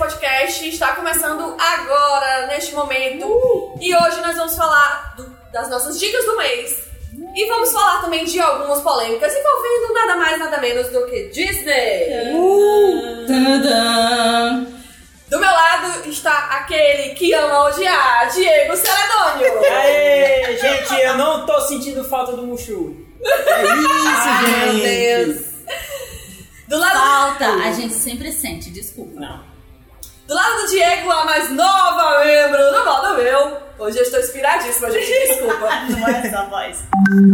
503 Podcast está começando agora, neste momento. E hoje nós vamos falar do- das nossas dicas do mês. E vamos falar também de algumas polêmicas envolvendo nada mais, nada menos do que Disney. Tadã! Do meu lado está aquele que ama odiar, Diego Celedônio. Aê, gente, eu não tô sentindo falta do Mushu. É isso, Ai, meu gente. Deus. Do lado, Falta, a gente sempre sente, desculpa. Não. Do lado do Diego, a mais nova membro do modo meu. Hoje eu estou inspiradíssima, gente, desculpa. Não é essa voz.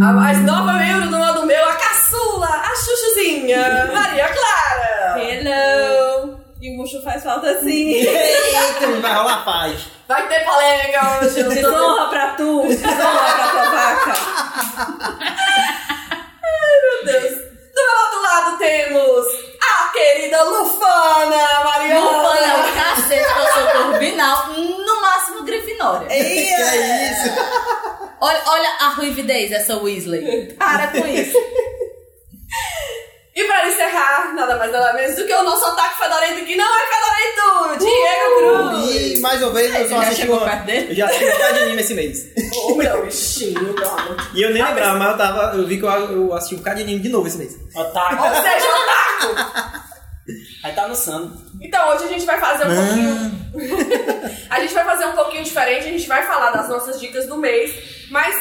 A mais nova membro do modo meu, a caçula, a chuchuzinha, Maria Clara. Hello! E o Muxo faz falta sim. Eita, vai rolar paz. Vai ter polêmica hoje. tô- Desonra pra tu, desonra pra tua vaca. Meu Deus. Do meu outro lado temos a querida Lufana, Mariana. Lupana é o cacete, eu sou turbinal, no máximo Grifinória. Que é isso? Olha, olha a ruividez dessa Weasley. Para com isso. E pra encerrar, nada mais nada menos do que o nosso ataque fedorento, que não é fedorento, Diego Cruz. E mais uma vez eu só Já assisti chegou uma... perto dele? Eu já assisti um bocado de anime esse mês. Ô, meu bichinho, meu amor. E eu nem lembrava, mas eu, tava, eu vi que eu, eu assisti um bocado de anime de novo esse mês. Otaku. Ou seja, otaku. Aí tá no sano. Então, hoje a gente vai fazer um pouquinho. a gente vai fazer um pouquinho diferente, a gente vai falar das nossas dicas do mês, mas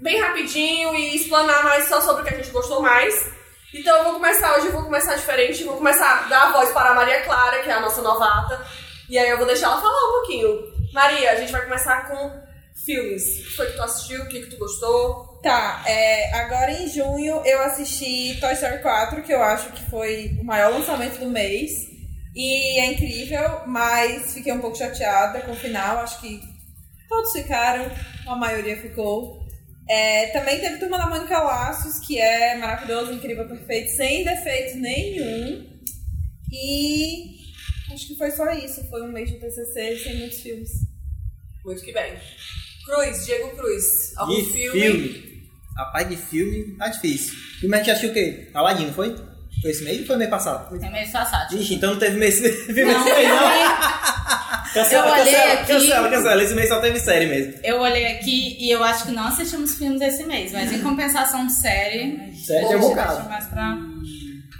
bem rapidinho e explanar mais só sobre o que a gente gostou mais. Então eu vou começar hoje, eu vou começar diferente, vou começar a dar a voz para a Maria Clara, que é a nossa novata, e aí eu vou deixar ela falar um pouquinho. Maria, a gente vai começar com filmes. O que foi que tu assistiu? O que, que tu gostou? Tá, é, agora em junho eu assisti Toy Story 4, que eu acho que foi o maior lançamento do mês. E é incrível, mas fiquei um pouco chateada com o final. Acho que todos ficaram, a maioria ficou. É, também teve Turma da Mônica Laços, que é maravilhoso, incrível, perfeito, sem defeito nenhum. E acho que foi só isso. Foi um mês de TCC sem muitos filmes. Muito que bem. Cruz, Diego Cruz. Algum E filme? filme? Rapaz, de filme tá difícil. Filme a gente assistiu o quê? Aladdin, foi? Foi esse mês ou foi mês passado? É meio passado. Ixi, então não teve mês, filme Não, esse mês não. Eu Cancela, olhei cancela, aqui- cancela, cancela. Esse mês só teve série mesmo. Eu olhei aqui e eu acho que não assistimos filmes esse mês, mas em compensação série. Série um bocado. deixa mais pra-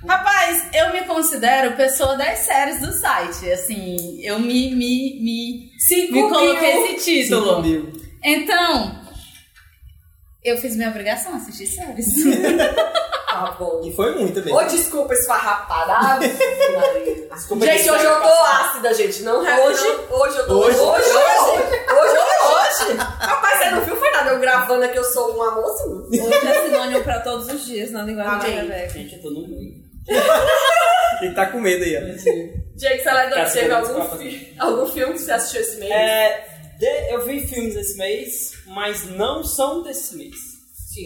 Rapaz, eu me considero pessoa das séries do site. Assim, eu me, me, me, Cinco me coloquei mil. esse título. Cinco mil. Então, eu fiz minha obrigação assistir séries. Tá bom. E foi muito mesmo. Ô, desculpa, esfarrapada. Maria. Desculpa, gente, gente, hoje eu tô ácida, gente. Não é Hoje? não. Hoje eu tô. Hoje? Hoje, hoje. Hoje, hoje. Rapaz, você não viu? Foi nada. Eu gravando aqui, eu sou uma moça. Hoje é sinônimo pra todos os dias na linguagem da Rebeca. Gente, eu tô no meio. Ele tá com medo aí, ó. Jake Cara, teve você algum, fi- algum filme que você assistiu esse mês? É, de- eu vi filmes esse mês, mas não são desse mês.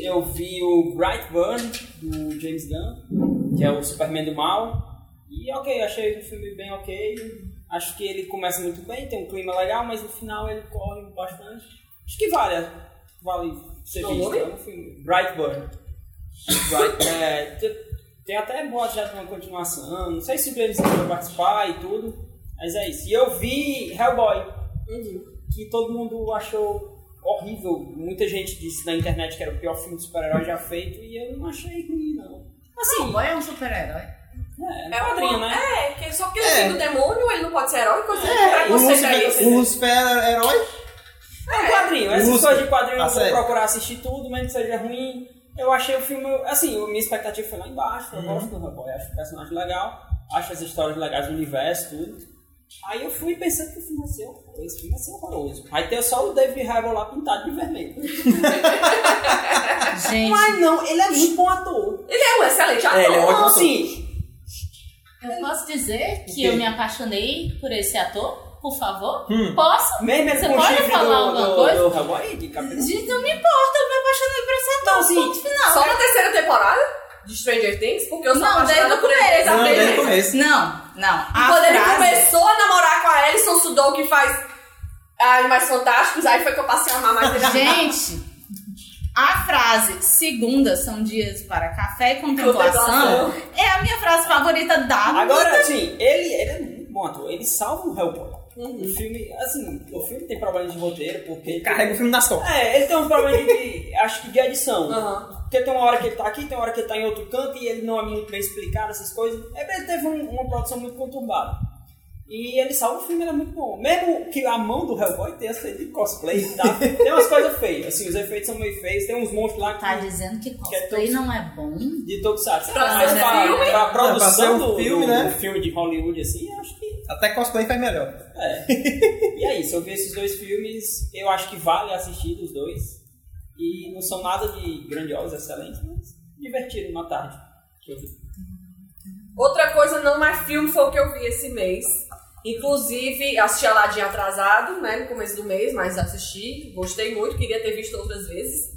Eu vi o Brightburn, do James Gunn, que é o Superman do Mal. E ok, achei o filme bem ok. Acho que ele começa muito bem, tem um clima legal, mas no final ele corre bastante. Acho que vale, vale ser visto. É um filme. Brightburn. Bright, é, te- tem até boato já de uma continuação. Não sei se o James Gunn vai participar e tudo. Mas é isso. E eu vi Hellboy Uhum. que todo mundo achou horrível. Muita gente disse na internet que era o pior filme de super-herói já feito e eu não achei ruim, não. Assim, Boy é um super-herói. é, É quadrinho, uma- né? É, que só porque ele É. é filho do demônio, ele não pode ser herói? Coisa É, que o é Lucifer, o Lucifer era herói? É um quadrinho. Essas coisas de quadrinho eu Ah, vou sério? procurar assistir tudo, mesmo que seja ruim. Eu achei o filme, assim, a minha expectativa foi lá embaixo. Eu gosto do Hellboy, acho o personagem legal, acho as histórias legais do universo, tudo. Aí eu fui pensando que o filme ia ser horroroso, esse filme ia ser horroroso. Aí tem só o David Harbour lá pintado de vermelho. Gente, Mas não, ele é muito bom ator. Ele é um excelente ator. É, ele é um ótimo ator. assim, eu posso dizer que eu me apaixonei por esse ator? Por favor? Hum. Posso? mesmo Você pode falar do, alguma do, coisa? do Hellboy, de cabelo. Gente, não me importa, eu me apaixonei por esse ator. Ponto final. Só na terceira temporada de Stranger Things, porque eu sou Não, apaixonada desde o por ele começo. Não, desde o começo. Não, não. E A quando ele frase- começou a namorar com a Alison Sudol, que faz Animais Fantásticos, aí foi que eu passei a amar mais ele. Gente, a frase segunda são dias para café e contemplação Contemplação. é a minha frase favorita da Agora, assim, ele, ele é muito bom ator. Ele salva o Hellboy. Uhum. O filme, assim, o filme tem problemas de roteiro, porque... Carrega o filme nas costas. É, ele tem um problema de, acho que de edição. Aham. Porque tem uma hora que ele tá aqui, tem uma hora que ele tá em outro canto e ele não é muito bem explicado, essas coisas. É, Ele teve um- uma produção muito conturbada. E ele salva o filme, ele é muito bom. Mesmo que a mão do Hellboy tenha feito de cosplay, tá? tem umas coisas feias, assim, os efeitos são meio feios, tem uns monstros lá que... Tá dizendo que cosplay não é bom? De Tokusatsu. Pra Mas ser um pra, pra produção um do, filme, do- né? do filme de Hollywood, assim, eu acho que Até cosplay faz melhor. é. e é isso, eu vi esses dois filmes, eu acho que vale assistir os dois. E não são nada de grandiosos, excelentes, mas divertido na tarde. Que eu vi. Outra coisa não é filme, foi o que eu vi esse mês. Inclusive, assisti Aladdin atrasado, né, no começo do mês, mas assisti, gostei muito, queria ter visto outras vezes.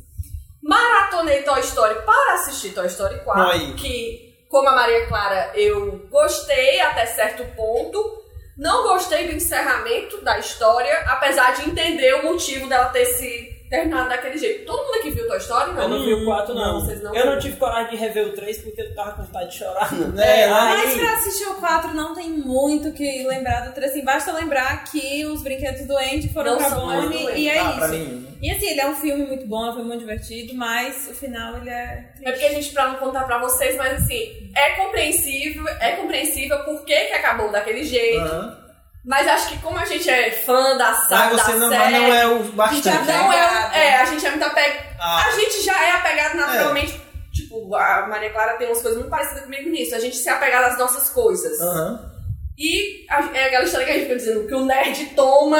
Maratonei Toy Story para assistir Toy Story 4, Aí. que, como a Maria Clara, eu gostei até certo ponto. Não gostei do encerramento da história, apesar de entender o motivo dela ter se terminado daquele jeito. Todo mundo aqui viu Toy Story, não? Eu não vi o 4, não. Não, vocês não eu não tive coragem de rever o 3 porque eu tava com vontade de chorar, não. É, Mas aí, pra assistir o 4 não tem muito que lembrar do 3. Assim, basta lembrar que os brinquedos do Andy foram Não pra Bonnie e é ah, isso. mim. E assim, ele é um filme muito bom, é um filme muito divertido, mas o final ele é. É porque a gente, pra não contar pra vocês, mas assim, é compreensível, é compreensível por que, que acabou daquele jeito. Aham. Mas acho que como a gente é fã da saga, Mas da você não, série, não é o A gente bastante. já não é, apegado. é, a gente é muito apegado. Ah. A gente já é apegado naturalmente. Tipo, a Maria Clara tem umas coisas muito parecidas comigo nisso. A gente se apegar às nossas coisas. Aham. E a- é aquela história que a gente fica dizendo que o nerd toma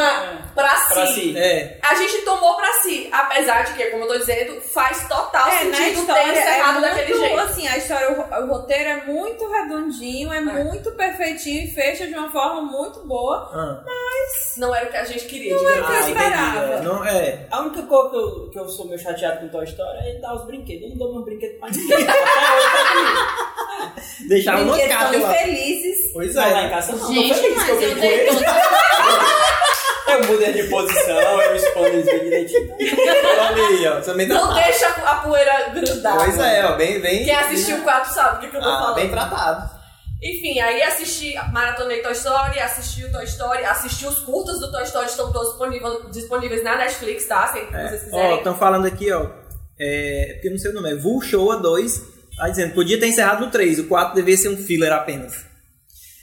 pra, pra si. si. É. A gente tomou pra si. Apesar de que, como eu tô dizendo, faz total É, na sentido ter história é encerrado daquele muito, jeito. assim, a história, o, o roteiro é muito redondinho, é, muito perfeitinho e fecha de uma forma muito boa. Ah. Não era o que a gente queria, digamos que eu assim. esperava. Não, é. A única coisa que eu, que eu sou meio chateado com Toy Story é ele dar os brinquedos. Eu não dou meus brinquedos pra ninguém. Comigo. Deixar tão lá. infelizes. Pois Não, lá em é. Casa não. Gente, tô feliz mas que eu com ele. Eu mudo ele de posição, eu expondo eles bem direitinho. Olha aí, ó. Também tá Não deixa a poeira grudar. Pois é, ó. Bem, bem. Quem assistiu o 4 sabe o que, que eu tô Ah, falando. bem tratado. Enfim, aí assisti, maratonei Toy Story, assisti o Toy Story, assisti os curtas do Toy Story, estão todos disponíveis, disponíveis na Netflix, tá? Se vocês Ó, quiserem. estão falando aqui, ó. É, porque eu não sei o nome, é Vulshoa 2. Tá dizendo, podia ter encerrado no 3, o 4 devia ser um filler apenas.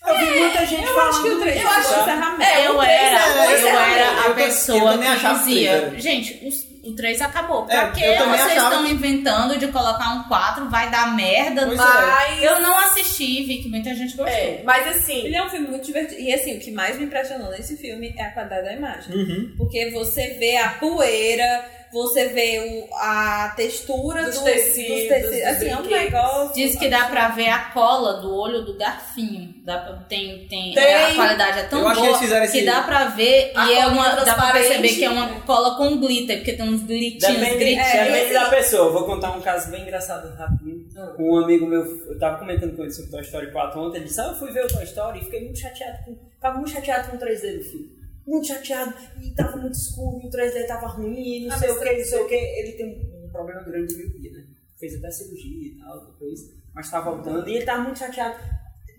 Eu vi muita gente Eu falando. acho que o 3 Eu acho que é encerramento. É, eu o era, é o eu era a pessoa que achava dizia, é. gente, os- o 3 acabou. Pra É, que vocês achava estão que- inventando de colocar um 4? Vai dar merda. Pois Mas, Eu não assisti, vi que muita gente gostou. é, mas assim, Ele é um filme muito divertido. E assim, o que mais me impressionou nesse filme é a qualidade da imagem. Uhum. Porque você vê a poeira, você vê o, a textura Dos do, tecidos, dos tecidos. dos Assim, é um negócio. Diz que dá pra ver a cola do olho do garfinho. Dá pra, tem, tem, Tem. A qualidade é tão Eu que boa esse- que dá pra ver e é uma, dá pra perceber que é uma cola com glitter, porque tem uns glitinhos, Depende, gritinhos. É, depende da pessoa. Eu vou contar um caso bem engraçado rapidinho. Um amigo meu, eu tava comentando com ele sobre Toy Story 4 ontem, ele disse, ah, eu fui ver o Toy Story e fiquei muito chateado com. Tava muito chateado com o 3D do filme. Muito chateado, e tava muito escuro, e o 3D tava ruim, e não Ah, sei o que, não sei o que. Ele tem um, um problema grande de miopia, né? Fez até cirurgia e tal, depois, mas tá voltando, e ele tava muito chateado.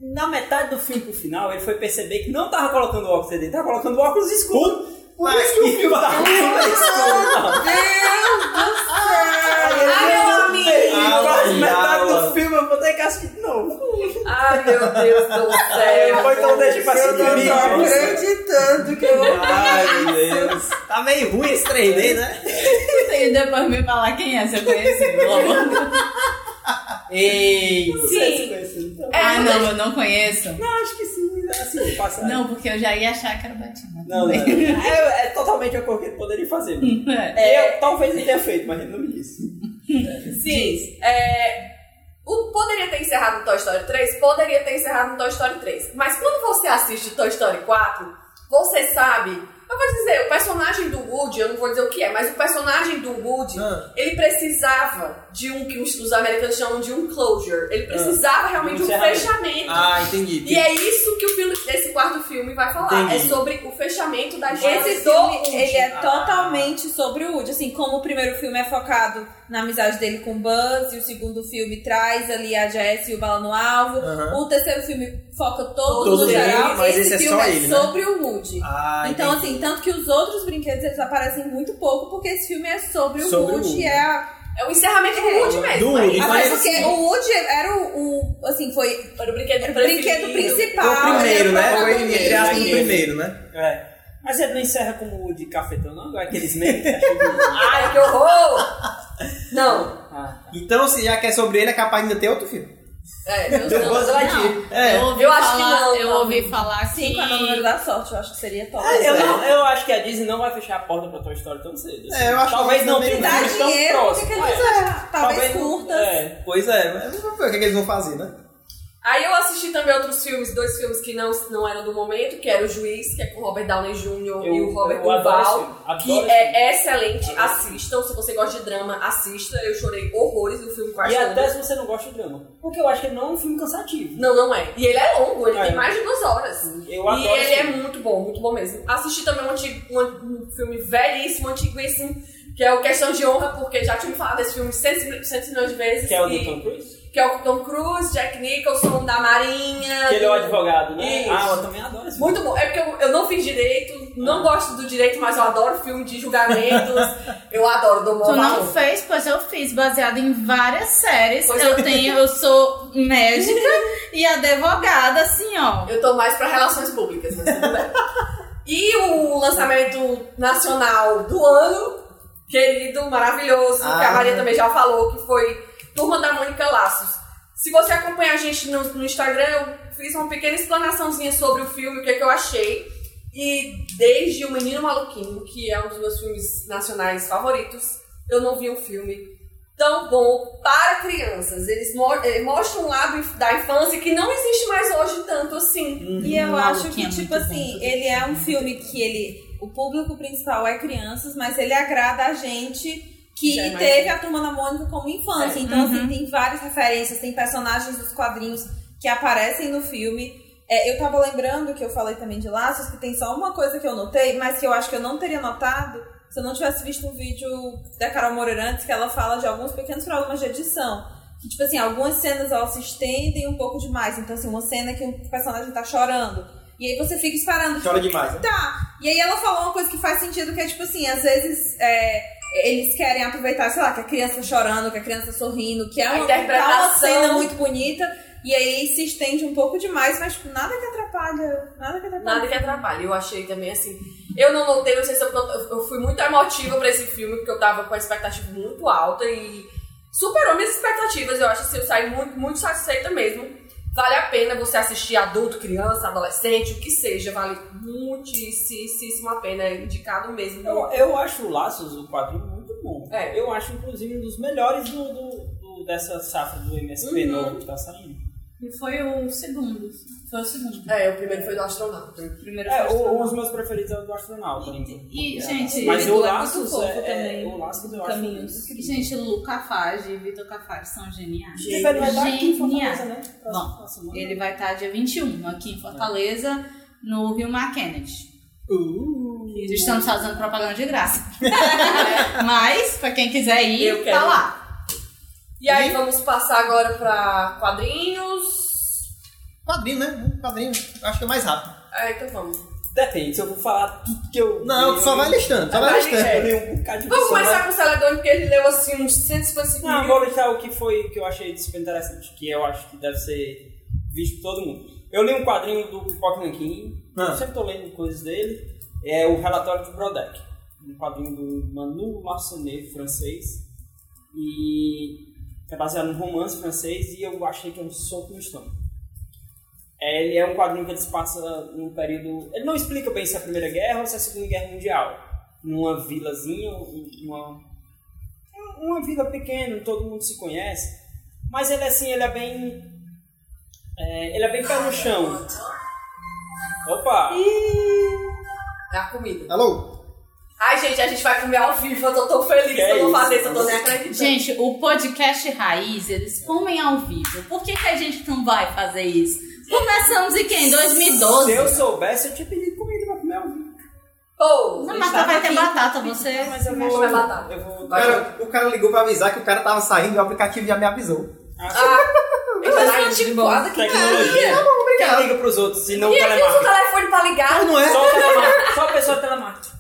Na metade do filme pro final, ele foi perceber que não tava colocando o óculos dele, tava colocando o óculos escuro. Por isso que o filme tava muito escuro. Aí ele Ai, fez meu amigo. quase de metade do filme eu vou ter que assistir de novo. ai meu Deus do céu. Ou então deixa pra Eu não assistir. tô acreditando que eu. Ai, meu Deus. Tá meio ruim esse 3D, né? E depois me falar quem é, você conhece? pelo Ei, Sim. Não, É, ah, não, eu não conheço. acho que sim. Assim, passa. Não, porque eu já ia achar que era batina. não, não. É, é totalmente a cor que ele poderia fazer. É. Eu, talvez ele tenha feito, mas ele não me disse. Sim. É, o, poderia ter encerrado no Toy Story 3? Poderia ter encerrado no Toy Story 3. Mas quando você assiste Toy Story 4, você sabe. Eu vou dizer, o personagem do Woody, eu não vou dizer o que é, mas o personagem do Woody, Ah. ele precisava de um que os, os americanos chamam de um closure. Ele precisava realmente de um fechamento. Ah, entendi. E é isso que o filme, esse quarto filme vai falar. Entendi. É sobre o fechamento da história Esse do filme, Woody. ele é Ah. totalmente sobre o Woody. Assim, como o primeiro filme é focado na amizade dele com o Buzz, e o segundo filme traz ali a Jess e o Bala no alvo. Aham. O terceiro filme foca todo Todos no geral. mas esse esse é filme só é ele, né? sobre o Woody. Ah, então, entendi. assim, tanto que os outros brinquedos eles aparecem muito pouco, porque esse filme é sobre o Sobre o Woody. Woody. É a... É o encerramento do Woody mesmo. Do é Woody. Mas Até porque assim- o Woody era o, o- assim, foi Era o brinquedo, o brinquedo principal. Foi o primeiro, né? é o Foi, entre aspas, o primeiro, né? É. Mas ele não encerra como o de cafetão, não? Igual Aqueles memes que Ai, que horror! Não. Ah, Então, se já que é sobre ele, é capaz de ainda ter outro filme. É. É. Eu Eu acho que falar, não, eu não. ouvi falar que... Cinco é o número da sorte, eu acho que seria top. Ah, eu, não- eu acho que a Disney não vai fechar a porta pra Toy Story tão cedo. assim. É, eu acho Talvez que não tenha tão dinheiro, por que que eles É. Talvez não- curtas. É. Pois é, mas vamos ver o que, que eles vão fazer, né? Aí eu assisti também outros filmes, dois filmes que não, não eram do momento, que era o Juiz, que é com o Robert Downey Jr. e Eu- o Robert eu adoro esse Duval, filme, adoro que é excelente. Adoro. Assistam, se você gosta de drama, assista. Eu chorei horrores no filme quase E até se você não gosta de drama. Porque eu acho que ele não é um filme cansativo. Não, não é. E ele é longo, ele É. tem mais de duas horas. Eu e adoro ele esse é muito bom, muito bom mesmo. Assisti também um, antigo, um, filme velhíssimo, antiguíssimo, que é o Questão de Honra, porque já tinha me falado desse filme cento, cento milhões de vezes. Que é o e- do Tom Cruise? Que é o Tom Cruise, Jack Nicholson, da Marinha. Que ele é o do- advogado, né? Isso. Ah, eu também adoro esse filme. Muito bom. É porque eu, eu não fiz direito, não gosto do direito, mas eu adoro filme de julgamentos. eu adoro, dou Tu não fez, pois eu fiz, baseado em várias séries. Pois eu eu- tenho, eu sou médica e advogada, assim, ó. Eu tô mais pra relações públicas, mas tudo bem. E o lançamento nacional do ano, querido, maravilhoso, que a Ah. Maria também já falou, que foi Turma da Mônica Laços. Se você acompanha a gente no, no Instagram, eu fiz uma pequena explanaçãozinha sobre o filme, o que, é que eu achei. E desde O Menino Maluquinho, que é um dos meus filmes nacionais favoritos, eu não vi um filme tão bom para crianças. Eles mo- eh, mostram um lado da infância que não existe mais hoje tanto assim. E eu acho que, é tipo assim, bom. ele é um filme que ele. O público principal é crianças, mas ele agrada a gente que é mais- teve a turma da Mônica como infância. É. Então, Uhum. assim, tem várias referências, tem personagens dos quadrinhos que aparecem no filme. É, eu tava lembrando que eu falei também de Laços, que tem só uma coisa que eu notei, mas que eu acho que eu não teria notado se eu não tivesse visto um vídeo da Carol Moreira antes, que ela fala de alguns pequenos problemas de edição. Que, tipo assim, algumas cenas elas se estendem um pouco demais. Então, assim, uma cena que um personagem tá chorando. E aí você fica esperando. Chora demais, né? Tá. E aí ela falou uma coisa que faz sentido, que é tipo assim, às vezes é, eles querem aproveitar, sei lá, que a criança chorando, que a criança sorrindo, que é uma, tá uma interpretação. cena muito bonita. E aí se estende um pouco demais, mas tipo, nada que atrapalha. Nada que atrapalha. Nada que atrapalhe. Eu achei também assim. Eu não notei, não sei se eu, eu fui muito emotiva pra esse filme, porque eu tava com a expectativa muito alta e superou minhas expectativas. Eu acho assim, eu saí muito, muito satisfeita mesmo. Vale a pena você assistir adulto, criança, adolescente, o que seja, vale muitíssimo a pena. É indicado mesmo. Eu, eu acho o Laços, o quadrinho, muito bom. É. Eu acho, inclusive, um dos melhores do, do- do- dessa safra do MSP Uhum. novo que tá saindo. E foi o segundo. Foi o segundo. É, o primeiro foi do astronauta. O primeiro É, foi o os meus preferidos é o do astronauta. né? E, gente, Mas o é Laços fofo é, também, é, o Laços acho caminhos. incrível. Gente, Lu Cafage e Vitor Cafage são geniais. Ele vai estar aqui em Geniais. Fortaleza, né? Bom. Ele vai estar dia 21 aqui em Fortaleza, no Rio Mar Kennedy. Uh, Estamos fazendo propaganda de graça. Mas, pra quem quiser ir, Eu quero. tá lá. E aí vamos passar agora pra quadrinhos. Quadrinho, né? Um Quadrinho. Acho que é mais rápido. É, então vamos. Depende, se eu vou falar tudo que eu. Não, tu só vai listando, só vai listando. Eu li um bocado de Vamos começar né? com o Celedônio, porque ele leu assim uns 155 Não, eu mil. vou listar o que foi que eu achei super interessante, que eu acho que deve ser visto por todo mundo. Eu li um quadrinho do Pipoca Nanquim, Ah. eu sempre tô lendo coisas dele, é o Relatório de Brodeck, um quadrinho do Manu Marcenet, francês, e é baseado num romance francês e eu achei que é um soco no estômago. É, ele é um quadrinho que ele se passa num período. Ele não explica bem se é a Primeira Guerra ou se é a Segunda Guerra Mundial. Numa vilazinha, uma, uma vila pequena, todo mundo se conhece. Mas ele assim, ele é bem. é, ele é bem pé no chão. Opa! É a comida. Alô? Ai, gente, a gente vai comer ao vivo. Eu tô tão feliz Que eu vou isso? fazer isso. Eu tô nem acreditando. Gente, o podcast Raiz, eles comem ao vivo. Por que, que a gente não vai fazer isso? Começamos em quem? Se 2012? eu soubesse, eu tinha pedido comida pra comer vivo. Pô, Não, mas vai ter batata, você. Mas eu vou. vai batata. Eu vou. O cara, o cara ligou pra avisar que o cara tava saindo e o aplicativo já me avisou. Ah, ele tá antiquada que Tecnologia. Quem liga pros outros, se não o E aqui usa o telemarketing? telefone pra ligar. Não é? Só o telemarketing. Só a pessoa telemarketing.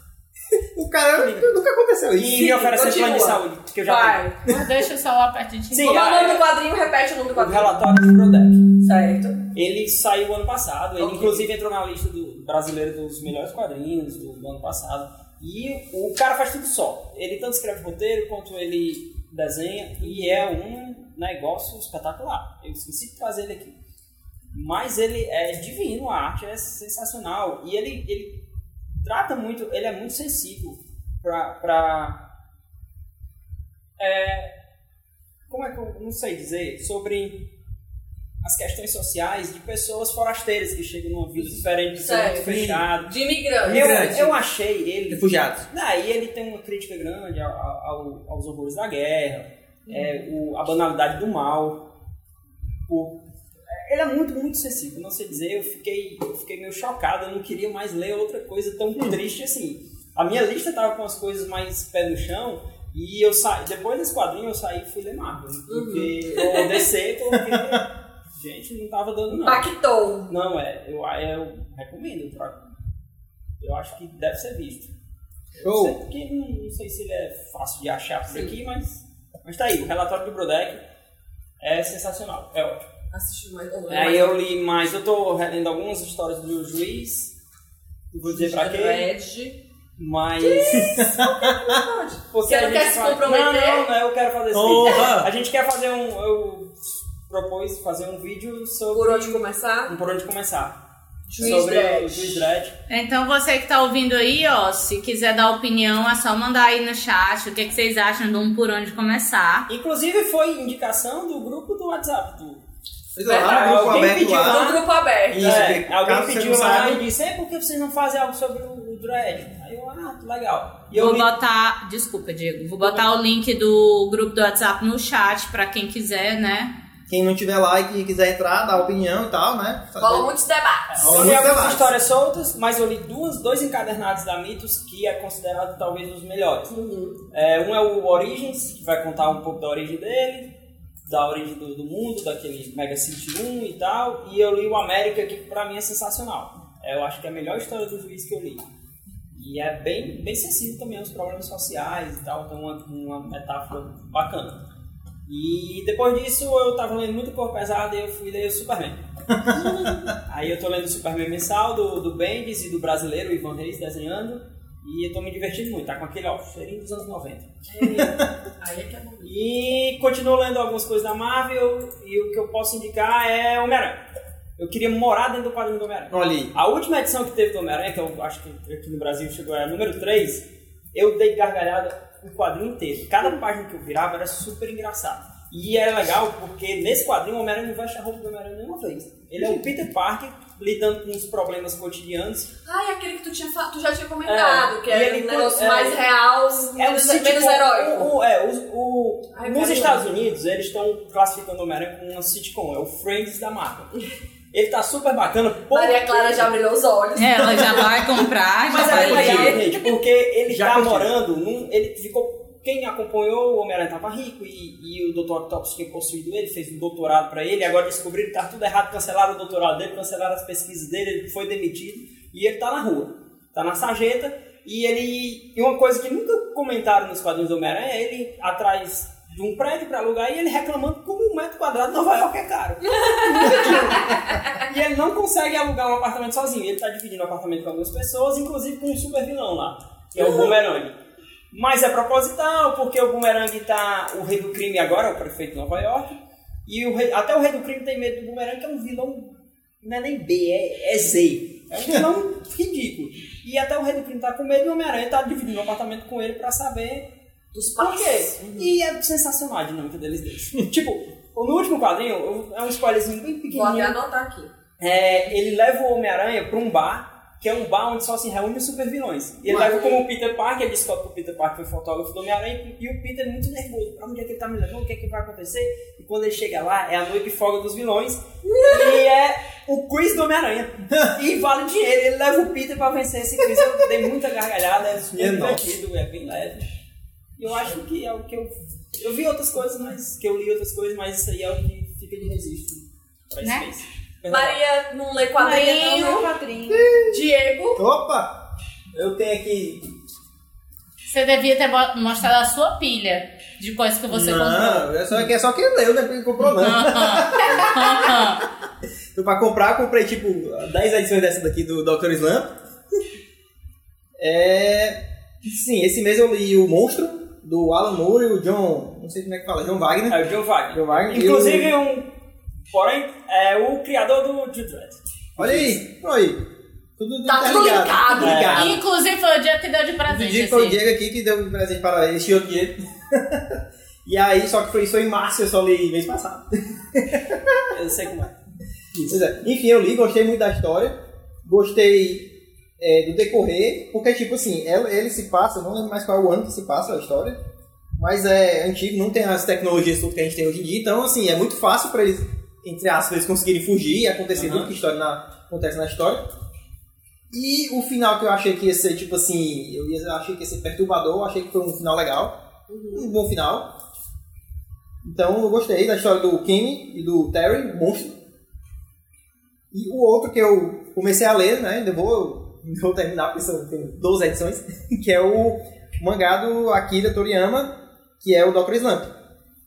O cara nunca aconteceu isso. E me oferecer continua. plano de saúde, que eu já tenho. Vai. Mas deixa o celular perto de ti. Sim, Como é o nome do quadrinho? Repete o nome do O quadrinho. relatório do Prodec. Certo. Ele saiu ano passado, ele Ok. inclusive entrou na lista do brasileiro dos melhores quadrinhos do, do ano passado. E o cara faz tudo só. Ele tanto escreve roteiro quanto ele desenha e é um negócio espetacular. Eu esqueci de trazer ele aqui. Mas ele é divino, a arte é sensacional. E ele, ele trata muito, ele é muito sensível pra. pra é, como é que eu não sei dizer? Sobre as questões sociais de pessoas forasteiras que chegam numa vida diferente de ser muito Certo. fechado. De imigrante. Eu, eu achei ele. Refugiados. Daí ele tem uma crítica grande ao- ao- aos horrores da guerra, é, o- a banalidade do mal. o- ele é muito, muito sensível, não sei dizer. Eu fiquei, eu fiquei meio chocado, eu não queria mais ler outra coisa tão triste assim. A minha lista tava com as coisas mais pé no chão. E eu saí, depois desse quadrinho eu saí e fui ler Marvel. Porque eu descer porque, gente, não tava dando não. Impactou. Não, é, eu, eu recomendo. Eu, troco. eu acho que deve ser visto. Show. Sei, porque não, não sei se ele é fácil de achar por aqui, mas, mas tá aí. O relatório do Brodeck é sensacional, é ótimo. Assistiu mais. ou Aí eu li mais, eu tô relendo algumas histórias do Juiz, não vou dizer pra quê, mas... Você não quer se comprometer? Não, não, não, eu quero fazer assim. Honra. A gente quer fazer um... Eu propus fazer um vídeo sobre... Por onde começar? um Por onde começar. Juiz sobre Dredd. o Juiz Dredd. Então você que tá ouvindo aí, ó, se quiser dar opinião, é só mandar aí no chat o que, que vocês acham de um por onde começar. Inclusive foi indicação do grupo do WhatsApp. Do... Lá no grupo Alguém aberto pediu lá. No grupo aberto. Isso, é, alguém pediu lá e disse, "Ei, por que vocês não fazem algo sobre o, o Dredd? Aí eu, ah, que legal. E eu Vou li- botar, desculpa, Diego, vou botar o link do grupo do WhatsApp no chat pra quem quiser, né? Quem não tiver lá e quiser entrar, dar opinião e tal, né? Rola muitos debates. Eu li algumas histórias soltas, mas eu li duas, dois encadernados da Mitos que é considerado talvez os melhores. É, um é o Origins, que vai contar um pouco da origem dele, da origem do, do mundo, daquele Mega City 1 e tal. E eu li o América, que pra mim é sensacional. É, eu acho que é a melhor história do juiz que eu li. E é bem, bem sensível também aos problemas sociais e tal, tem uma, uma metáfora bacana. E depois disso eu tava lendo muito Cor Pesada e eu fui ler o Superman. Aí eu tô lendo o Superman mensal do, do Bendis e do brasileiro, Ivan Reis, desenhando. E eu tô me divertindo muito, tá com aquele ó, cheirinho dos anos 90. Aí é que é bom. E continuo lendo algumas coisas da Marvel e o que eu posso indicar é Homem-Aranha. Eu queria morar dentro do quadrinho do Homem-Aranha. Olha aí. A última edição que teve do Homem-Aranha, que eu acho que aqui no Brasil chegou a número 3, eu dei gargalhada o quadrinho inteiro. Cada página que eu virava era super engraçado. E era legal porque nesse quadrinho o Homem-Aranha não veste a roupa do Homem-Aranha nenhuma vez. Ele é o Peter Parker lidando com os problemas cotidianos. Ah, é aquele que tu, tinha, tu já tinha comentado, É, que é ele- um negócio é, mais real, É menos, o sitcom- menos heróico. O, o- é, o, o- Ai, nos Estados Unidos, eles estão classificando o Homem-Aranha como uma sitcom. É o Friends da Marvel. Ele tá super bacana. Maria Clara já brilhou os olhos. Ela já vai comprar, já Mas vai é gente, porque ele Já tá curtiu. morando num. Ele ficou. Quem acompanhou o Homem-Aranha tava rico e, e o Dr. Octopus tinha possuído ele, fez um doutorado pra ele, agora descobriram que tá tudo errado, cancelaram o doutorado dele, cancelaram as pesquisas dele, ele foi demitido e ele tá na rua. Tá na sarjeta e ele. E uma coisa que nunca comentaram nos quadrinhos do Homem-Aranha é ele atrás de um prédio pra alugar e ele reclamando como um metro quadrado em Nova York é caro. E ele não consegue alugar um apartamento sozinho. Ele tá dividindo o apartamento com algumas pessoas, inclusive com um super vilão lá, que é o Boomerang. Mas é proposital, porque o Boomerang tá. O rei do crime agora é o prefeito de Nova York. E o rei- até o rei do crime tem medo do Boomerang, que é um vilão. Não é nem B, é, é Z. É um vilão ridículo. E até o rei do crime tá com medo e o Homem-Aranha tá dividindo o apartamento com ele pra saber Dos por quê? pais. E é sensacional a dinâmica deles dois. tipo, no último quadrinho, é um spoilerzinho bem Vou até pequenininho. anotar aqui. É, ele leva o Homem-Aranha pra um bar que é um bar onde só se reúnem os super vilões. E ele leva como o Peter Parker, ele descobre que o Peter Parker foi fotógrafo do Homem-Aranha e o Peter é muito nervoso. Pra onde é que ele tá me levando? O que é que vai acontecer? E quando ele chega lá, é a noite folga dos vilões e é o quiz do Homem-Aranha. E vale dinheiro. Ele leva o Peter pra vencer esse quiz. Eu dei muita gargalhada, é super É nossa. divertido, é bem leve. E eu acho que é o que eu. Eu vi outras coisas, mas. que eu li outras coisas, mas isso aí é o que fica de registro pra esse Né? mês. Maria não lê Maria quadrinho. não lê quadrinho. Diego. Opa! Eu tenho aqui. Você devia ter mostrado a sua pilha de coisas que você comprou. não, é só, é só quem leu, né? Porque comprou não. Então, pra comprar, comprei tipo 10 edições dessa daqui do Dr. Slump. É. Sim, esse mês eu li o Monstro, do Alan Moore e o John. Não sei como é que fala, John Wagner. É o Joe Wagner. Joe Wagner. Inclusive, o- um. Porém, é o criador do Dredd. Olha aí, olha aí. Tudo Tá tudo ligado. Inclusive foi o dia que deu de O presente. dia foi o assim. Diego aqui que deu um presente para ele, outro Diego. e aí, só que foi, isso em março, eu só li mês passado. Eu sei como é. Pois é. Enfim, eu li, gostei muito da história. Gostei é, do decorrer, porque, tipo assim, ela- ele se passa, eu não lembro mais qual é o ano que se passa a história, mas é antigo, não tem as tecnologias tudo que a gente tem hoje em dia, então, assim, é muito fácil para eles, entre aspas, eles conseguirem fugir e acontecer Aham. tudo que história na- acontece na história. E o final que eu achei que ia ser, tipo assim, eu ia- achei que ia ser perturbador, achei que foi um final legal, um bom final. Então eu gostei da história do Kenny e do Terry, monstro. E o outro que eu comecei a ler, né? Ainda vou, vou terminar, porque são tem 12 edições, que é o mangá do Akira Toriyama, que é o Dr. Slump.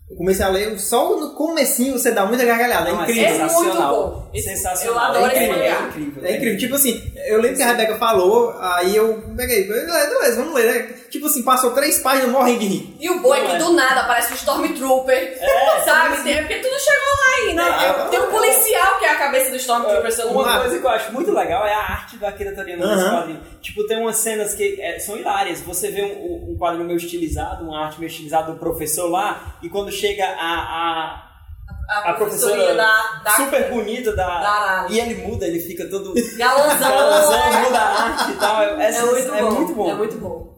Eu comecei a ler, só no comecinho você dá muita gargalhada, é Não, incrível. É muito sensacional. bom. Sensacional. Eu adoro é esse incrível, mangá. É incrível. É incrível. Tipo assim, eu lembro que a Rebeca falou, aí eu peguei, beleza, vamos ler, né? Tipo assim, passou três páginas morrendo de rir. E o boi Não que é. do nada parece um Stormtrooper. É, sabe? Tem, porque tudo chegou lá aí, né? Não, Tem um policial que é a cabeça do Stormtrooper, se eu não me Uma coisa que eu acho muito legal é a arte do Akira Toriyama nesse Aham. quadrinho. Tipo, tem umas cenas que é, são hilárias. Você vê um, um quadrinho meio estilizado, uma arte meio estilizada do professor lá, e quando chega a, a, A, a professora professoria da, da super bonita da, da e ele muda, ele fica todo Galanzão. muda a arte e tal. É, É muito, é bom. muito bom. É muito bom.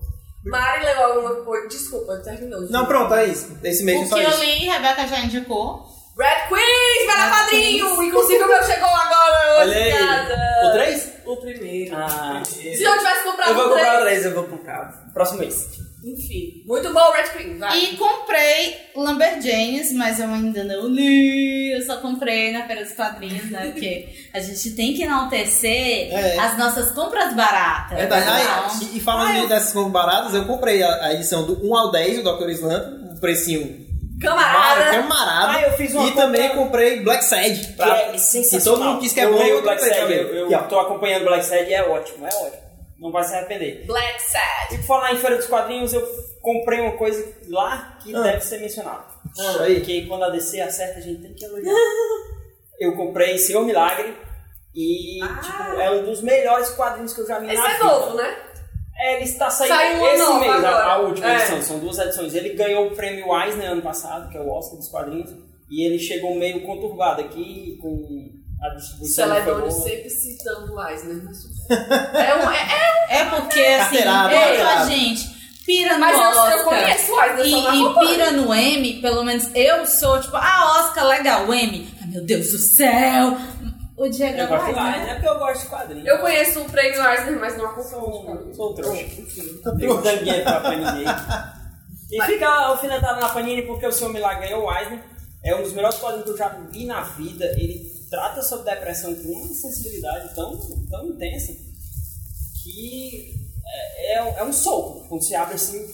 Mari leu alguma coisa. Desculpa, terminou. Não, pronto, é isso. Esse mês é O só que eu li, Rebeca já indicou. Red Quiz, para Red padrinho! Inclusive o meu chegou agora, Olha aí. obrigada. O 3? O primeiro. Ah, Se eu tivesse comprado eu vou comprar o três. 3, eu vou comprar. Próximo mês. Enfim, muito bom o Red Quiz, vai. E comprei Lumberjanes, mas eu ainda não li. Eu só comprei na Feira dos Quadrinhos, né? Porque a gente tem que enaltecer É. as nossas compras baratas. É verdade. Então, e, e falando de- dessas compras baratas, eu comprei a, a edição do 1 ao 10 do Dr. Slump, um precinho Camarada. camarada. Ah, eu fiz uma e também comprei Black Sad. Que pra- é sensacional. E todo mundo diz que é eu bom, leio eu o Black Sad, eu, ó. eu tô acompanhando o Black Sad e é ótimo, é ótimo. Não vai se arrepender. Black Sad. E por falar em Feira dos Quadrinhos, eu comprei uma coisa lá que Ah. deve ser mencionada. Ah, aí. Porque quando a DC acerta, a gente tem que elogiar. eu comprei Senhor Milagre e tipo, é um dos melhores quadrinhos que eu já vi Esse na é vida. novo, né? É, ele está saindo Saiu esse mês, a, agora. a última É. edição. São duas edições. Ele ganhou o prêmio Eisner ano passado, que é o Oscar dos quadrinhos. E ele chegou meio conturbado aqui, com a distribuição Celedônio sempre citando o Eisner. mas bem. É, um, é, é É porque, assim, Carteirada, ei, carteirada. a gente pira no Mas eu- eu Oscar. conheço o Eisner, e, e pira no M, pelo menos eu sou, tipo, ah, Oscar, legal, o M. Ai, meu Deus do céu. O Diego Eu gosto né? É porque eu gosto de quadrinhos. eu conheço o prêmio Eisner, mas não acompanho. Sou, sou um trouxa. Dando dinheiro pra Panini. E fica alfinetado na Panini porque o seu Milagre ganhou o Eisner. É um dos melhores quadrinhos que eu já vi na vida. Ele trata sobre depressão com uma sensibilidade tão, tão intensa que é, é, um- é soco quando se abre assim.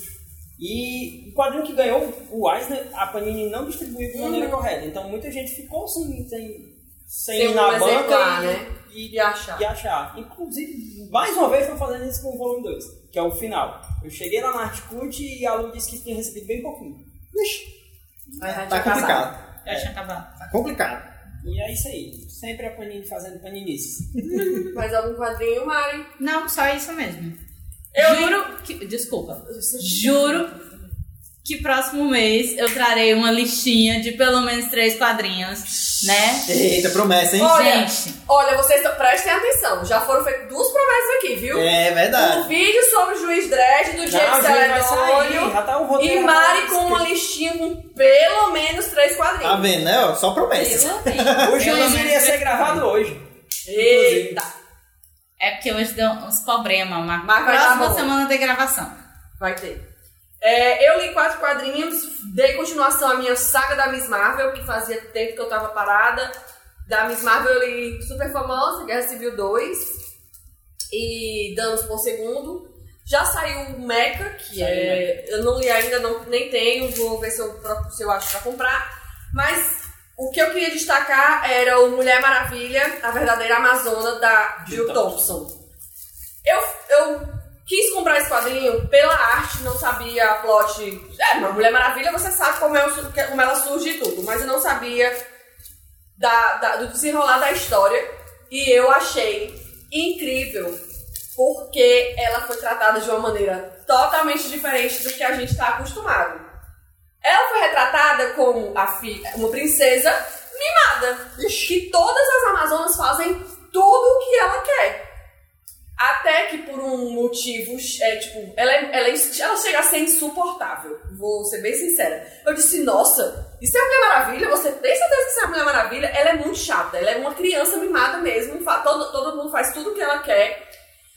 E o quadrinho que ganhou o Eisner, a Panini não distribuiu de maneira correta. Então muita gente ficou sem, sem, sem ir um na exemplar, banca e, né? E achar. e achar. Inclusive, mais uma vez, estou fazendo isso com o volume 2, que é o final. Eu cheguei lá na Articult e a Lu disse que tinha recebido bem pouquinho. Já Tá complicado. Já tinha acabado. Tá complicado. E é isso aí. Sempre a Panini fazendo paninices. Mais algum quadrinho, Mari? Não, só isso mesmo. Eu Juro que. Desculpa. Juro que próximo mês eu trarei uma listinha de pelo menos três quadrinhos, né? Eita, promessa, hein? Olha, Gente. olha, vocês prestem atenção. Já foram feitas duas promessas aqui, viu? É verdade. Um vídeo sobre o Juiz Dredd, do vai sair. Celedônio. Tá roteiro. E Mari com uma listinha com pelo menos três Tá quadrinhos. vendo, né? Só promessa. O juiz iria ser gravado hoje. Eita! É porque hoje deu uns problemas, mas próxima semana tem gravação. Vai ter. É, eu li quatro quadrinhos, dei continuação à minha saga da Miss Marvel, que fazia tempo que eu tava parada. Da Miss Marvel eu li Super Famosa, Guerra Civil 2 e Danos por Segundo. Já saiu o Mecha, que é. Eu não li ainda, não, nem tenho, vou ver se eu, se eu acho pra comprar. Mas o que eu queria destacar era o Mulher Maravilha, a verdadeira Amazona da Jill Jill Thompson. Eu, eu quis comprar esse quadrinho pela arte, não sabia a plot. É, uma Mulher Maravilha, você sabe como, é o- como ela surge e tudo, mas eu não sabia da, da- do desenrolar da história. E eu achei incrível, porque ela foi tratada de uma maneira totalmente diferente do que a gente está acostumado. Ela foi retratada como a filha, uma princesa mimada, que todas as Amazonas fazem tudo o que ela quer. Até que por um motivo, é, tipo, ela, é- ela, é- ela chega a ser insuportável. Vou ser bem sincera. Eu disse, nossa, isso é a Mulher Maravilha? Você tem certeza que isso é a Mulher Maravilha? Ela é muito chata, ela é uma criança mimada mesmo. Todo, todo mundo faz tudo o que ela quer.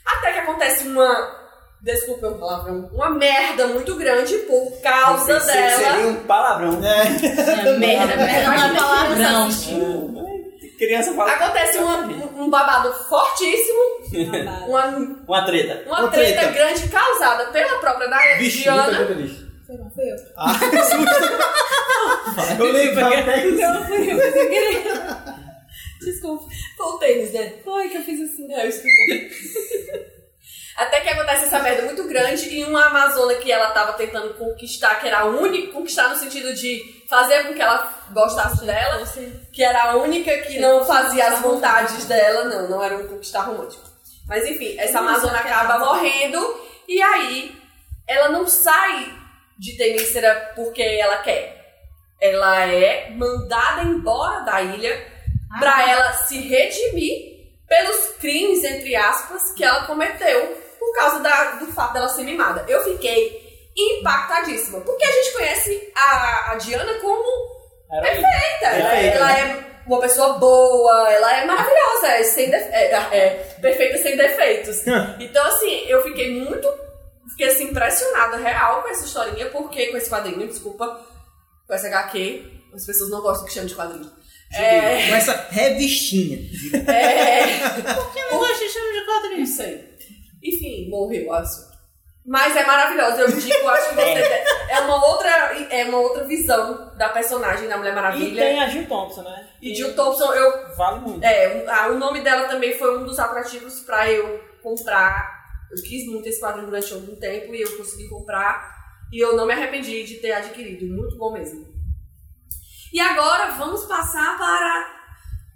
Até que acontece uma. Desculpa o palavrão. Uma merda muito grande por causa dela. Seria um palavrão. É. É, merda, merda não é palavrão. Criança fala. Acontece uma- um babado fortíssimo, uma, Uma treta. uma, Uma treta, treta. grande causada pela própria da Vixe, Diana. Foi não, foi eu. Ah, que susto. Eu lembrava até que Não, foi eu, sem querer. Desculpa. Foi o tênis, né? Foi que eu fiz isso. É, eu expliquei. Até que acontece essa merda muito grande e uma Amazona que ela tava tentando conquistar, que era a única, conquistar no sentido de fazer com que ela gostasse dela, que era a única que não fazia as vontades dela, não, não era um conquistar romântico. Mas enfim, essa Amazona acaba morrendo e aí ela não sai de Temícera porque ela quer. Ela é mandada embora da ilha pra ela se redimir pelos crimes, entre aspas, que ela cometeu por causa da- do fato dela ser mimada. Eu fiquei impactadíssima, porque a gente conhece a, a Diana como perfeita. Ela, Perfeita, ela né? é uma pessoa boa, ela é maravilhosa, é, sem defe- é, é perfeita sem defeitos. Então, assim, eu fiquei muito. Fiquei assim, impressionada, real, com essa historinha, porque com esse quadrinho, desculpa, com essa HQ, as pessoas não gostam que chame de quadrinho. É, Com essa revistinha. é, Por que não gosta de chama de quadrinho? não sei. Enfim, morreu o assunto. Mas é maravilhosa, eu digo, acho que você. É uma outra, é uma outra visão da personagem da Mulher E Maravilha. tem a Jill Thompson, né? E Jill Thompson, eu Vale muito. É, ah, o nome dela também foi um dos atrativos pra eu comprar. Eu quis muito esse quadrinho durante algum tempo e eu consegui comprar. E eu não me arrependi de ter adquirido. Muito bom mesmo. E agora vamos passar para.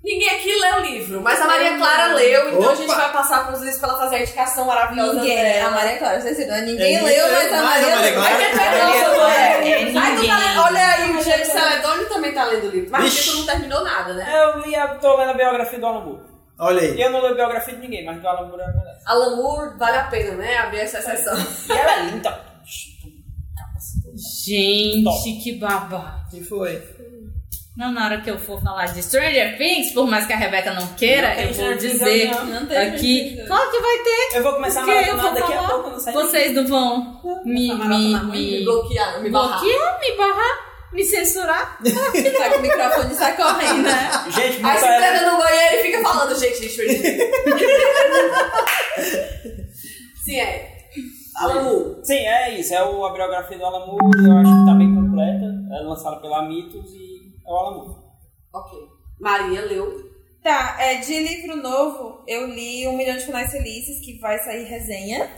Ninguém aqui leu o livro, mas a Maria Clara leu, então a gente Opa! vai passar para os livros para ela fazer a indicação maravilhosa Ninguém, dela. a Maria Clara, vocês viram? Ninguém É, leu, ninguém mas a leu, Maria, mas a Maria leu. Clara- Vai que é É, é, é. é, tá Olha aí, o James Celedoni também tá lendo o livro. Mas tu não terminou nada, né? Eu li a, tô lendo a biografia do Alan Moore. Olha E aí. eu não leio biografia de ninguém, mas do Alan Moore é melhor. Alan Moore, vale a pena, né? Abrir essa exceção. E ela é linda. Gente, que babá. que foi? Não, na hora que eu for falar de Stranger Things, por mais que a Rebeca não queira, Não eu vou dizer não. Não aqui. sentido. Claro que vai ter. Eu vou começar a maratonar daqui a pouco, não sei. Vocês não vão me, me, Me me bloquear, me barrar. bloquear, me barrar, me censurar. Sai com o microfone sai correndo, né? Gente, Aí você é- entra no banheiro e fica falando, gente, ir. Sim, é. Moore. Sim, é isso. É o, a biografia do Moore. Eu acho que tá bem completa. É lançada pela Mitos e é o Alan. Ok. Maria leu. Tá, é, de livro novo, eu li Um Milhão de Finais Felizes, que vai sair resenha.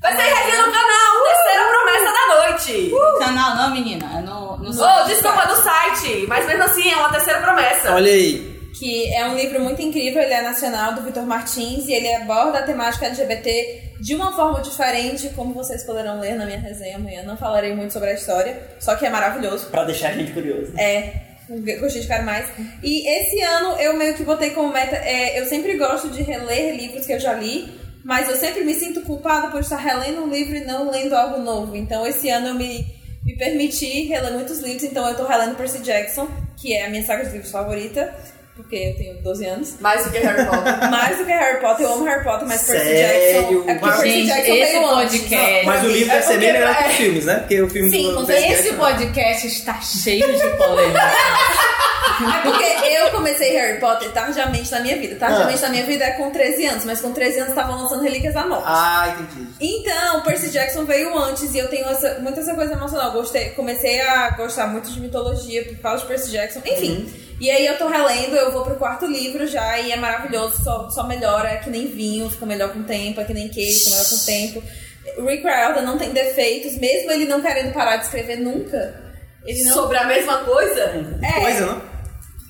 Vai sair resenha no canal, terceira promessa da noite. No canal não, menina. É no, no Oh, desculpa, do site. Mas mesmo assim, é uma terceira promessa. Olha aí. Que é um livro muito incrível, ele é nacional, do Vitor Martins, e ele aborda a temática LGBT de uma forma diferente, como vocês poderão ler na minha resenha amanhã. Não falarei muito sobre a história, só que é maravilhoso. Pra deixar a gente curioso. É, gostei de cara mais. E esse ano eu meio que botei como meta, é, eu sempre gosto de reler livros que eu já li, mas eu sempre me sinto culpada por estar relendo um livro e não lendo algo novo. Então esse ano eu me, me permiti reler muitos livros, então eu tô relendo Percy Jackson, que é a minha saga de livros favorita, porque eu tenho 12 anos. Mais do que Harry Potter. Mais do que Harry Potter, eu amo Harry Potter, mas Percy Sério? Jackson. É porque Mas- Percy Gente, Jackson esse veio antes. podcast. Mas o livro É deve ser bem melhor que os é. filmes, né? Porque o filme Sim, do Esse podcast está cheio de polêmica. É porque eu comecei Harry Potter tardiamente na minha vida. Tardiamente na minha vida é com 13 anos, mas com 13 anos estavam lançando Relíquias da Morte. Ah, entendi. Então, Percy Jackson veio antes e eu tenho essa, muito essa coisa emocional. Gostei, comecei a gostar muito de mitologia por causa de Percy Jackson. Enfim. E aí eu tô relendo, eu vou pro quarto livro já e é maravilhoso, só, só melhora, é que nem vinho, fica melhor com o tempo, é que nem queijo, fica melhor com o tempo. O Rick Riordan não tem defeitos, mesmo ele não querendo parar de escrever nunca. Ele não. Sobre a mesma coisa? É. coisa,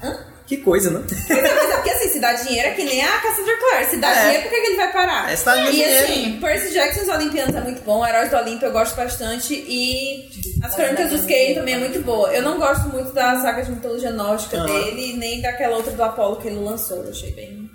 não? Que coisa, não? Mas é porque assim, se dá dinheiro é que nem a Cassandra Clare. Se dá É. dinheiro, por que, que ele vai parar? É, se dá e dinheiro. assim, Percy Jackson os Olimpianos é muito bom, Heróis do Olimpo eu gosto bastante e As Crônicas dos Kane também é muito boa. Eu não gosto muito da saga de mitologia nórdica Aham. dele, nem daquela outra do Apolo que ele lançou, eu achei bem.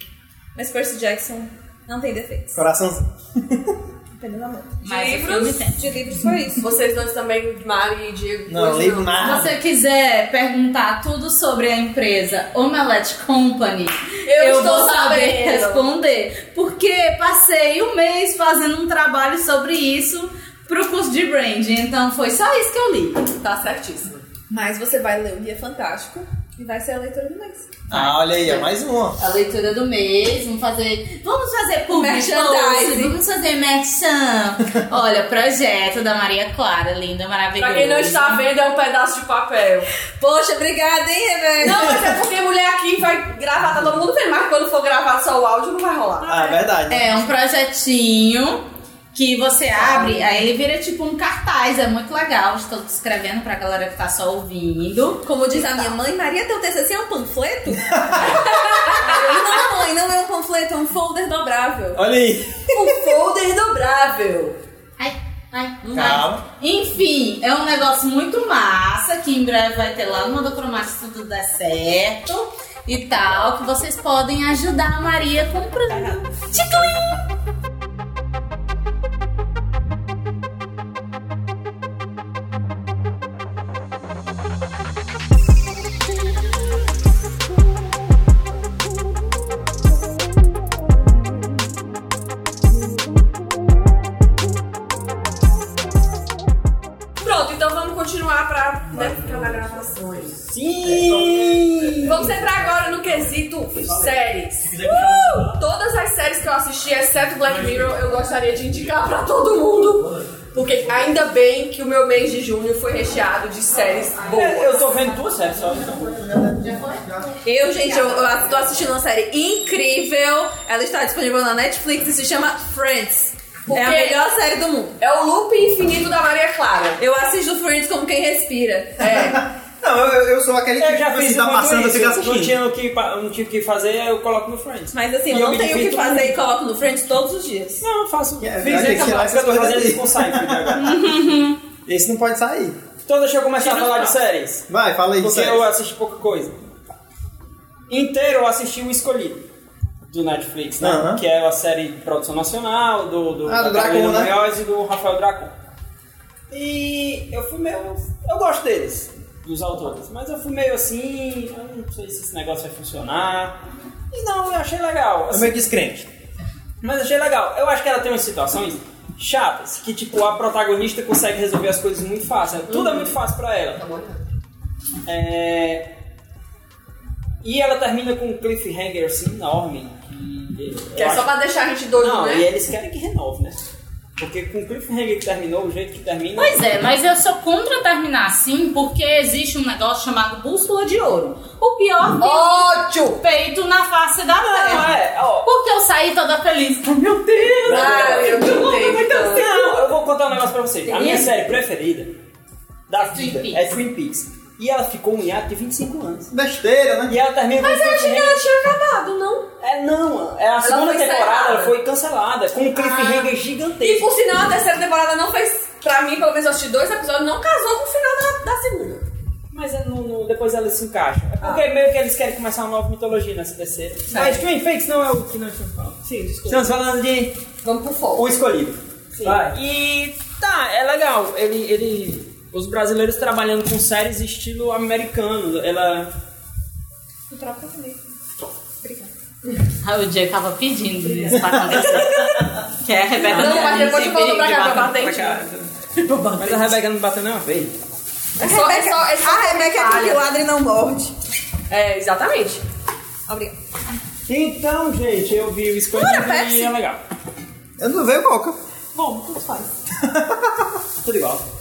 Mas Percy Jackson não tem defeitos. Coraçãozinho. Dependendo da mão. Mas o Livros? De livros foi isso. Vocês dois também, Mari e Diego. Não, livro nada. Se você quiser perguntar tudo sobre a empresa Omelette Company, Eu vou estou saber sabendo. responder. Porque passei um mês fazendo um trabalho sobre isso pro curso de branding. Então foi só isso que eu li. Tá certíssimo. Mas você vai ler o Guia Fantástico e vai ser a leitura do mês. Ah, olha aí, é mais uma. A leitura do mês, vamos fazer. Vamos fazer post, vamos fazer merchan. Olha, projeto da Maria Clara, linda, maravilhosa. Pra quem não está vendo, é um pedaço de papel. Poxa, obrigada, hein, Rebeca? Não, mas é porque mulher aqui vai gravar, tá todo mundo vendo, mas quando for gravado só o áudio não vai rolar. Ah, é verdade. É um projetinho que você abre, aí ele vira tipo um cartaz, é muito legal. Estou escrevendo pra galera que tá só ouvindo. Como diz a minha mãe, Maria, teu TCC é um panfleto? Não, mãe, não é um panfleto, é um folder dobrável. Olha aí. Um folder dobrável. Ai, ai, Calma. Enfim, é um negócio muito massa que em breve vai ter lá no Monocromático se tudo der certo e tal, que vocês podem ajudar a Maria comprando. Tchiclim! Gostaria de indicar pra todo mundo. Porque ainda bem que o meu mês de junho foi recheado de séries boas. Eu tô vendo duas séries só. então. Eu, gente, eu, eu tô assistindo uma série incrível. Ela está disponível na Netflix e se chama Friends. Por É a melhor série do mundo. É o loop infinito da Maria Clara. Eu assisto Friends como quem respira. É. Não, eu, eu sou aquele que Eu já tipo, fiz assim, tá passando, isso. fico Não assistindo. tinha o que, não tinha o que fazer, eu coloco no Friends. Mas assim, eu eu não tenho o que fazer e coloco no Friends todos os dias. Não, eu faço. É, Fiz essas que eu tô fazendo isso com Seinfeld agora. Esse não pode sair. Então deixa eu começar a Tira os falar de séries. Vai, fala aí Porque eu assisti pouca coisa. Inteiro eu assisti o Escolhido, do Netflix, né? Que é a série de produção nacional, do, do, Ah, do Dracon, né? E do Rafael Dracon. E eu fui meio... Eu gosto deles, dos autores. Mas eu fui meio assim... Eu não sei se esse negócio vai funcionar. E não, eu achei legal. É assim. meio descrente. Mas achei legal. Eu acho que ela tem umas situações chatas, que tipo, a protagonista consegue resolver as coisas muito fácil. Tudo é muito fácil pra ela. É... E ela termina com um cliffhanger assim enorme. Que, Que é só pra deixar a gente doido, Não, né? e eles querem que renove, né? Porque com o cliffhanger que terminou, o jeito que termina. Pois é, mas eu sou contra terminar assim porque existe um negócio chamado bússola de ouro. O pior Ótimo! feito na face da Não, terra. é, ó. Porque eu saí toda feliz. Oh, meu Deus! Ah, eu não entendo. Não, eu vou contar um negócio pra vocês. A minha série preferida da Twin vida Peaks. é Twin Peaks. E ela ficou um hiato de 25 anos. Besteira, né? E ela termina com Mas eu achei que ela tinha acabado, não? É, não, é a segunda temporada ela foi cancelada com um cliffhanger E gigantesco. por sinal, a terceira temporada não fez. Pra mim, pelo menos eu assisti dois episódios, não casou com o final da, da segunda. Mas é no- no- depois ela se encaixa. É porque meio que eles querem começar uma nova mitologia nessa terceira. Mas Twin Peaks não é o que nós estamos falando. Sim, desculpa. Estamos falando de Vamos pro foco. O escolhido. Vai. E tá, é legal. Ele, ele, os brasileiros trabalhando com séries estilo americano. Ela. Troca comigo. Obrigada. Aí o Jay tava pedindo isso pra acontecer. que é a Rebeca Não, mas depois eu volto pra cá pra bater. Pra cá. Mas a Rebeca não bateu nenhuma vez. É só, é só, é só A Rebeca é que o ladre não morde. É, exatamente. Obrigada. Então, gente, eu vi o Pepsi. e é legal. Eu não veio coca. Bom, tudo faz. Tudo igual.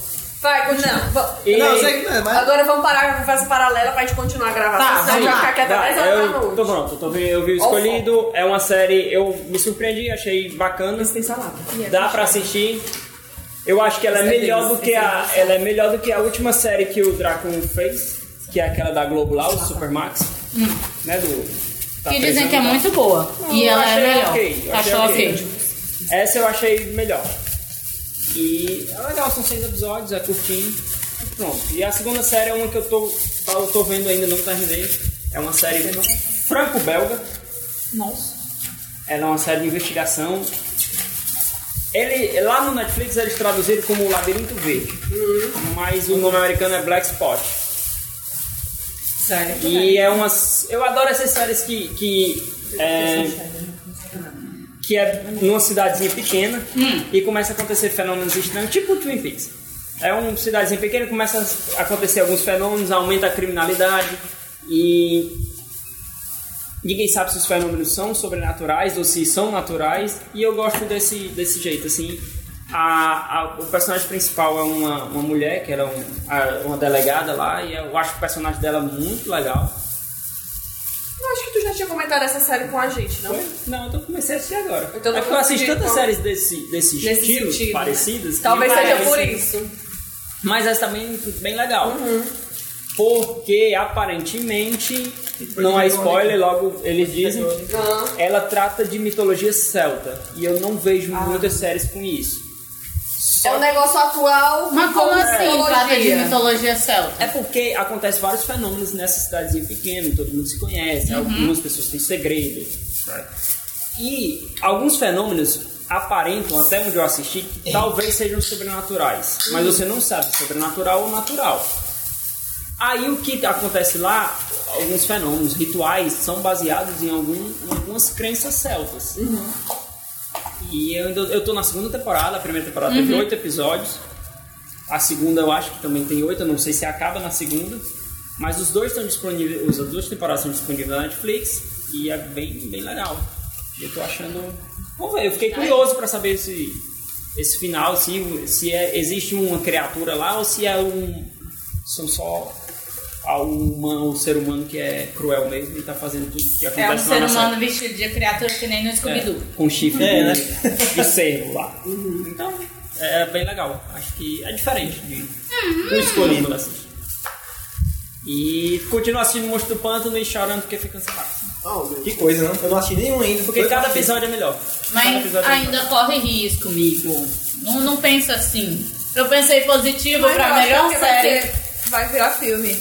Vai, continua. E- Não, eu sei que não é, mas. Agora vamos parar com a conversa paralela pra gente continuar a gravação. Tá, senão a gente vai vamos ficar lá. quieta Tá, 10 horas da eu tô pronto, eu, tô, vi- eu vi o escolhido. É uma série, eu me surpreendi, achei bacana. Tem salada. Dá pra assistir. Eu acho que ela é melhor do que a. Ela é melhor do que a última série que o Draco fez, que é aquela da Globo lá, o Supermax. Né? Do. tá Que dizem que é muito boa. e eu ela é melhor. ok, eu achei Achou ok. ok. Essa eu achei melhor. E é legal, são seis episódios, é curtinho. e Pronto. E a segunda série é uma que eu tô, eu tô vendo ainda, não terminei. É uma série franco-belga. Nossa. Ela é uma série de investigação. Ele, lá no Netflix eles traduziram como Labirinto Verde. Mas o nome americano é Black Spot. Sério. E é umas. Eu adoro essas séries que. que é, que é numa cidadezinha pequena e começa a acontecer fenômenos estranhos, tipo o Twin Peaks. É uma cidadezinha pequena, começa a acontecer alguns fenômenos, aumenta a criminalidade e ninguém sabe se os fenômenos são sobrenaturais ou se são naturais e eu gosto desse, desse jeito, assim. A, a- o personagem principal é uma, uma mulher, que era um, a- uma delegada lá, e eu acho o personagem dela muito legal. Eu acho que tu já tinha comentado essa série com a gente, não? Não, eu tô comecei a assistir agora. Então é tu porque eu assisto conseguiu, tantas então. séries desse, desse, estilo, sentido. parecidas. que Talvez seja parece- por isso. Mas essa também é bem legal. Porque aparentemente, não é spoiler, logo eles dizem, Ah. ela trata de mitologia celta. E eu não vejo muitas séries com isso. É um negócio atual. Mas como com assim, mitologia. trata de mitologia celta? É porque acontece vários fenômenos nessa cidadezinha pequena, todo mundo se conhece, algumas pessoas têm segredos. E alguns fenômenos aparentam, até onde eu assisti, que talvez sejam sobrenaturais. Mas você não sabe se é sobrenatural ou natural. Aí o que acontece lá, alguns fenômenos, rituais, são baseados em, algum, em algumas crenças celtas. E eu, eu tô na segunda temporada, a primeira temporada teve oito episódios. A segunda eu acho que também tem oito, eu não sei se acaba na segunda. Mas os dois estão disponíveis, as duas temporadas estão disponíveis na Netflix e é bem, bem legal. E eu tô achando. Vamos ver, eu fiquei curioso pra saber se esse final, se, se é- existe uma criatura lá ou se é um. São só a humano, o ser humano que é cruel mesmo e tá fazendo tudo que acontece É um ser na série. humano vestido de criatura que nem no Scooby-Doo. É, com chifre É, né? de cervo lá. Então, é bem legal. Acho que é diferente de do escolhido quando assiste. E continua assistindo Monstro do Pântano e chorando porque fica cansado. Que coisa, não? Eu não assisti nenhum ainda. Porque cada episódio é melhor. Cada Mas episódio é melhor. ainda corre risco, amigo. Não, não pensa assim. Eu pensei positivo Mas pra melhor série. Vai, ter- vai virar filme.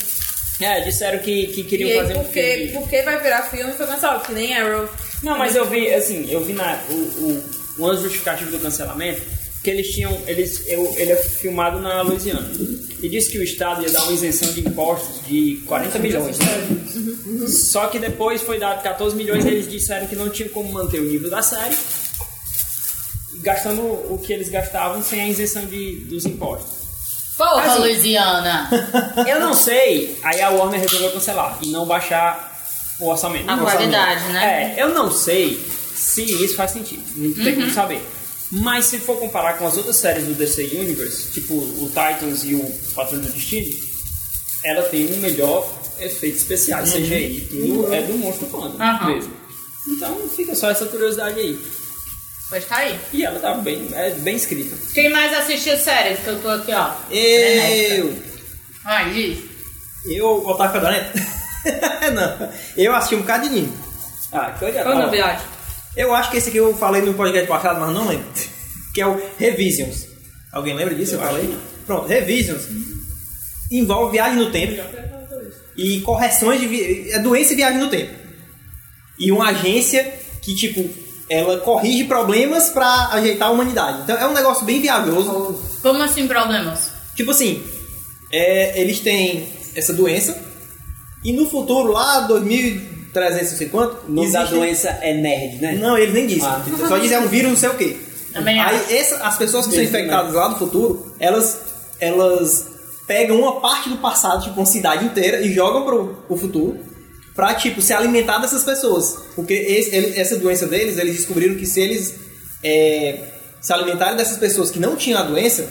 É, disseram que, que queriam aí, fazer um porque, filme. porque vai virar filme foi cancelado, que nem Arrow. Não, mas eu vi, assim, eu vi na, o, o, uma justificativa do cancelamento que eles tinham, eles, eu, ele é filmado na Louisiana. E disse que o Estado ia dar uma isenção de impostos de 40 milhões. né? Só que depois foi dado 14 milhões e eles disseram que não tinha como manter o nível da série, gastando o que eles gastavam sem a isenção de, dos impostos. Porra, Assim. Louisiana. Eu não sei, aí a Warner resolveu cancelar e não baixar o orçamento. A qualidade, né? É, eu não sei se isso faz sentido. Não tem como saber. Mas se for comparar com as outras séries do DC Universe, tipo o Titans e o Patrulha do Destino, ela tem um melhor efeito especial, CGI, tudo é do Monstro Pântano Aham. mesmo. Então fica só essa curiosidade aí. Pois tá aí. E ela tá bem, é bem escrita. Quem mais assistiu séries? Que eu tô aqui, ó. Eu. Ai, diz. Eu, Otávio Cadorento? não. Eu assisti um bocado de anime. Ah, que olha, Quando ó, viagem? Eu acho que esse aqui eu falei no podcast passado, mas não lembro. Que é o Revisions. Alguém lembra disso? Eu falei? Pronto, Revisions. Envolve viagem no tempo. E correções de. Vi... É doença e viagem no tempo. E uma agência que, tipo, ela corrige problemas pra ajeitar a humanidade. Então é um negócio bem viajoso. Como assim problemas? Tipo assim, é, eles têm essa doença e no futuro, lá 2300 não sei quanto, O nome da existem- doença é nerd, né? Não, eles nem dizem. Ah. Só dizem é um vírus não sei o quê. Também Aí essa- as pessoas que são infectadas lá no futuro, elas, elas pegam uma parte do passado, tipo uma cidade inteira, e jogam pro, pro futuro pra, tipo, se alimentar dessas pessoas. Porque esse- ele- essa doença deles, eles descobriram que se eles é, se alimentarem dessas pessoas que não tinham a doença,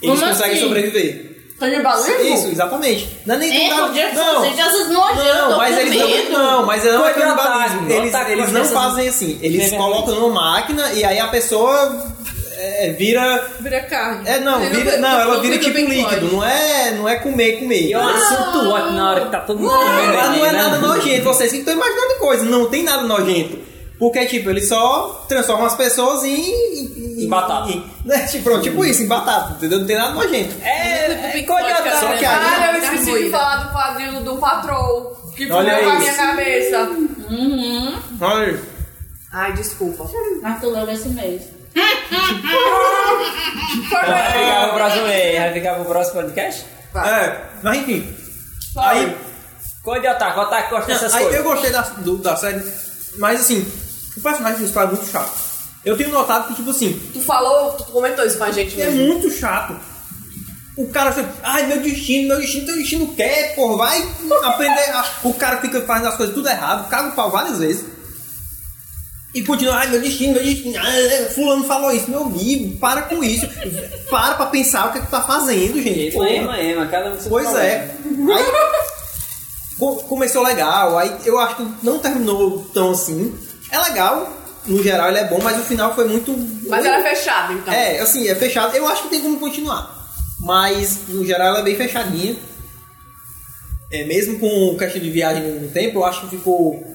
eles Como conseguem assim? sobreviver. Canibalismo? Isso, exatamente. Não é nem É, não, fazer essas nojentas, não, mas eles não, medo. não, mas não é Coisa de canibalismo. Eles, eles não fazem assim. Eles Verdade. colocam numa máquina e aí a pessoa é, vira. Vira carne. É, não, Vira- vira, não, ela vira tipo líquido, não é, não é comer, comer. E é um assunto ótimo na hora que tá todo mundo comendo ali, não é né? nada nojento, vocês que estão imaginando coisa, não tem nada nojento. Porque, tipo, eles só transformam as pessoas em. em, Em batata. em- né? tipo, pronto, tipo isso, em batata, entendeu? Não tem nada nojento. É, é coisa de Pode otário. Só que aí- Ah, eu Tá esqueci de falar do quadril do patrão. Que Olha fumou a isso. minha cabeça. Uhum. Olha. Ai, desculpa. Arthur leu esse mês. Vai ficar pro próximo, vai ficar pro próximo podcast? É, mas enfim. Aí, Coisa de otaku, otaku gosta dessas aí coisas. eu gostei da, do- da série, mas assim, o personagem principal é muito chato. Eu tenho notado que, tipo assim, Tu falou, tu comentou isso com a gente é mesmo. muito chato. O cara sempre, ai meu destino, meu destino, teu destino quer, porra, vai aprender. a-" O cara fica fazendo as coisas tudo errado, caga o pau várias vezes. E continua, ai meu destino, meu destino, ah, é, fulano falou isso, meu amigo, para com isso. Para pra pensar o que, é que tu tá fazendo, gente. Ema, ema, ema, cada um Pois problema. é. Aí co- começou legal, aí eu acho que não terminou tão assim. É legal, no geral ele é bom, mas o final foi muito. Mas ela é fechada, então. É, assim, é fechado. Eu acho que tem como continuar. Mas no geral ela é bem fechadinha. É, mesmo com o questão de viagem no tempo, eu acho que ficou.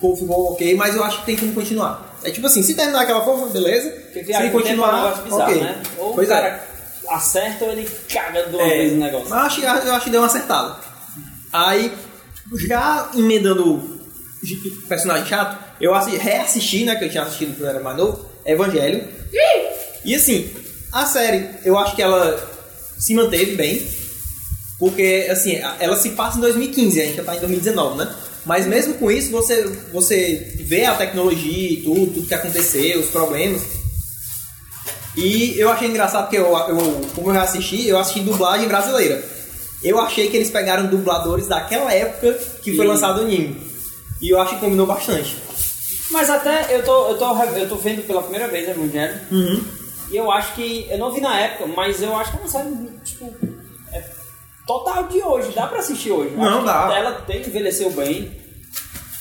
Ficou, ficou ok, mas eu acho que tem como continuar. É tipo assim, se terminar aquela forma, beleza. Porque Se é um continuar, bizarro, ok. né? Ou pois o é. cara acerta ou ele caga de uma É, vez no negócio. Mas eu acho, eu acho que deu uma acertada. Aí, já emendando o personagem chato, eu assi- reassisti, né? Que eu tinha assistido quando era mais novo, Evangelho. E assim, a série, eu acho que ela se manteve bem. Porque, assim, ela se passa em 2015, a gente já tá em 2019, né? Mas mesmo com isso, você, você vê a tecnologia e tudo, tudo que aconteceu, os problemas. E eu achei engraçado porque eu, eu como eu já assisti, eu assisti dublagem brasileira. Eu achei que eles pegaram dubladores daquela época que foi E- lançado o anime. E eu acho que combinou bastante. Mas até eu tô, eu tô, eu tô vendo pela primeira vez Evangelho. Uhum. E eu acho que. Eu não vi na época, mas eu acho que é uma série, tipo. Total de hoje. Dá pra assistir hoje. Não, acho que dá. Ela tem, envelheceu bem.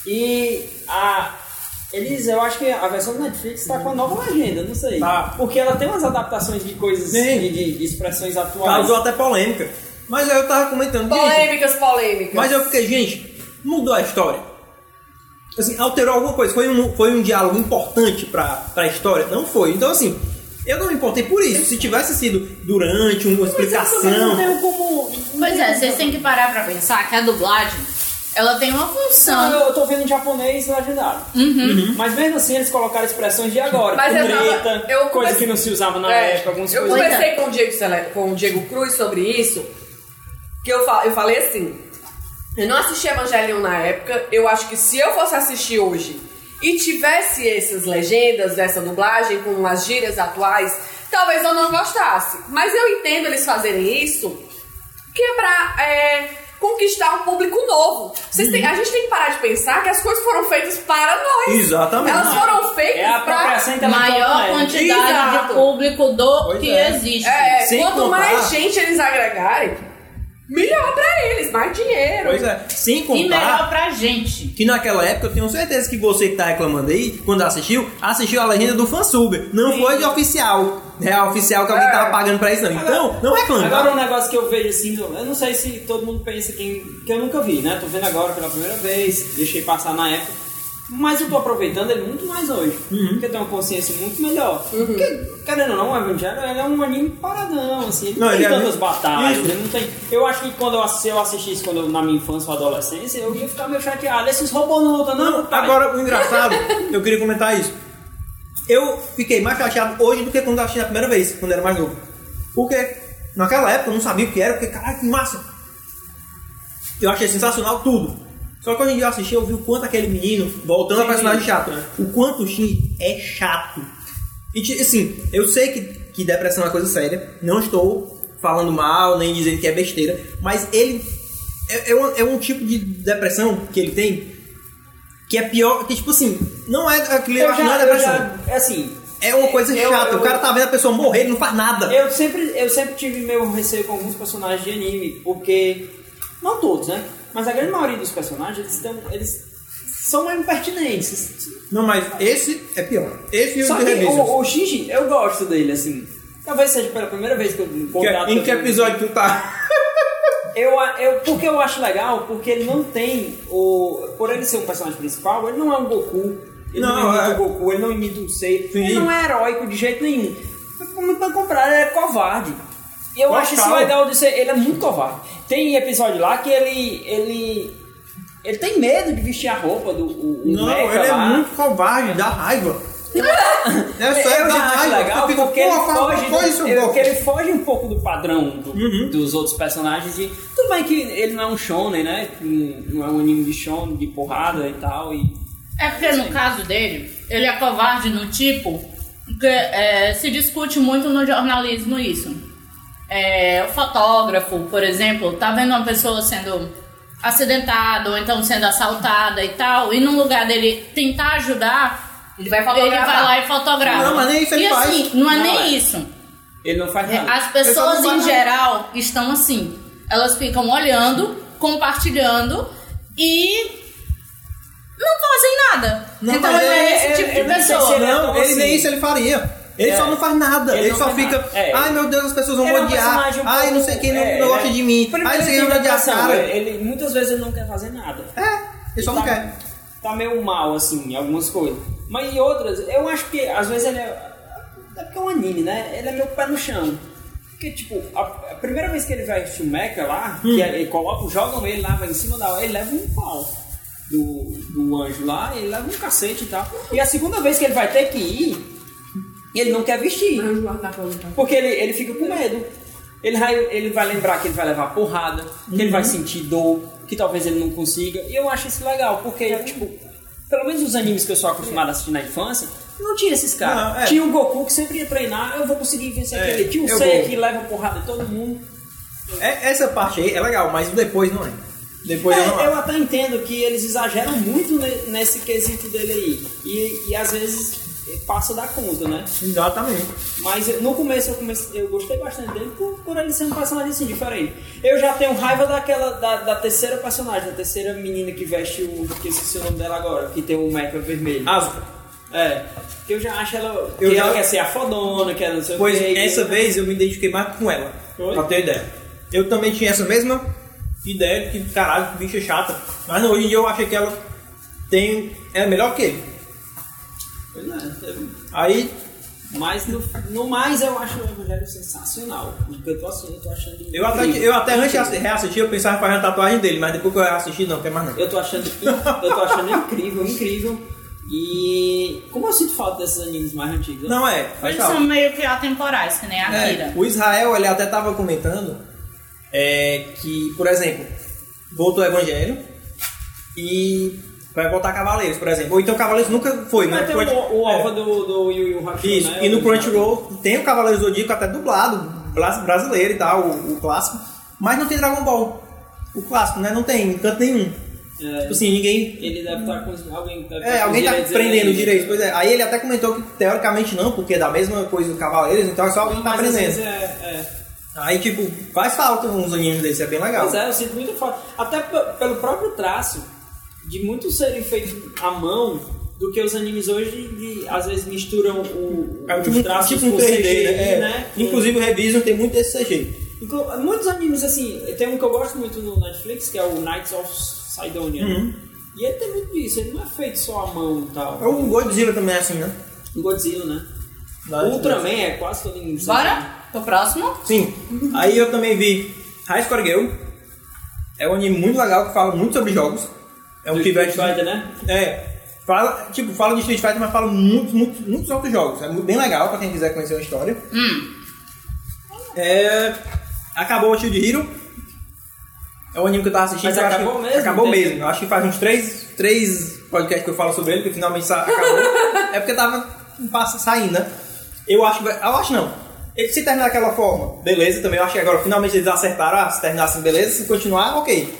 E a. Eles, eu acho que a versão do Netflix tá com a nova legenda, não sei. Tá. Porque ela tem umas adaptações de coisas, de, de- expressões atuais. Causou até polêmica. Mas aí eu tava comentando. gente, Polêmicas, polêmicas. Mas eu fiquei, gente, mudou a história. Assim, alterou alguma coisa. Foi um, foi um diálogo importante pra, pra história? Não foi. Então, assim, eu não me importei por isso. Se tivesse sido durante uma Não explicação. tem como. Pois é, vocês têm que parar pra pensar que a dublagem, ela tem uma função. eu, eu tô vendo em japonês legendado. Uhum. Mas mesmo assim eles colocaram expressões de agora. Mas eu tava- eu coisa que não se usava na É, época, algumas eu coisas. conversei com o, Diego, com o Diego Cruz sobre isso, que eu, eu falei assim, eu não assisti Evangelion na época, eu acho que se eu fosse assistir hoje e tivesse essas legendas, essa dublagem com as gírias atuais, talvez eu não gostasse. Mas eu entendo eles fazerem isso, que é pra é, conquistar um público novo. Vocês têm- a gente tem que parar de pensar que as coisas foram feitas para nós. Exatamente. Elas foram feitas É a pra... apropriação intelectual. Maior quantidade Exato. de público do Pois que é. existe. É, Sem quanto contar- mais gente eles agregarem, melhor pra eles, mais dinheiro. Pois é. Sem E melhor contar pra gente. que naquela época eu tenho certeza que você que tá reclamando aí, quando assistiu, assistiu a legenda do fansub. Não foi de oficial. Real oficial que alguém É. tava pagando pra isso, não. Então, não reclame. tá? Agora um negócio que eu vejo assim, eu não sei se todo mundo pensa que, que eu nunca vi, né? Tô vendo agora pela primeira vez, deixei passar na época. Mas eu tô aproveitando ele muito mais hoje. Uhum. Porque eu tenho uma consciência muito melhor. Porque, querendo ou não, o Evangelho ele é um anime paradão, assim. Ele não, Não, tem ele é tantas muito- batalhas, Isso. ele não tem... Eu acho que quando eu, assisti, eu assistisse quando eu, na minha infância ou adolescência, eu ia ficar meio chateado. Esses robôs não lutam, não, pai. Agora, o engraçado, eu queria comentar isso. Eu fiquei mais chateado hoje do que quando eu assisti a primeira vez, quando eu era mais novo. Porque naquela época eu não sabia o que era, porque, caralho, que massa. Eu achei sensacional tudo. Só que hoje em dia eu assisti, eu vi o quanto aquele menino, voltando Sim, personagem sim. chato, né? O quanto o Shinji é chato. E assim, eu sei que, que depressão é uma coisa séria, não estou falando mal, nem dizendo que é besteira, mas ele é, é, um, é um tipo de depressão que ele tem que é pior, que tipo assim, não é aquele Eu não é depressão. já, assim, É uma coisa Eu- chata, eu- o cara tá vendo a pessoa morrer, ele não faz nada. Eu sempre, eu sempre tive meu receio com alguns personagens de anime, porque. Não todos, né? Mas a grande maioria dos personagens, eles, eles são mais impertinentes. Não, mas esse é pior. Esse o Só que o, o Shinji, eu gosto dele, assim. Talvez seja pela primeira vez que eu Que- contato em que episódio tu tá? Eu, eu, porque eu acho legal, porque ele não tem o. Por ele ser um personagem principal, ele não é um Goku. Ele não, Não, imita é. o Goku, ele não imita o Sei. Ele não é heróico de jeito nenhum. Muito pelo contrário, ele é covarde. E eu Total. acho isso legal de ser. Ele é muito covarde. Tem episódio lá que ele. ele. ele tem medo de vestir a roupa do. O, o Não, ele é lá. muito covarde, dá raiva. É só eu dá já acho legal fica, porque ele "Pô, foge, coisa, do, seu eu- Goku." que ele foge um pouco do padrão do- Uhum. dos outros personagens. E, tudo bem que ele não é um shonen, né? Não é um anime de shonen, de porrada e tal. E, É porque no caso dele, ele é covarde no tipo que é, se discute muito no jornalismo isso. É, o fotógrafo, por exemplo, tá vendo uma pessoa sendo acidentada ou então sendo assaltada e tal, e no lugar dele tentar ajudar, Ele vai ele fotografar. vai lá e fotografa. Não, mas nem isso ele e faz. assim, não é Não, nem é. isso. ele não faz nada. As pessoas em geral estão assim. Elas ficam olhando, compartilhando e não fazem nada. Não, então mas ele é ele- esse tipo ele- de ele pessoa. ele é Não, ele assim. nem isso ele faria. Ele É. só não faz nada. Ele Ele, não só fica. É. Ai meu Deus, as pessoas vão Ele é odiar. um Ai, não sei quem não, é, não gosta ele é- de mim. Ai, não sei quem ele não vai odiar cara. Ele, muitas vezes ele não quer fazer nada. É, ele só não tá, quer. Tá meio mal, assim, em algumas coisas. Mas em outras, eu acho que às vezes ele é. É porque é um anime, né? Ele é meio pé no chão. Porque, tipo, a, a primeira vez que ele vai Mecha lá, Hum. que ele coloca, jogam ele lá, vai em cima da. Ele leva um pau do, do anjo lá, ele leva um cacete e tal. E a segunda vez que ele vai ter que ir, ele não quer vestir. Porque ele, ele fica com medo. Ele vai, ele vai lembrar que ele vai levar porrada, que ele Uhum. vai sentir dor, que talvez ele não consiga. E eu acho isso legal, porque, tipo, pelo menos os animes que eu sou acostumado a assistir na infância, não tinha esses caras. Não, é. Tinha o Goku que sempre ia treinar, eu vou conseguir vencer É, aquele. Tinha o Seiya que leva porrada de todo mundo. É, essa parte aí é legal, mas depois não é. Depois É, eu eu até entendo que eles exageram muito ne- nesse quesito dele aí. E, e às vezes passa da conta, né? Exatamente. Mas no começo eu, comecei, eu gostei bastante dele por, por ele ser um personagem assim, diferente. Eu já tenho raiva daquela, da, da terceira personagem, da terceira menina que veste o. que esqueci o nome dela agora, que tem o mecha vermelho. Asuka. É. Que eu já acho ela. Eu que já- ela quer ser a fodona, que ela não sei Pois o quê. essa vez eu me identifiquei mais com ela. Foi? Pra ter ideia. Eu também tinha essa mesma ideia de que, caralho, que bicha chata. Mas não, hoje em dia eu achei que ela tem. é melhor que ele. Pois é, Aí, Mas no, no mais eu acho o Evangelho sensacional. O que eu tô, achando- eu tô achando. eu até, eu até antes de reassistir, eu pensava em fazer a tatuagem dele, mas depois que eu reassisti, não, quer mais não. Eu tô achando, eu tô achando incrível, incrível. E como eu sinto falta desses animes mais antigos. né? Não é, Eles são meio que atemporais, que nem a Akira. É, o Israel, ele até tava comentando é, que, por exemplo, voltou o Evangelho e vai voltar Cavaleiros, por exemplo. Ou então Cavaleiros nunca foi, né? Ter o, Crunch- o OVA é. do, do Yu Yu Hakusho, Isso, né? e no Crunchyroll tem o Cavaleiro Zodíaco até dublado, bra- brasileiro e tal, o, o clássico, mas não tem Dragon Ball. O clássico, né? Não tem em canto nenhum. É, Tipo assim, ninguém. ele deve estar com alguém deve É, estar com alguém tá prendendo direito, pois é. Aí ele até comentou que teoricamente não, porque é da mesma coisa do Cavaleiros, então é só alguém que tá prendendo. é, é. Aí, tipo, faz falta uns animes desses, é bem legal. Pois é, eu sinto muita falta. Até pelo próprio traço, de muitos serem feitos à mão, do que os animes hoje, de, às vezes misturam o, É os tipo, traços tipo um com 3D, CGI, né? É. né? Com- Inclusive o Revision tem muito desse CG. Inclu- Muitos animes, assim, tem um que eu gosto muito no Netflix, que é o Knights of Sidonia. Uhum. E ele tem muito disso, ele não é feito só à mão e tal. O Godzilla também é assim, né? O Godzilla, né? O Ultraman é quase todo em Bora pro próximo. Sim. Aí eu também vi High Score Girl. É um anime muito legal que fala muito sobre jogos. É um Do pivete. Street Fighter, né? É. Fala, tipo, fala de Street Fighter, mas fala muito, muito, muitos outros jogos. É bem legal pra quem quiser conhecer a história. Hum. É. Acabou o Shield Hero. É o anime que eu tava assistindo. Mas acabou que- mesmo? Acabou Entendi. mesmo. Eu acho que faz uns três, três podcasts que eu falo sobre ele, que finalmente acabou. é porque tava passa- saindo, né? Eu acho que vai. Eu acho não. Ele se terminar daquela forma, beleza, também eu acho que agora finalmente eles acertaram, ah, se terminar assim, beleza, se continuar, ok.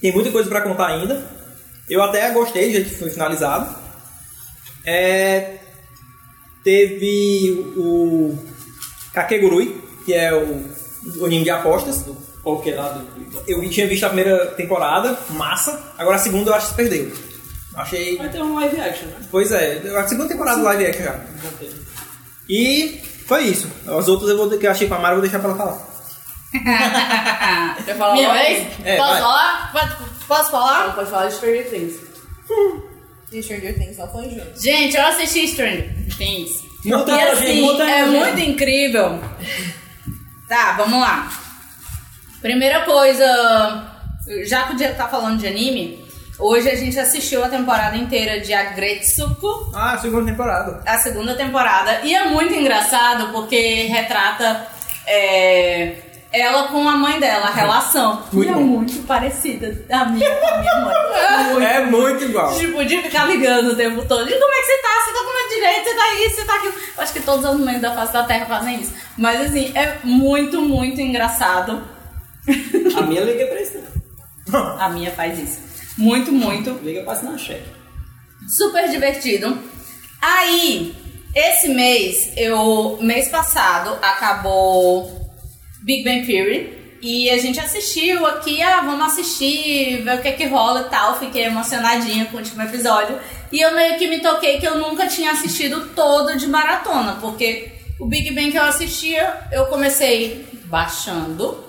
Tem muita coisa pra contar ainda. Eu até gostei do jeito que foi finalizado. É, teve o Kakegurui, que é o, o anime de apostas. Poké lá do. Eu tinha visto a primeira temporada, massa. Agora a segunda eu acho que se perdeu. Achei. Vai ter um live action, né? Pois é, a segunda temporada do live action já. E foi isso. As outras eu vou que eu achei com a Mara, eu vou deixar pra ela falar. Quer falar Minha logo? vez? É, Posso vai. falar? Pode- Posso falar? Ela pode falar de Stranger Things. Stranger Things não foi junto. Gente, eu assisti Stranger Things. Muta e pra gente, assim, é gente. muito incrível. Tá, vamos lá. Primeira coisa, já que o Diego tá falando de anime, hoje a gente assistiu a temporada inteira de Agretsuko, Ah, a segunda temporada. a segunda temporada. E é muito engraçado porque retrata é, ela com a mãe dela, a relação. Muito e é bom. muito parecida a minha com a minha mãe. Muito. É muito igual. Tipo, de ficar ligando o tempo todo. E como é que você tá? Você tá comendo direito? Você tá isso? Você tá aquilo? Eu acho que todos os mães da face da terra fazem isso. Mas assim, é muito, muito engraçado. A minha liga pra isso, não. A minha faz isso. Muito, muito. Liga pra assinar cheque. Super divertido. Aí, esse mês, eu. Mês passado, acabou Big Bang Theory. E a gente assistiu aqui, ah, vamos assistir, ver o que é que rola e tal. Fiquei emocionadinha com o último episódio. E eu meio que me toquei que eu nunca tinha assistido todo de maratona, porque o Big Bang que eu assistia, eu comecei baixando.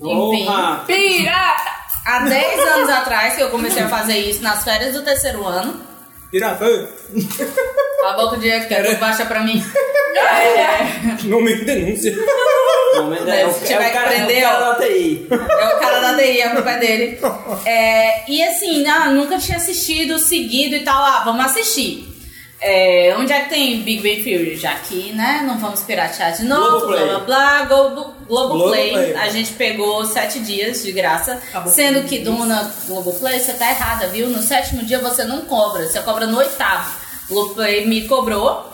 Enfim. Pirata! Há 10 anos atrás que eu comecei a fazer isso nas férias do terceiro ano. Pirata, Cala a boca, Diego, que é tu baixa pra mim. É, não me denúncia. Não, mas Né, é, o, se é o cara, que prender, é o cara da TI. é o cara da DI, a culpa é dele. É, e assim, ah, nunca tinha assistido, seguido e tal. Ah, vamos assistir. É, onde é que tem Big Bang Theory? Já que, né, não vamos piratear de novo, blá Globoplay. blá blá, Globo, Globoplay. Globoplay. A gente pegou sete dias de graça, sendo que, dona Globoplay, você tá errada, viu? No sétimo dia você não cobra, você cobra no oitavo. Globoplay me cobrou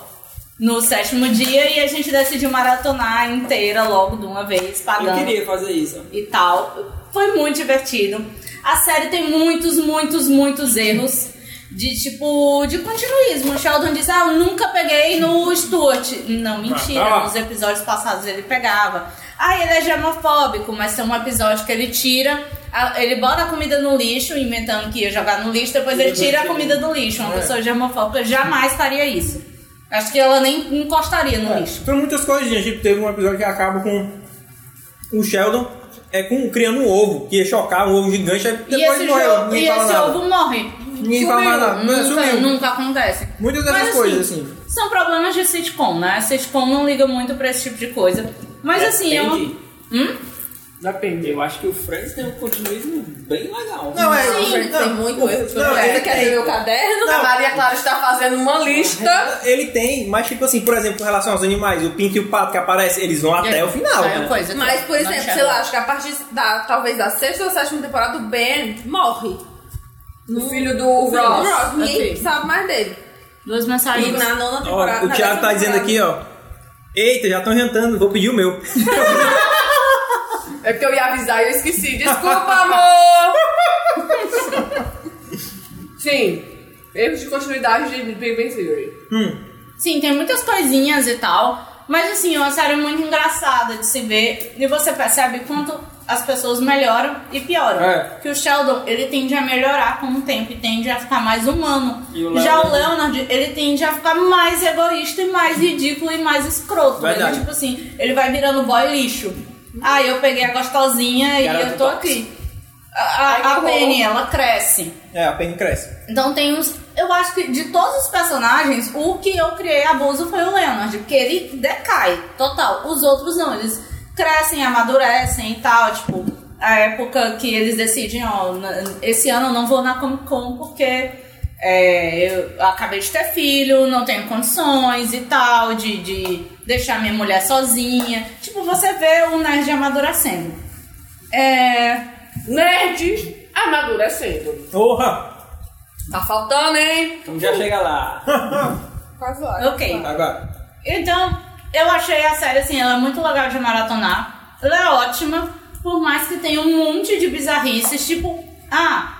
no sétimo dia e a gente decidiu maratonar inteira logo de uma vez, Eu pagando queria fazer isso. e tal. Foi muito divertido. A série tem muitos, muitos, muitos erros de tipo de continuismo. O Sheldon diz: Ah, eu nunca peguei no Stuart. Não, mentira. Ah, tá. Nos episódios passados ele pegava. Ah, ele é germofóbico, mas tem um episódio que ele tira, a- ele bota a comida no lixo, inventando que ia jogar no lixo, depois ele tira a comida do lixo. Uma É. pessoa germofóbica jamais faria isso. Acho que ela nem encostaria no lixo. São muitas coisinhas. Tipo, teve um episódio que acaba com o Sheldon é, com, criando um ovo, que ia chocar, um ovo gigante, E depois morreu. e esse nada. ovo morre. Ninguém fala mais nada. Nunca, Sumiu. nunca acontece. Muitas dessas Mas, coisas, assim. São problemas de sitcom, né? Sitcom não liga muito pra esse tipo de coisa. Mas assim, eu. Depende. Hum? Depende. Eu acho que o Friends tem um continuismo bem legal. Não, é. Sim, não, tem muito erro. Não, ele quer tem. ver meu caderno? A Maria Clara está fazendo uma lista. Ele tem, mas tipo assim, por exemplo, com relação aos animais, o pinto e o pato que aparecem, eles vão até o final. É uma né? coisa. Mas, por Não exemplo, sei lá, acho que a partir da, talvez da sexta ou sétima temporada, o Ben morre. O filho do O filho do Ross. Ross. Ninguém sabe mais dele. Duas E mensagens. na nona Ó, temporada. o na Thiago tá dizendo aqui, ó. Eita, já estão jantando, vou pedir o meu. É porque eu ia avisar e eu esqueci. Desculpa, amor! Sim. Erros de continuidade de Big Bang Theory. Sim, tem muitas coisinhas e tal. Mas assim, é uma série muito engraçada de se ver. E você percebe quanto as pessoas melhoram e pioram. É. Que o Sheldon, ele tende a melhorar com o tempo e tende a ficar mais humano. E o Já o Leonard? Ele tende a ficar mais egoísta e mais ridículo e mais escroto. Verdade. Ele, tipo assim, ele vai virando boy lixo. Ah, eu peguei a gostosinha e Garoto eu tô aqui. A, a, a Penny, ela cresce. É, a Penny cresce. Então tem uns. Eu acho que de todos os personagens, o que eu criei abuso foi o Leonard, porque ele decai total. Os outros não, eles crescem, amadurecem e tal. Tipo, a época que eles decidem, ó, esse ano eu não vou na Comic Con porque é, eu acabei de ter filho, não tenho condições e tal, de, de deixar minha mulher sozinha. Tipo, você vê o nerd amadurecendo. É. Nerd amadurecendo. Porra! Tá faltando, hein? Então já chega lá. Quase lá. Ok. Agora. Então, eu achei a série assim, ela é muito legal de maratonar. Ela é ótima, por mais que tenha um monte de bizarrices, tipo, ah,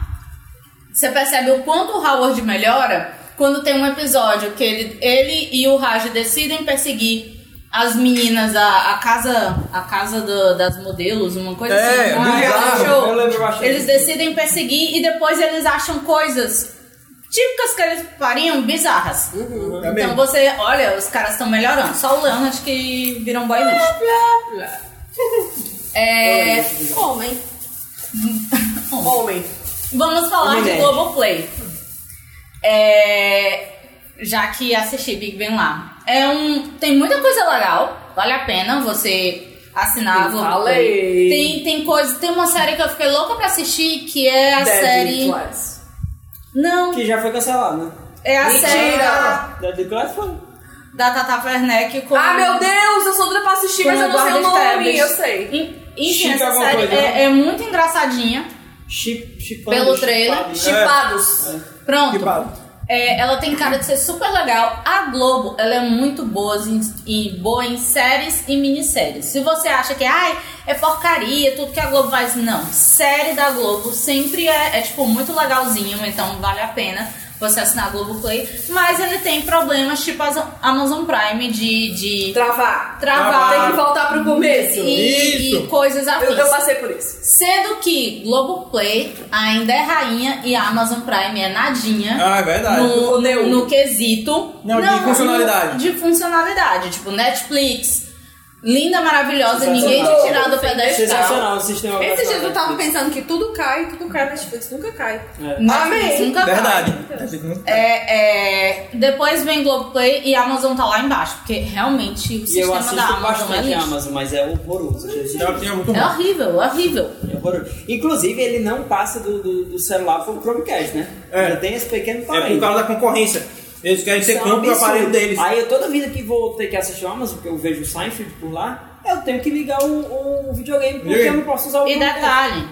você percebe o quanto o Howard melhora quando tem um episódio que ele, ele e o Raj decidem perseguir as meninas, a, a casa, a casa do- das modelos, uma coisa É, assim. um reality bizarro. show. Eles decidem perseguir e depois eles acham coisas típicas que eles fariam bizarras. É Então você, olha, os caras estão melhorando. Só o Leonard que viram boy lixo. É, Homem. Homem. vamos falar Homem de. Globoplay. É, já que assisti Big Ben lá. É um, tem muita coisa legal. Vale a pena você assinar Eu Globoplay. falei. Tem, tem coisa, tem uma série que eu fiquei louca pra assistir que é a Dead série. Class. Não, Que já foi cancelado, né? é a Mentira! série da, foi. da Tata Werneck com. Ah, meu Deus, eu sou doida pra assistir, mas eu não sei o nome, eu sei. En- Enfim, Chica essa série coisa, né? é, é muito engraçadinha. Chip, chipando, Pelo trailer. chipado. Chipados. Pronto. Que bala. É, ela tem cara de ser super legal. A Globo, ela é muito boa em, em- boa em séries e minisséries. Se você acha que ai, é porcaria, tudo que a Globo faz, não. Série da Globo sempre é, é, tipo muito legalzinho, então vale a pena você assinar a Globoplay. Mas ele tem problemas tipo a Amazon Prime de, de Travar. travar Tem que voltar pro começo. e, e coisas Eu, afins. eu passei por isso. Sendo que Globoplay ainda é rainha e a Amazon Prime é nadinha Ah, é verdade. no, conteúdo. no quesito. Não, de funcionalidade. no- de funcionalidade. Tipo, Netflix, linda, maravilhosa, ninguém te tirar do pedestal. Sensacional o sistema Esses dias eu tava Netflix. pensando que tudo cai, tudo cai, Netflix nunca cai. É. Amém. nunca cai. Verdade. É, é, depois vem Globoplay e a Amazon tá lá embaixo, porque realmente o E eu sistema da assisto Amazon é a lixo. Amazon, mas é horroroso. É bom. horrível, horrível. É horroroso. Inclusive, ele não passa do, do, do celular pro Chromecast, né? É. Já tem esse pequeno É porém. por causa da concorrência. Eles querem ser é campo do absurdo. aparelho deles. Aí eu toda vida que vou ter que assistir o Amazon, porque eu vejo o Seinfeld por lá, eu tenho que ligar o, o videogame, porque eu não posso usar o E detalhe,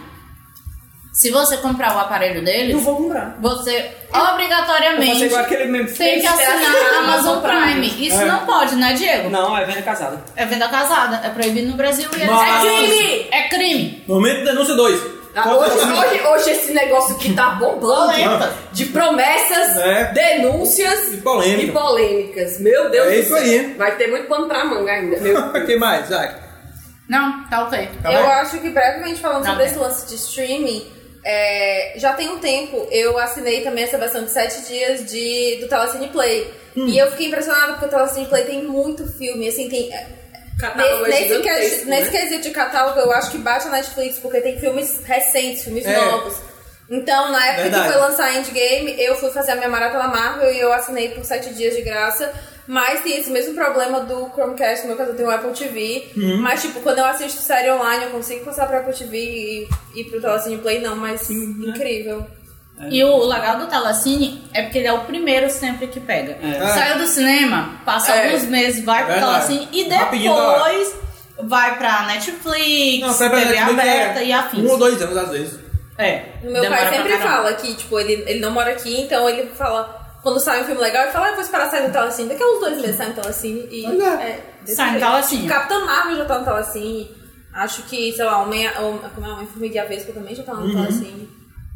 se você comprar o aparelho deles, Não vou comprar. você faço obrigatoriamente igual aquele mesmo tem que assinar a Amazon Prime. Isso É. não pode, né, Diego? Não, é venda casada. É venda casada, é proibido no Brasil e Mas- é crime! É crime! Momento denúncia 2. Ah, Hoje, hoje, hoje esse negócio que tá bombando Polêmica. de promessas, É. denúncias E polêmica. e polêmicas. Meu Deus É do isso céu. aí. Vai ter muito pano pra manga ainda. O que mais, Zac? Não, tá ok. Tá eu bem? acho que brevemente falando Não sobre esse lance de streaming, é, já tem um tempo eu assinei também essa versão de 7 dias de, do Telecine Play. Hum. E eu fiquei impressionada porque o Telecine Play tem muito filme, assim, tem. É, Catálogo é Nesse, nesse, gigantesco, que- né? nesse quesito de catálogo, eu acho que bate a Netflix, porque tem filmes recentes, filmes É. novos. Então, na época Verdade. que foi lançar Endgame, eu fui fazer a minha maratona Marvel e eu assinei por 7 dias de graça. Mas tem esse mesmo problema do Chromecast, no meu caso eu tenho o Apple TV. Uhum. Mas, tipo, quando eu assisto série online, eu consigo passar pro Apple TV e ir pro Telecine Play, não, mas incrível. E o legal do Telecine é porque ele é o primeiro sempre que pega. É. Saiu do cinema, passa É. alguns meses, vai pro Verdade. Telecine e Rapidinho tá depois vai pra Netflix, Não, pra TV Netflix aberta é e afins. Um ou dois anos, às vezes. É. O meu pai sempre fala que, tipo, ele, ele não mora aqui, então ele fala. Quando sai um filme legal, ele fala, ah, eu vou esperar sair no Telecine. Daqui a uns dois meses sai no Telecine e. É, desse Sai no. Telecine. Capitã Marvel já tá no Telecine. Acho que, sei lá, Homem, Hom- como é, Homem Formiga e também já tá no Uhum. Telecine.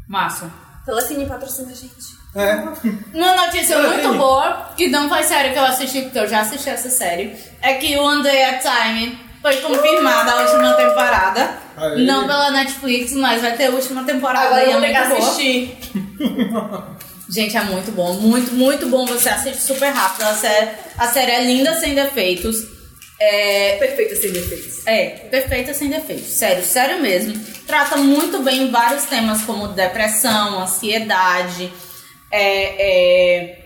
Massa. Telecine patrocina a gente. É. Uma notícia muito boa, que não foi série que eu assisti, porque eu já assisti essa série, é que One Day at Time foi confirmada a última temporada. Aí. Não pela Netflix, mas vai ter a última temporada Agora e eu é vou ter que boa. assistir. Gente, é muito bom, muito, muito bom. Você assiste super rápido. A série, a série é linda sem defeitos. É, Perfeita sem defeitos. é, perfeita sem defeitos. Sério, sério mesmo. Trata muito bem vários temas como depressão, ansiedade, é, é,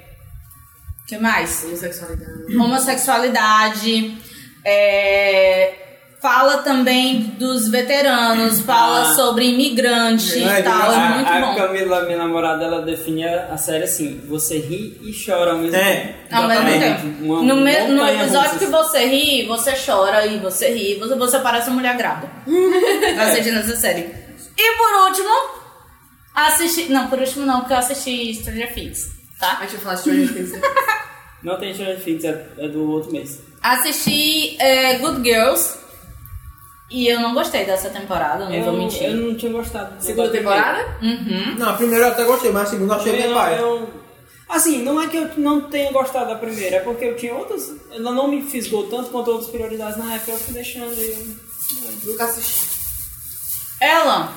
que mais? Homossexualidade. Homossexualidade, é, fala também dos veteranos, fala Ah. sobre imigrante É, e tal, é a, muito a bom. Camila, minha namorada, ela definia a série assim: você ri e chora ao mesmo É, tempo. Ao mesmo Exatamente. tempo. Uma No, me- no episódio russa. que você ri, você chora e você ri, você, você parece uma mulher grávida. assistindo essa série. E por último, assisti. Não, por último não, porque eu assisti Stranger Things, tá? A gente vai falar Stranger Things. né? Não tem Stranger Things, é, é do outro mês. Assisti é, Good Girls. E eu não gostei dessa temporada, não eu, vou mentir. eu não tinha gostado. Segunda temporada? Uhum. Não, a primeira eu até gostei, mas a segunda eu achei bem pai. eu- assim, não é que eu não tenha gostado da primeira, é porque eu tinha outras. Ela não me fisgou tanto quanto outras prioridades na época, eu fui deixando e eu- Nunca assisti. Ela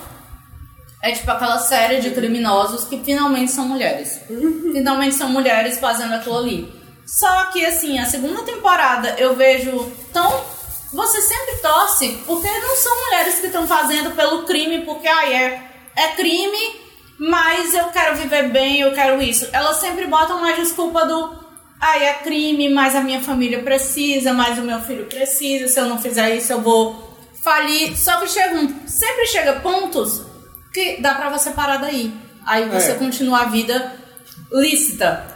é tipo aquela série de criminosos que finalmente são mulheres. finalmente são mulheres fazendo aquilo ali. Só que assim, a segunda temporada eu vejo tão. Você sempre torce porque não são mulheres que estão fazendo pelo crime, porque ai, é, é crime, mas eu quero viver bem, eu quero isso. Elas sempre botam uma desculpa do. Ai, é crime, mas a minha família precisa, mas o meu filho precisa. Se eu não fizer isso, eu vou falir. Só que chega um, sempre chega pontos que dá pra você parar daí. Aí você É. continua a vida lícita.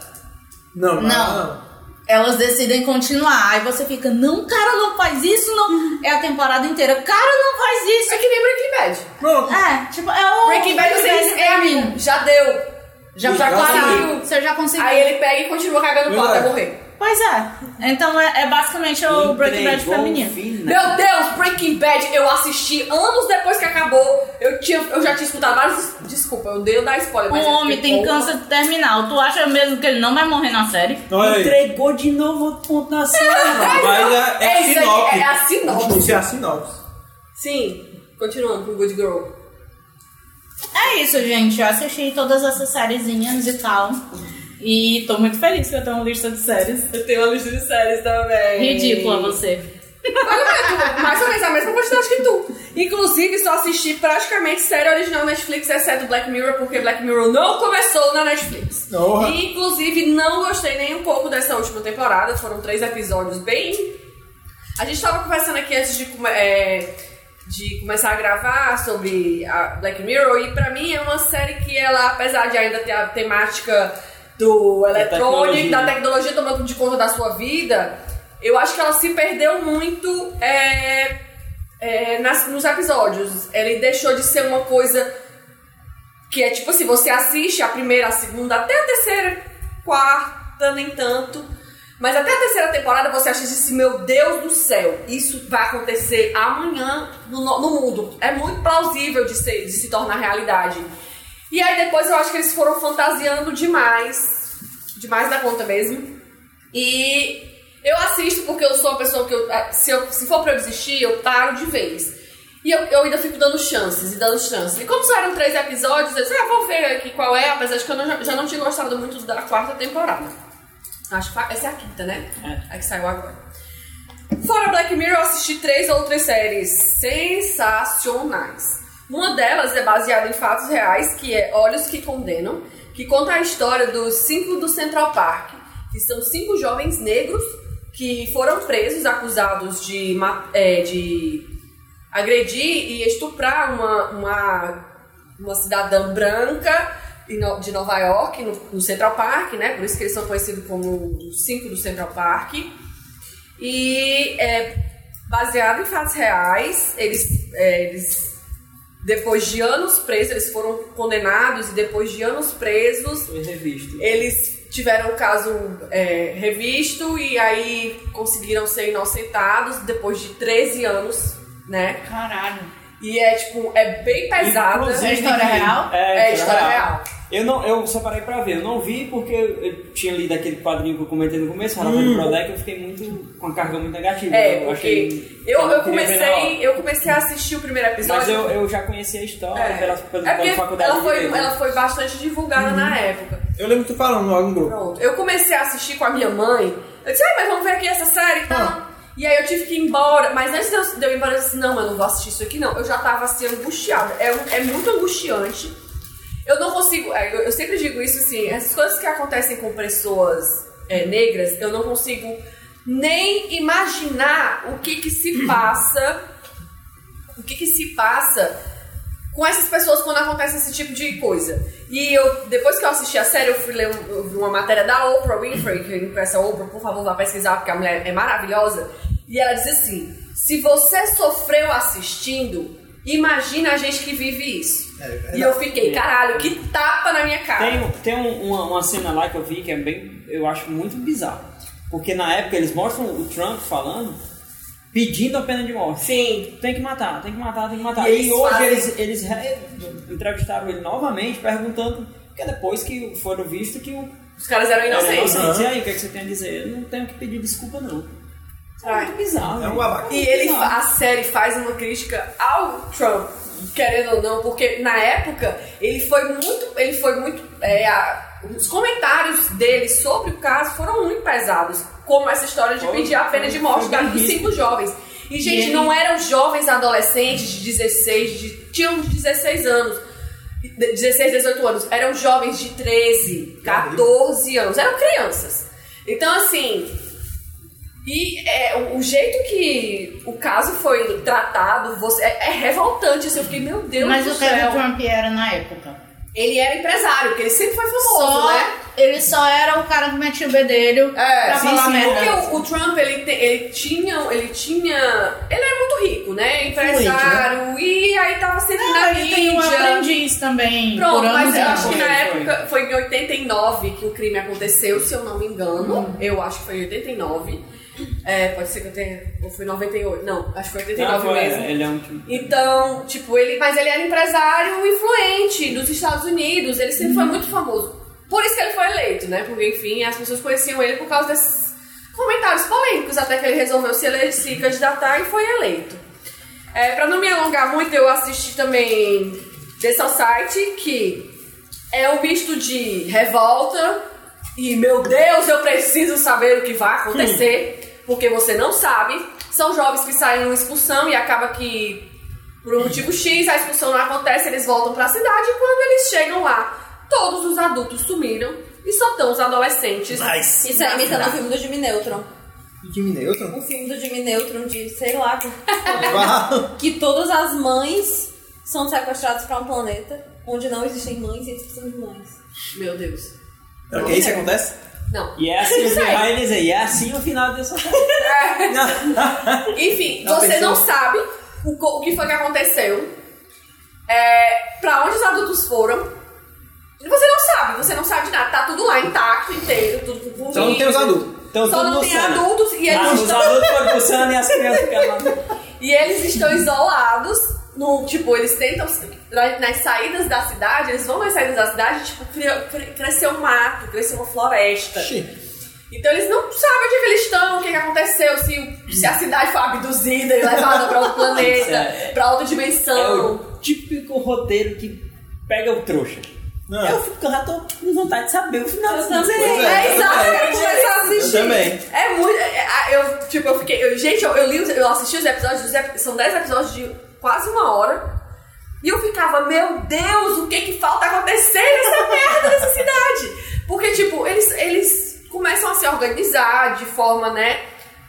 Não, não. Não. Elas decidem continuar. Aí você fica, não, cara, não faz isso, não. É a temporada inteira. Cara, não faz isso. É que nem Breaking Bad. Pronto. É, tipo, é o. Breaking Bad, você diz, é amigo, já deu. Já, Já conseguiu. Você já conseguiu. Aí ele pega e continua cagando pau até morrer. Pois é. Então é, é basicamente o Breaking Bad feminino. o final. Meu Deus, Breaking Bad, eu assisti anos depois que acabou. Eu, tinha, eu já tinha escutado vários. Desculpa, eu dei eu dar spoiler, O. Um homem tem câncer terminal. Tu acha mesmo que ele não vai morrer na série? Olha. Entregou de novo outro ponto na série. Mas é, é, É sinopse. é a sinopse. Isso é a sinopse. Sim, continuando com Good Girl. É isso, gente. Eu assisti todas essas sériezinhas e tal. E tô muito feliz que eu tenho uma lista de séries. Eu tenho uma lista de séries também. Ridícula você. Olha, mais ou menos a mesma quantidade que tu. Inclusive, só assisti praticamente série original Netflix, exceto Black Mirror, porque Black Mirror não começou na Netflix. Porra. E, inclusive, não gostei nem um pouco dessa última temporada. Foram três episódios bem. A gente tava conversando aqui antes de, é, de começar a gravar sobre a Black Mirror, e pra mim é uma série que ela, apesar de ainda ter a temática do eletrônico, da tecnologia tomando de conta da sua vida, eu acho que ela se perdeu muito é, é, nas- nos episódios. Ele deixou de ser uma coisa que é tipo assim, você assiste a primeira, a segunda, até a terceira, quarta, nem tanto. Mas até a terceira temporada você acha assim, meu Deus do céu, isso vai acontecer amanhã no, no- no mundo. É muito plausível de, ser, de se tornar realidade. E aí depois eu acho que eles foram fantasiando demais. Demais da conta mesmo. E eu assisto porque eu sou uma pessoa que eu, ah, se, eu, se for pra eu desistir, eu paro de vez. E eu, eu ainda fico dando chances e dando chances. E como só eram três episódios, eu disse, ah, vou ver aqui qual é, apesar de que eu não- já não tinha gostado muito da quarta temporada. Acho que essa é a quinta, né? É. A que saiu agora. Fora Black Mirror, eu assisti três outras séries sensacionais. Uma delas é baseada em fatos reais, que é Olhos que Condenam, que conta a história dos cinco do Central Park, que são cinco jovens negros que foram presos, acusados de, é, de agredir e estuprar uma, uma, uma cidadã branca de Nova York, no, no Central Park, né? Por isso que eles são conhecidos como os cinco do Central Park. E é baseado em fatos reais. Eles, é, eles, depois de anos presos, eles foram condenados e depois de anos presos, eles tiveram o caso é, revisto e aí conseguiram ser inocentados depois de 13 anos, né? Caralho. E é tipo, é bem pesada. Inclusive É história real? É história real. Eu, não, eu separei pra ver, eu não vi porque eu tinha lido aquele quadrinho que eu comentei no começo, Relatório do Prodec, eu fiquei muito com a carga muito negativa. É, eu porque achei. eu, eu comecei, eu comecei a assistir o primeiro episódio. Mas eu, eu já conhecia a história É, pela, pela, é faculdade ela foi, ela foi bastante divulgada na época. Eu lembro tu falando lá no grupo. Pronto. Eu comecei a assistir com a minha mãe. Eu disse, ah, mas vamos ver aqui essa série e tal. Ah. E aí eu tive que ir embora. Mas antes de eu, de eu ir embora, eu disse, não, eu não vou assistir isso aqui, não. Eu já tava assim, angustiada. É, é muito angustiante. Eu não consigo. é, Eu, eu sempre digo isso assim, essas coisas que acontecem com pessoas é, negras, eu não consigo nem imaginar o que que se passa. O que que se passa com essas pessoas quando acontece esse tipo de coisa. E eu, depois que eu assisti a série, eu fui ler um- eu vi uma matéria da Oprah Winfrey, que não conhece a Oprah, por favor, vá pesquisar, porque a mulher é maravilhosa. E ela diz assim: se você sofreu assistindo, imagina a gente que vive isso. É, e eu fiquei, caralho, que tapa na minha cara. Tem, tem um- uma, uma cena lá que eu vi que é bem. Eu acho muito bizarro. Porque na época eles mostram o Trump falando, pedindo a pena de morte. Sim. Tem que matar, tem que matar, tem que matar. E E, hoje fazem- eles, eles re- entrevistaram ele novamente, perguntando, porque depois que foram visto que o Os caras eram era inocentes. inocente. E aí, o que, é que você tem a dizer? Eu não tenho que pedir desculpa, não. Isso é Ai. muito bizarro. É um né? babaca. E ele, a série faz uma crítica ao Trump, querendo ou não, porque na época ele foi muito, ele foi muito, é, a- os comentários dele sobre o caso foram muito pesados, como essa história de pedir a pena de morte visto. cinco jovens. E gente, ele- não eram jovens adolescentes de 16, de, tinham 16 anos. de 16, 18 anos, eram jovens de 13, 14 anos, eram crianças. Então, assim, e é, o, jeito que o caso foi tratado você, é, é revoltante. Assim, eu fiquei, meu Deus Mas do é céu. o Trump era na época? Ele era empresário, porque ele sempre foi famoso, Só, né? Ele só era o cara que metia o bedelho É, pra sim, falar sim, merda. porque o, o Trump, ele, te- ele tinha, ele tinha, ele era muito rico, né? Empresário, e aí tava sempre na Ah, ele tem um mídia. aprendiz também. Pronto, mas eu acho que na época foi em 89 que o crime aconteceu, se eu não me engano. Eu acho que foi em 89. É, pode ser que eu tenha. Ou foi 98. Não, acho que foi 89 Não, foi, mesmo. ele é um tipo- Então, tipo, ele. Mas ele era empresário influente dos Estados Unidos, ele sempre foi Uhum. muito famoso. Por isso que ele foi eleito, né? Porque, enfim, as pessoas conheciam ele por causa desses comentários polêmicos, até que ele resolveu se, ele, se candidatar e foi eleito. É, pra não me alongar muito, eu assisti também The Society, que é um misto de revolta e, meu Deus, eu preciso saber o que vai acontecer, porque você não sabe. São jovens que saem numa expulsão e acaba que, por um motivo X, a expulsão não acontece, eles voltam pra cidade e quando eles chegam lá, todos os adultos sumiram e só estão os adolescentes. Nice. Isso é imitando o filme do Jimmy Neutron. Jimmy Neutron? O filme do Jimmy Neutron de, sei lá, que- que todas as mães são sequestradas pra um planeta onde não existem mães e eles precisam de mães. Meu Deus. Ok, isso acontece? Não. E é assim, vai dizer, e é assim o final dessa Enfim, Não você pensou? não sabe o, o que foi que aconteceu, é, pra onde os adultos foram. Você não sabe, você não sabe de nada. Tá tudo lá intacto, inteiro, tudo com Só não tem os adultos. Então, Só não tem Sana. adultos e Ah, eles, os estão, adultos foram pro e as crianças ficaram lá. e eles estão isolados. No, tipo, eles tentam. na- Nas saídas da cidade, eles vão nas saídas da cidade, tipo, cresceu um mato, cresceu uma floresta. Então eles não sabem onde é eles estão, o que, que aconteceu, se, se a cidade foi abduzida e levada pra outro planeta, É. pra outra É dimensão. o típico roteiro que pega o trouxa. Não. Eu, fico, eu já tô com vontade de saber o final dessa. Pois é, É, exato, eu assistir. Eu também. É muito. é, é, eu, tipo, eu fiquei. eu- gente, eu, eu li, eu assisti os episódios, os ep- são 10 episódios de quase uma hora. E eu ficava, meu Deus, o que que falta acontecer nessa merda dessa cidade? Porque, tipo, eles, eles começam a se organizar de forma, né,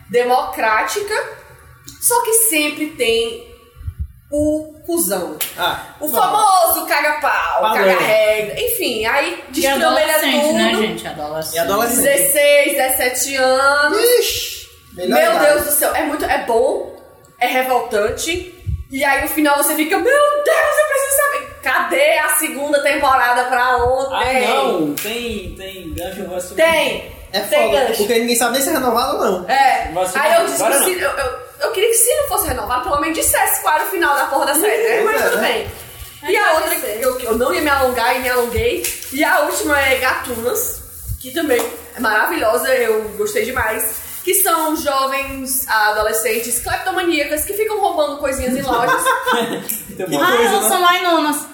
democrática, só que sempre tem o cuzão. Ah, O não. famoso caga-pau, caga-regra, enfim, aí destrambelha adolescente, tudo. né, gente? Adolescente. E adolescente. 16, 17 anos. Ixi, melhor Meu idade. Deus do céu, é muito. É bom, é revoltante. E aí no final você fica, meu Deus, eu preciso saber. Cadê a segunda temporada pra ontem? Ah, não, tem, tem gancho eu vou assumir. Tem! É tem foda, gancho. porque ninguém sabe nem se é renovado ou não. É. Vai. Aí eu disse, não. se, eu, eu, eu queria que se não fosse renovado, pelo menos dissesse qual era o final da porra da série, né? Mas é, tudo né? bem. E a outra, que eu, que eu não ia me alongar e me alonguei. E a última é Gatunas, que também é maravilhosa, eu gostei demais. Que são jovens adolescentes cleptomaníacas que ficam roubando coisinhas em lojas. Ah, elas né? são Mainonas.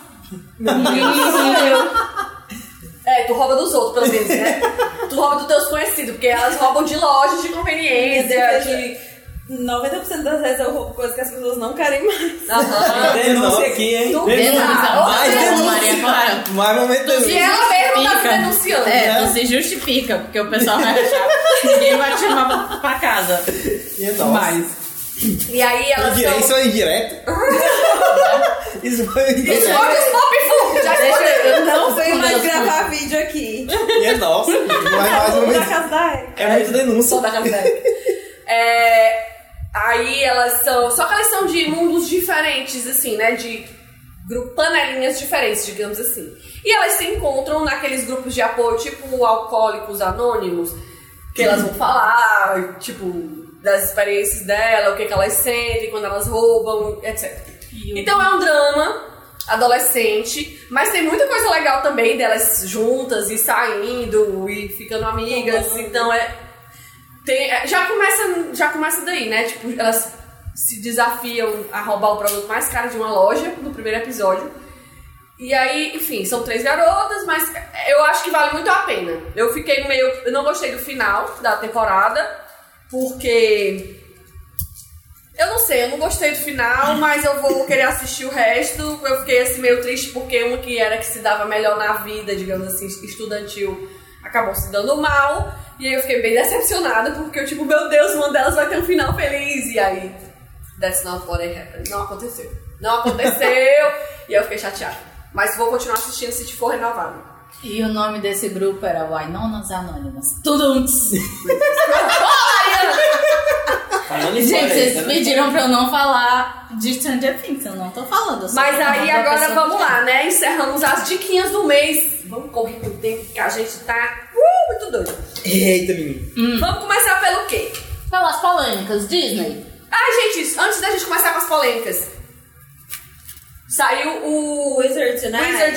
É, tu rouba dos outros, pelo menos, né? tu rouba dos teus conhecidos, porque elas roubam de lojas de conveniência, de 90% das vezes eu roubo coisas que as pessoas não querem mais. Aham. Denúncia aqui, hein? Tu- Denúncia. Ah, Mais denúncia. Maria Clara. Mais momento E denúncia. ela mesma tá se denunciando. É, tu se justifica, porque o pessoal vai achar que ninguém vai te chamar pra- pra casa. E é nossa. Mas. E aí elas Indire- são... Isso é indireto? Isso foi indireto. Escolhe o Stop! Já Deixa eu Não venho mais gravar vídeo aqui. E é nossa. Mais, mais momento. na casa da Erika. É muito denúncia. Sou da casa dela. É, aí elas são. Só que elas são de mundos diferentes, assim, né? De grupo, panelinhas diferentes, digamos assim. E elas se encontram naqueles grupos de apoio, tipo Alcoólicos Anônimos, que elas vão falar, tipo, das experiências dela, o que, que elas sentem quando elas roubam, etc. Então é um drama adolescente, mas tem muita coisa legal também delas juntas e saindo e ficando amigas. Então é. Tem- é, já, começa, já começa daí, né? Tipo, elas se desafiam a roubar o produto mais caro de uma loja no primeiro episódio. E aí, enfim, são três garotas, mas eu acho que vale muito a pena. Eu fiquei meio. Eu não gostei do final da temporada, porque. Eu não sei, eu não gostei do final, mas eu vou querer assistir o resto. Eu fiquei assim meio triste porque uma que era que se dava melhor na vida, digamos assim, estudantil, acabou se dando mal. E aí eu fiquei bem decepcionada porque eu, tipo, meu Deus, uma delas vai ter um final feliz. E aí, that's not what happened. Não aconteceu. Não aconteceu. e aí eu fiquei chateada. Mas vou continuar assistindo se te for renovado. E o nome desse grupo era Wainonas Anônimas. Tudo em Gente, vocês pediram pra eu não falar de Stranger Things, eu não tô falando. Mas aí agora vamos lá, né? Encerramos as diquinhas do mês. Vamos correr pro tempo que a gente tá uh, muito doido. Eita, menino. Vamos começar pelo quê? Pelas polêmicas, Disney. Ah, gente, antes da gente começar com as polêmicas. Saiu o. Wizard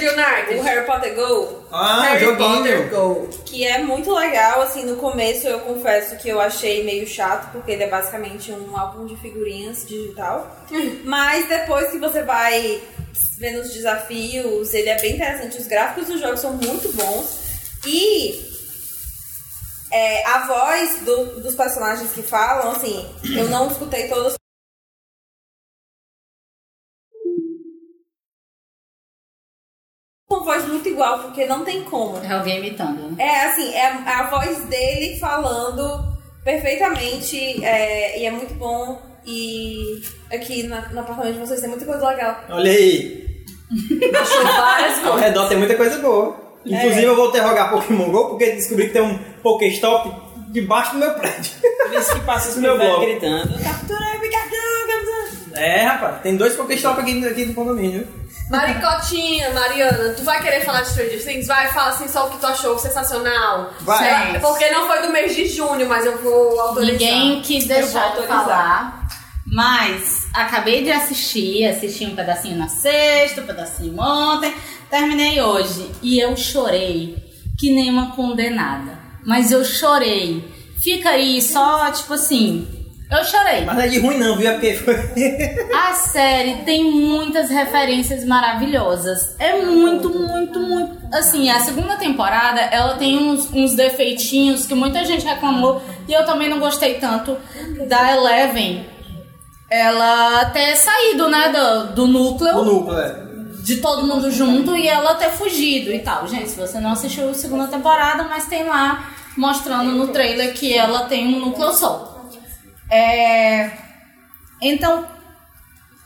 United. O Harry Potter Go. Ah, Harry joguinho. Potter Go. Que é muito legal, assim, no começo eu confesso que eu achei meio chato, porque ele é basicamente um álbum de figurinhas digital. Mas depois que você vai vendo os desafios, ele é bem interessante. Os gráficos do jogo são muito bons. E é, a voz do- dos personagens que falam, assim, eu não escutei todas. Com voz muito igual, porque não tem como. É alguém imitando, né? É assim, é a, é voz dele falando perfeitamente é, e é muito bom. E aqui na- no apartamento de vocês tem muita coisa legal. Olha aí. Achou várias Ao coisas. redor tem muita coisa boa. Inclusive eu voltei a jogar Pokémon GO porque descobri que tem um Pokéstop debaixo do meu prédio. Por isso que passa os Meu bloco. gritando. Capturei, Pikachu, capturei. É, rapaz, tem dois Pokéstop aqui, aqui no condomínio. Maricotinha, Mariana, tu vai querer falar de Stranger Things? Vai, fala assim só o que tu achou sensacional. Vai. É, Porque não foi do mês de junho, mas eu vou autorizar. Ninguém quis Eu deixar vou de falar. Mas acabei de assistir, assisti um pedacinho na sexta, um pedacinho ontem, terminei hoje. E eu chorei que nem uma condenada. Mas eu chorei. Fica aí só, tipo assim. Eu chorei. Mas não é de ruim não, viu? É porque foi... A série tem muitas referências maravilhosas. É muito, muito, muito. Assim, a segunda temporada ela tem uns, uns defeitinhos que muita gente reclamou e eu também não gostei tanto da Eleven. Ela ter saído, né, do, do núcleo o núcleo, é. de todo mundo junto e ela ter fugido e tal. Gente, se você não assistiu a segunda temporada, mas tem lá mostrando no trailer que ela tem um núcleo só. É... Então,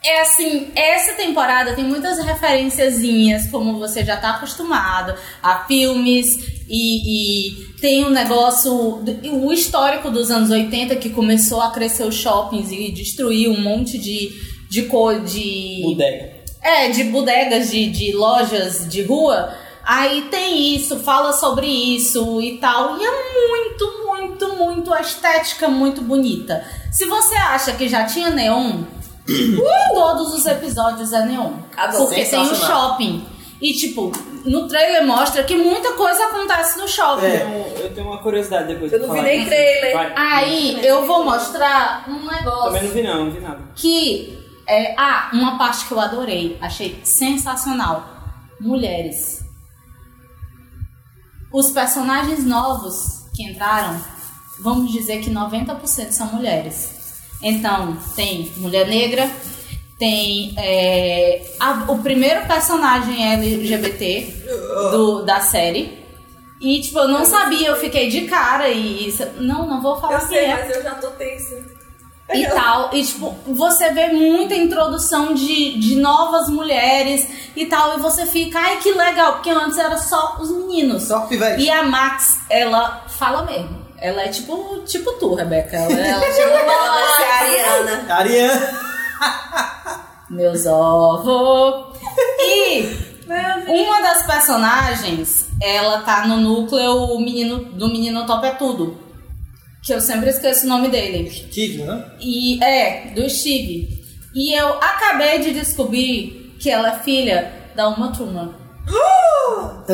é assim, essa temporada tem muitas referenciazinhas, como você já tá acostumado, a filmes e, e tem um negócio, o histórico dos anos 80 que começou a crescer os shoppings e destruir um monte de, de cor de. Bodega. É, de bodegas, de, de lojas de rua. Aí tem isso, fala sobre isso e tal. E é muito, muito, muito a estética muito bonita. Se você acha que já tinha neon, todos os episódios é neon. Adoro. Porque tem o shopping. E tipo, no trailer mostra que muita coisa acontece no shopping. É. Eu tenho uma curiosidade depois Eu não vi nem trailer. Vai. Aí eu vou mostrar um negócio Também não vi não, não vi nada. que é, ah, uma parte que eu adorei, achei sensacional. Mulheres. Os personagens novos que entraram, vamos dizer que 90% são mulheres. Então, tem mulher negra, tem é, a- o primeiro personagem LGBT do, da série. E, tipo, eu não sabia, eu fiquei de cara e. Não, não vou falar Eu sei, é mas eu já tô tensa. E tal. E, tipo, você vê muita introdução de, de novas mulheres e tal. E você fica, ai, que legal, porque antes era só os meninos. Só pivete. E a Max, ela fala mesmo. Ela é tipo, tipo tu, Rebeca. Ela, ela ser a Ariana. Ariane. meus ovos. E uma das personagens, ela tá no núcleo o menino, do Menino Top é Tudo. Que eu sempre esqueço o nome dele. Tigre, né? E é, do Steve. E eu acabei de descobrir que ela é filha da Uma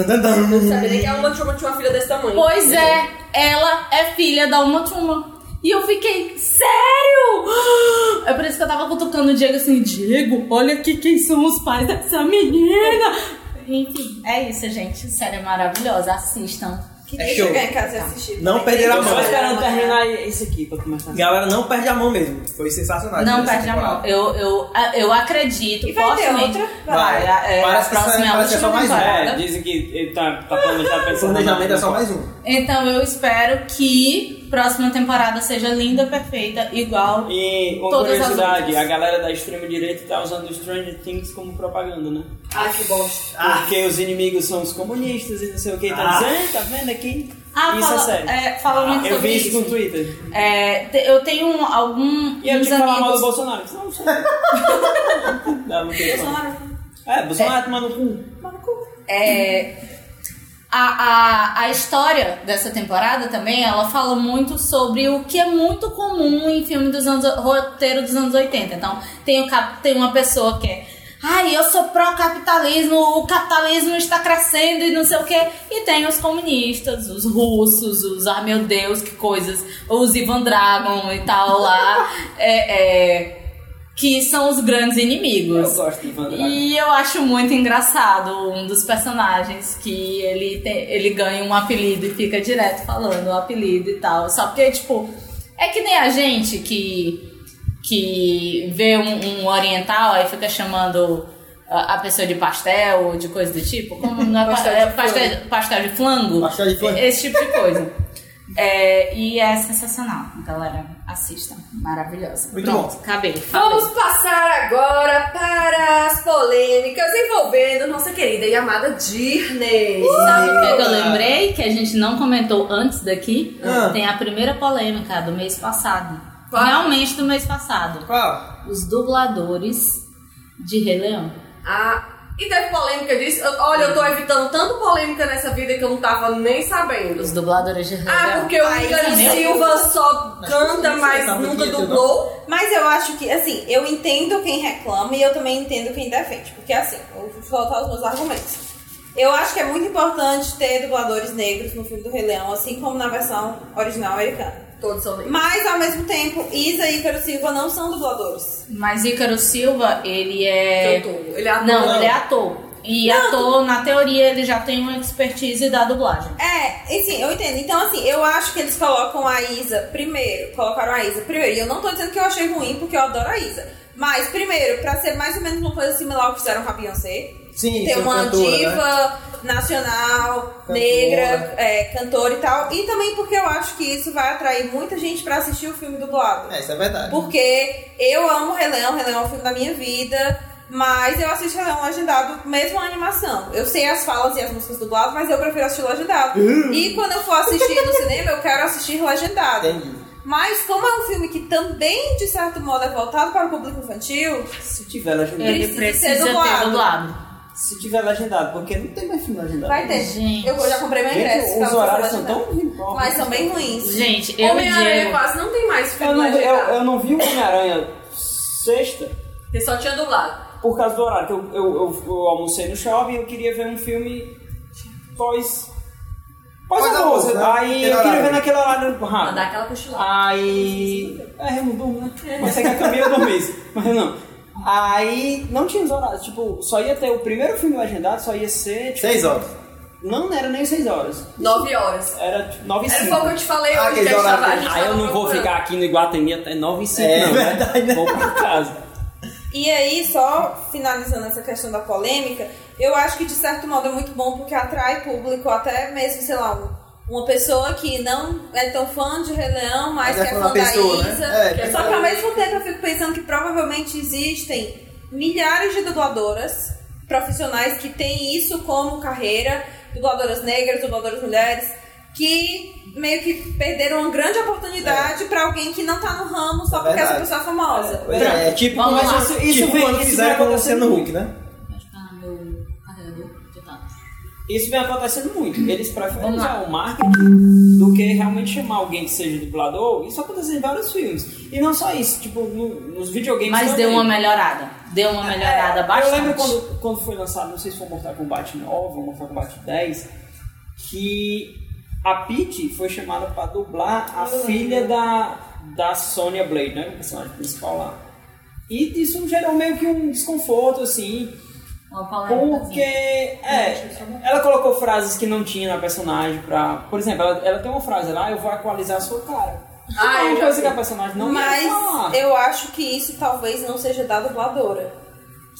tan, tan. Não sabia nem que a Uma Turma tinha uma filha desse tamanho. Pois é, ela é filha da Uma Thurman. E eu fiquei, sério? É por isso que eu tava cutucando o Diego assim, Diego, olha aqui quem são os pais dessa menina. Enfim, é isso, gente. Série maravilhosa, assistam. Queria É show. chegar em casa e assistir. Não perderá tem Tô só mão. esperando terminar esse aqui pra começar. Galera, não perde a mão mesmo. Foi sensacional. Não perde a mão. Eu, eu, eu acredito. E vai ter outra? Vai. Vai. é, Parece a que próxima é a parece que é só mais um. temporada. É, dizem que ele tá, tá planejado O pensando planejamento é só mais um. Então eu espero que próxima temporada seja linda, perfeita, igual. E uma curiosidade, a galera da extrema direita tá usando o Stranger Things como propaganda, né? Ai, que bosta. Porque os inimigos são os comunistas e não sei o que, tá Ah. dizendo? Tá vendo aqui? Ah, isso fala, é sério. é, fala muito Eu sobre vi isso isso. no Twitter. É, te- eu tenho um- algum E eu tinha que falar mal do. Bolsonaro. Não, não sei. Não, não tem. Bolsonaro. É, Bolsonaro tomando cu. É, a, a, a história dessa temporada também, ela fala muito sobre o que é muito comum em filme dos anos roteiro dos anos 80. Então, tem, o cap, tem uma pessoa que é Ai, eu sou pró-capitalismo, o capitalismo está crescendo e não sei o que. E tem os comunistas, os russos, os, ah meu Deus, que coisas, os Ivan Dragon e tal lá, é, é, que são os grandes inimigos. Eu gosto de Ivan Drago. E eu acho muito engraçado um dos personagens que ele, tem, ele ganha um apelido e fica direto falando o apelido e tal. Só porque, tipo, é que nem a gente que, que vê um, um oriental aí fica chamando a, a pessoa de pastel ou de coisa do tipo. Como não é, pa- Pastel de é pastel, pastel de flango? Pastel de flango. Esse tipo de coisa. É, e é sensacional, galera. Assistam. Maravilhosa. Muito Pronto, bom. acabei. falei. Vamos passar agora para as polêmicas envolvendo nossa querida e amada Disney. Sabe o que, que eu Ah. lembrei? Que a gente não comentou antes daqui? Ah. Tem a primeira polêmica do mês passado. Qual? Realmente do mês passado. Qual? Os dubladores de Rei Leão. Ah, e teve polêmica disso? Olha, eu tô evitando tanto polêmica nessa vida que eu não tava nem sabendo. Os dubladores de Rei Ah, Leão. porque o Ícaro entendeu? Silva só canta, mas nunca dublou. Mas eu acho que, assim, eu entendo quem reclama e eu também entendo quem defende. Porque, assim, eu vou soltar os meus argumentos. Eu acho que é muito importante ter dubladores negros no filme do Rei Leão, assim como na versão original americana. Todos são negros. Mas, ao mesmo tempo, Isa e Ícaro Silva não são dubladores. Mas Ícaro Silva, ele é. Cantor. Ele é ator. Não, Não. ele é ator. E ator, na teoria, ele já tem uma expertise da dublagem. É, assim, eu entendo. Então, assim, eu acho que eles colocam a Isa primeiro. Colocaram a Isa primeiro. E eu não tô dizendo que eu achei ruim, porque eu adoro a Isa. Mas, primeiro, pra ser mais ou menos uma coisa similar ao que fizeram com a Beyoncé. Sim, ter ser uma cantora, né? Nacional, negra, é, cantora e tal. E também porque eu acho que isso vai atrair muita gente pra assistir o filme dublado. É, isso é verdade. Porque eu amo Rei Leão, Rei Leão é o filme da minha vida. Mas eu assisto Leão legendado, mesmo a animação. Eu sei as falas e as músicas dubladas, mas eu prefiro assistir legendado. E quando eu for assistir no cinema, eu quero assistir legendado. Entendi. Mas como é um filme que também, de certo modo, é voltado para o público infantil, Se tiver legendado. Ele Precisa precisa ser ter dublado. Se tiver legendado, porque não tem mais filme legendado. vai ter. Gente. Eu já comprei meu Gente, ingresso. os caso horários são legendado. tão ridículos. Mas são bem ruins. Gente, eu Homem-Aranha quase não tem mais Eu filme não, vi- eu, legendado. eu não vi o Homem-Aranha sexta Ele só tinha dublado. por causa do horário. que Eu, eu, eu, eu almocei no shopping e eu queria ver um filme pós. Pós Pós-almoço, almoço. né? Aí eu queria ver naquele horário Pra rápido. dar aquela cochilada. Aí. É, eu não durmo, né? Mas é que a dorme isso. Mas não. Aí não tinha os horários. Tipo, só ia ter o primeiro filme legendado, só ia ser. Tipo, Seis horas. Não era nem 6 horas. 9 horas. Era tipo 9 e Era 5. foi o que eu te falei Ah, hoje, que a gente horário tava, a gente Aí eu não vou ficar aqui no Iguatemi até 9 e 5 É não, verdade, né? né? Vou pra casa. E aí, só finalizando essa questão da polêmica, eu acho que de certo modo é muito bom porque atrai público, até mesmo, sei lá, um- uma pessoa que não é tão fã de Rei Leão, mas, Mas é que é fã fã da pessoa, né? Isa. É, que é Só que ao mesmo tempo eu fico pensando que provavelmente existem milhares de dubladoras profissionais que têm isso como carreira, dubladoras negras, dubladoras mulheres, que meio que perderam uma grande oportunidade pra alguém que não tá no ramo só É porque essa pessoa é famosa. Pois é, é tipo, mas lá. isso, Isso tipo vem- quando isso fizeram com o acontecendo Luciano Huck, né? Ficar meu. Isso vem acontecendo muito. Eles preferem usar o marketing do que realmente chamar alguém que seja dublador. Isso acontece em vários filmes. E não só isso, tipo, no- nos videogames Mas também. deu uma melhorada. Deu uma melhorada bastante. Eu lembro quando, quando foi lançado, não sei se foi Mortal Kombat 9 ou Mortal Kombat 10, que a Peach foi chamada pra dublar a filha da, da Sonya Blade, né? O personagem principal lá. E isso gerou meio que um desconforto, assim. Porque, é, ela colocou frases que não tinha na personagem pra... Por exemplo, ela, ela tem uma frase lá, eu vou equalizar a sua cara. Ah, é eu uma coisa que a personagem não Mas ia falar. eu acho que isso talvez não seja da dubladora.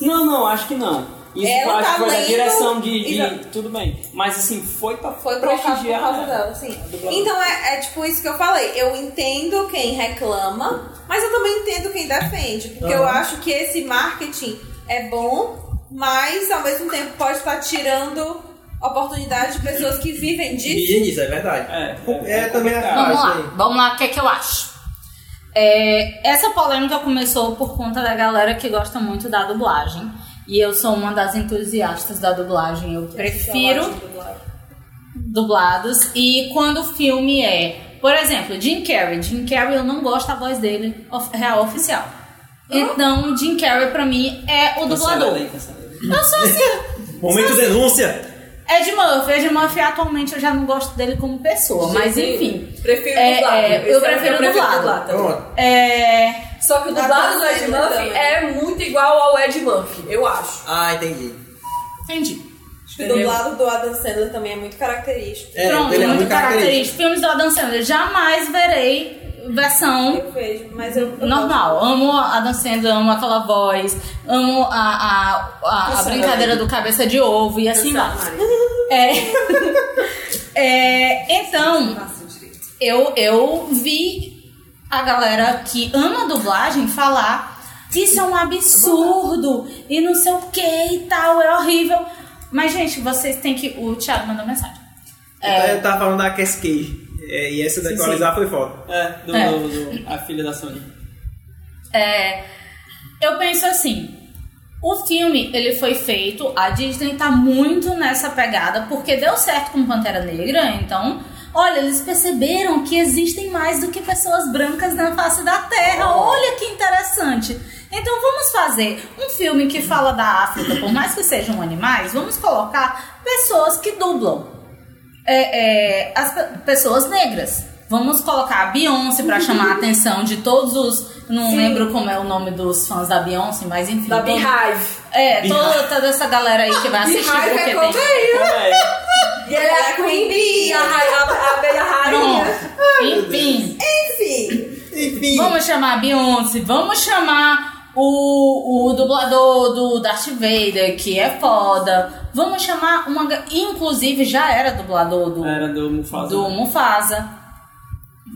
Não, não, acho que não. Isso Ela eu acho tá que foi da lendo- direção de, de-. Tudo bem. Mas assim, foi pra Foi colocado por causa dela, sim. Então é, é tipo isso que eu falei. Eu entendo quem reclama, mas eu também entendo quem defende. Porque eu Aham. acho que esse marketing é bom, mas ao mesmo tempo pode estar tirando oportunidade de pessoas que vivem disso. E isso, é verdade. É, É, é também complicado. Vamos lá, vamos lá, o que é que eu acho? É, essa polêmica começou por conta da galera que gosta muito da dublagem. E eu sou uma das entusiastas da dublagem. Eu prefiro dublados. E quando o filme é, por exemplo, Jim Carrey. Jim Carrey, eu não gosto da voz dele real oficial. Então, Jim Carrey pra mim é o dublador. Aí, cancela aí. Eu sou assim. Momento denúncia. Ed Murphy, Ed Murphy atualmente eu já não gosto dele como pessoa, mas enfim. Prefiro É, dublado. é, eu é o que prefiro dublado. também. Pronto. É. Só que o dublado do Ed dele Murphy é muito igual ao Ed Murphy, eu acho. Ah, entendi. Entendi. O dublado do Adam Sandler também é muito característico. É, Pronto, ele é muito muito característico. Filmes do Adam Sandler, jamais verei versão Eu vejo, mas eu. eu normal. Amo a Sandler, amo aquela voz, amo a, a, a, a brincadeira do cabeça de ovo e assim vai. É. É, então, eu, eu vi a galera que ama dublagem falar isso é um absurdo e não sei o que e tal, é horrível. Mas, gente, vocês têm que. O Thiago mandou mensagem. É. Eu tava falando da Cascade. É, e essa da equalizar foi foda. É, do, É. do- do- a filha da Sony. É, eu penso assim, o filme ele foi feito, a Disney tá muito nessa pegada porque deu certo com Pantera Negra, então, olha, eles perceberam que existem mais do que pessoas brancas na face da Terra. Olha que interessante. Então vamos fazer um filme que fala da África, por mais que sejam animais, vamos colocar pessoas que dublam é, é, as pe- pessoas negras. Vamos colocar a Beyoncé pra chamar a atenção de todos os. Não lembro como é o nome dos fãs da Beyoncé, mas enfim. Da Beehive. É, toda, toda essa galera aí que vai assistir Beehive porque é tem. É, E ela é a Queen Bee, a, a, a abelha rainha. Enfim. Enfim, Enfim. Vamos chamar a Beyoncé, vamos chamar o, o dublador do Darth Vader, que é foda. Vamos chamar uma. Inclusive já era dublador do, era do Mufasa. do Mufasa.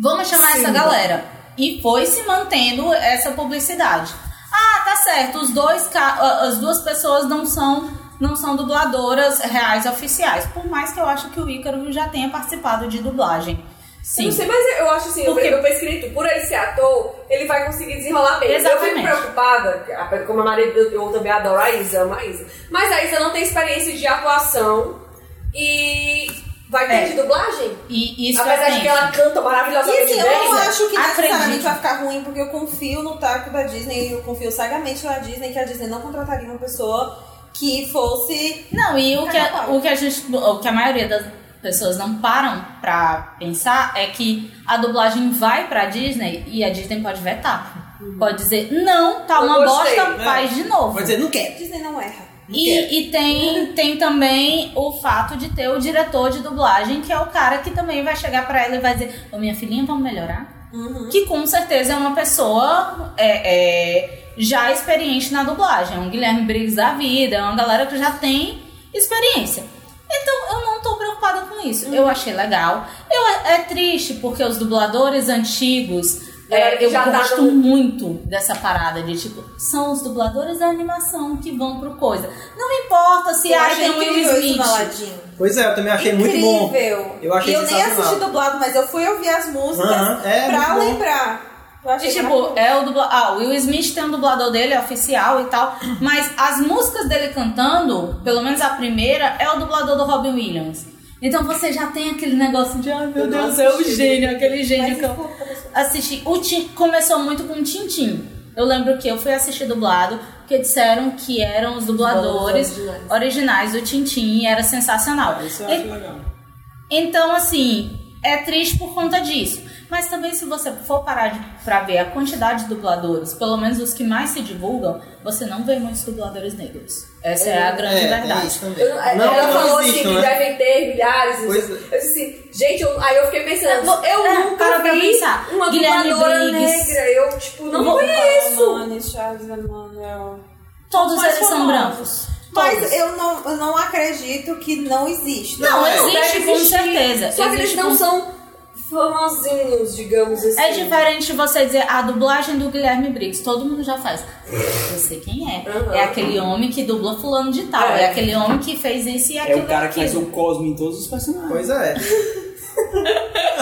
Vamos chamar essa galera. E foi se mantendo essa publicidade. Ah, tá certo. Os dois, as duas pessoas não são não são dubladoras reais oficiais. Por mais que eu acho que o Ícaro já tenha participado de dublagem. Eu Sim. não sei, mas eu acho assim, eu, Por quê? eu penso que por ele ser ator, ele vai conseguir desenrolar bem. Eu Exatamente. fico preocupada, como a Maria, eu também adoro a Isa, a Isa. Mas a Isa não tem experiência de atuação e vai ter É. de dublagem. E isso Apesar de que ela canta E maravilhosamente assim, eu não acho que necessariamente vai ficar ruim, porque eu confio no taco da Disney e eu confio cegamente na Disney que a Disney não contrataria uma pessoa que fosse. Não, e o que, a, o que a gente. O que a maioria das pessoas não param pra pensar é que a dublagem vai pra Disney e a Disney pode vetar. Pode dizer, não, tá Não uma gostei, bosta, né? faz de novo. Pode dizer, não quer. Disney não erra. E, e tem, tem também o fato de ter o diretor de dublagem, que é o cara que também vai chegar pra ela e vai dizer: Ô minha filhinha, vamos melhorar? Que com certeza é uma pessoa é, é, já experiente na dublagem. É um Guilherme Briggs da vida, é uma galera que já tem experiência. Então eu não tô preocupada com isso. Eu achei legal. Eu, é triste porque os dubladores antigos. É, eu já tá gosto no- muito dessa parada de tipo, são os dubladores da animação que vão pro coisa. Não importa se Eu ai, achei tem o Will incrível Smith. Pois é, eu também achei muito bom. Incrível. Eu achei e eu nem assisti dublado, mas eu fui ouvir as músicas Aham, é, pra lembrar. E, tipo, é o dublador. Ah, o Will Smith tem um dublador dele, é oficial e tal. Mas as músicas dele cantando, pelo menos a primeira, é o dublador do Robin Williams. Então você já tem aquele negócio de, ai meu Eu não Deus, é o gênio, aquele gênio Mas que eu assisti. O Tim começou muito com o Tintim. Eu lembro que eu fui assistir dublado, porque disseram que eram os dubladores originais. originais do Tintim e era sensacional. Isso eu E- acho legal. então, assim, é triste por conta disso. Mas também, se você for parar de, pra ver a quantidade de dubladores, pelo menos os que mais se divulgam, você não vê muitos dubladores negros. Essa é, a grande é, verdade. É isso também. Eu- não, ela que falou não assim existam, que né? devem ter milhares. Pois é. Eu disse assim, gente, eu- aí eu fiquei pensando, Eu vou- eu é, nunca para pra vi pensar. uma Guilherme dubladora Briggs. negra. Eu, tipo, não Vou- conheço. Manes, Charles Emmanuel. Todos eles são brancos. Mas Todos. eu não, eu não acredito que não existe. Não, é. existe com existir. certeza. Só que eles Existe não com- são famosinhos, digamos assim. É diferente você dizer a dublagem do Guilherme Briggs. Todo mundo já faz. Eu sei quem é. Aham. É aquele homem que dubla fulano de tal. É, É. aquele homem que fez isso e É aquilo o cara que faz o Cosmo em todos os personagens. Pois é.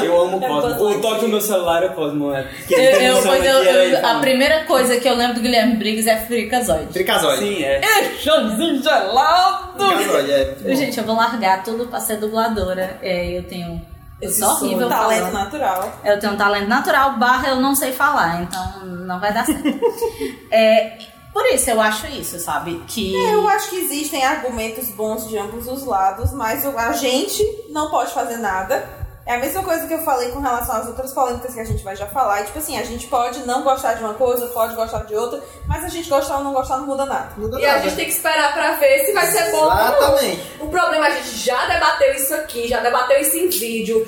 Eu amo o É Cosmo. O toque no meu celular é o Cosmo, é. Eu, tá eu- eu- eu- a primeira coisa que eu lembro do Guilherme Briggs é Fricazoide. Tricazoide. Sim, é. Chãozinho gelado! É. Gente, eu vou largar tudo pra ser dubladora. É, eu tenho. Eu Esse sou horrível um talento falando. natural. Eu tenho um talento natural, barra eu não sei falar, então não vai dar certo. é, por isso eu acho isso, sabe? Que. É, Eu acho que existem argumentos bons de ambos os lados, mas o- a gente não pode fazer nada. É a mesma coisa que eu falei com relação às outras polêmicas que a gente vai já falar. E, tipo assim, a gente pode não gostar de uma coisa, pode gostar de outra, mas a gente gostar ou não gostar não muda nada. Muda E a nada. gente tem que esperar pra ver se vai ser bom ou não. Exatamente. O problema, a gente já debateu isso aqui, já debateu isso em vídeo.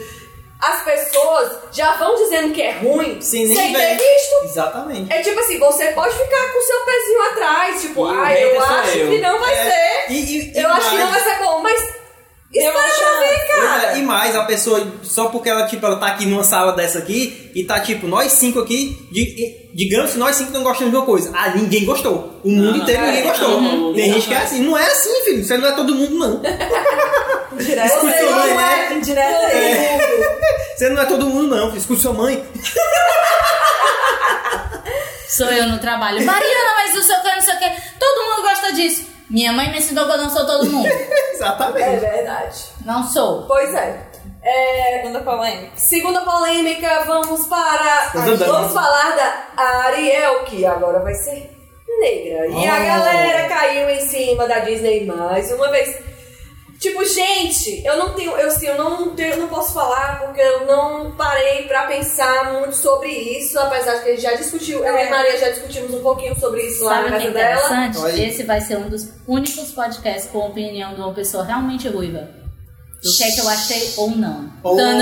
As pessoas já vão dizendo que é ruim Sem nem sem ter visto. Exatamente. É tipo assim, você pode ficar com o seu pezinho atrás, tipo, E ah, eu acho eu. que não vai É. ser. E, e, Eu e acho que não mais- vai ser bom, mas Eu espera acho- pra ver, cara. E mais, a pessoa, só porque ela, tipo, ela tá aqui numa sala dessa aqui e tá, tipo, nós cinco aqui, di- e- digamos que nós cinco não gostamos de uma coisa. Ah, ninguém gostou. O mundo Não, inteiro é, ninguém gostou. uhum. Tem gente que é assim. Não é assim, filho. Você não é todo mundo, não. Direto Você sua mãe, não né? é Direto todo aí. mundo. Você não é todo mundo, não. Escuta sua mãe. Sou eu no trabalho. Mariana, mas não sei o que, não sei o que. Todo mundo gosta disso. Minha mãe me ensinou que eu não sou todo mundo. É Exatamente. verdade. Não sou. Pois é. É, Segunda polêmica. Segunda polêmica, vamos para. Vamos falar da Ariel, que agora vai ser negra. E a Oh. galera caiu em cima da Disney mais uma vez. Tipo, gente, eu não tenho, eu assim, eu não tenho, não posso falar porque eu não parei pra pensar muito sobre isso, apesar de que a gente já discutiu, eu e a Maria já discutimos um pouquinho sobre isso lá Sabe o na que é casa dela. interessante? Olha. Esse vai ser um dos únicos podcasts com opinião de uma pessoa realmente ruiva. Do que é que eu achei ou não. Oh. Você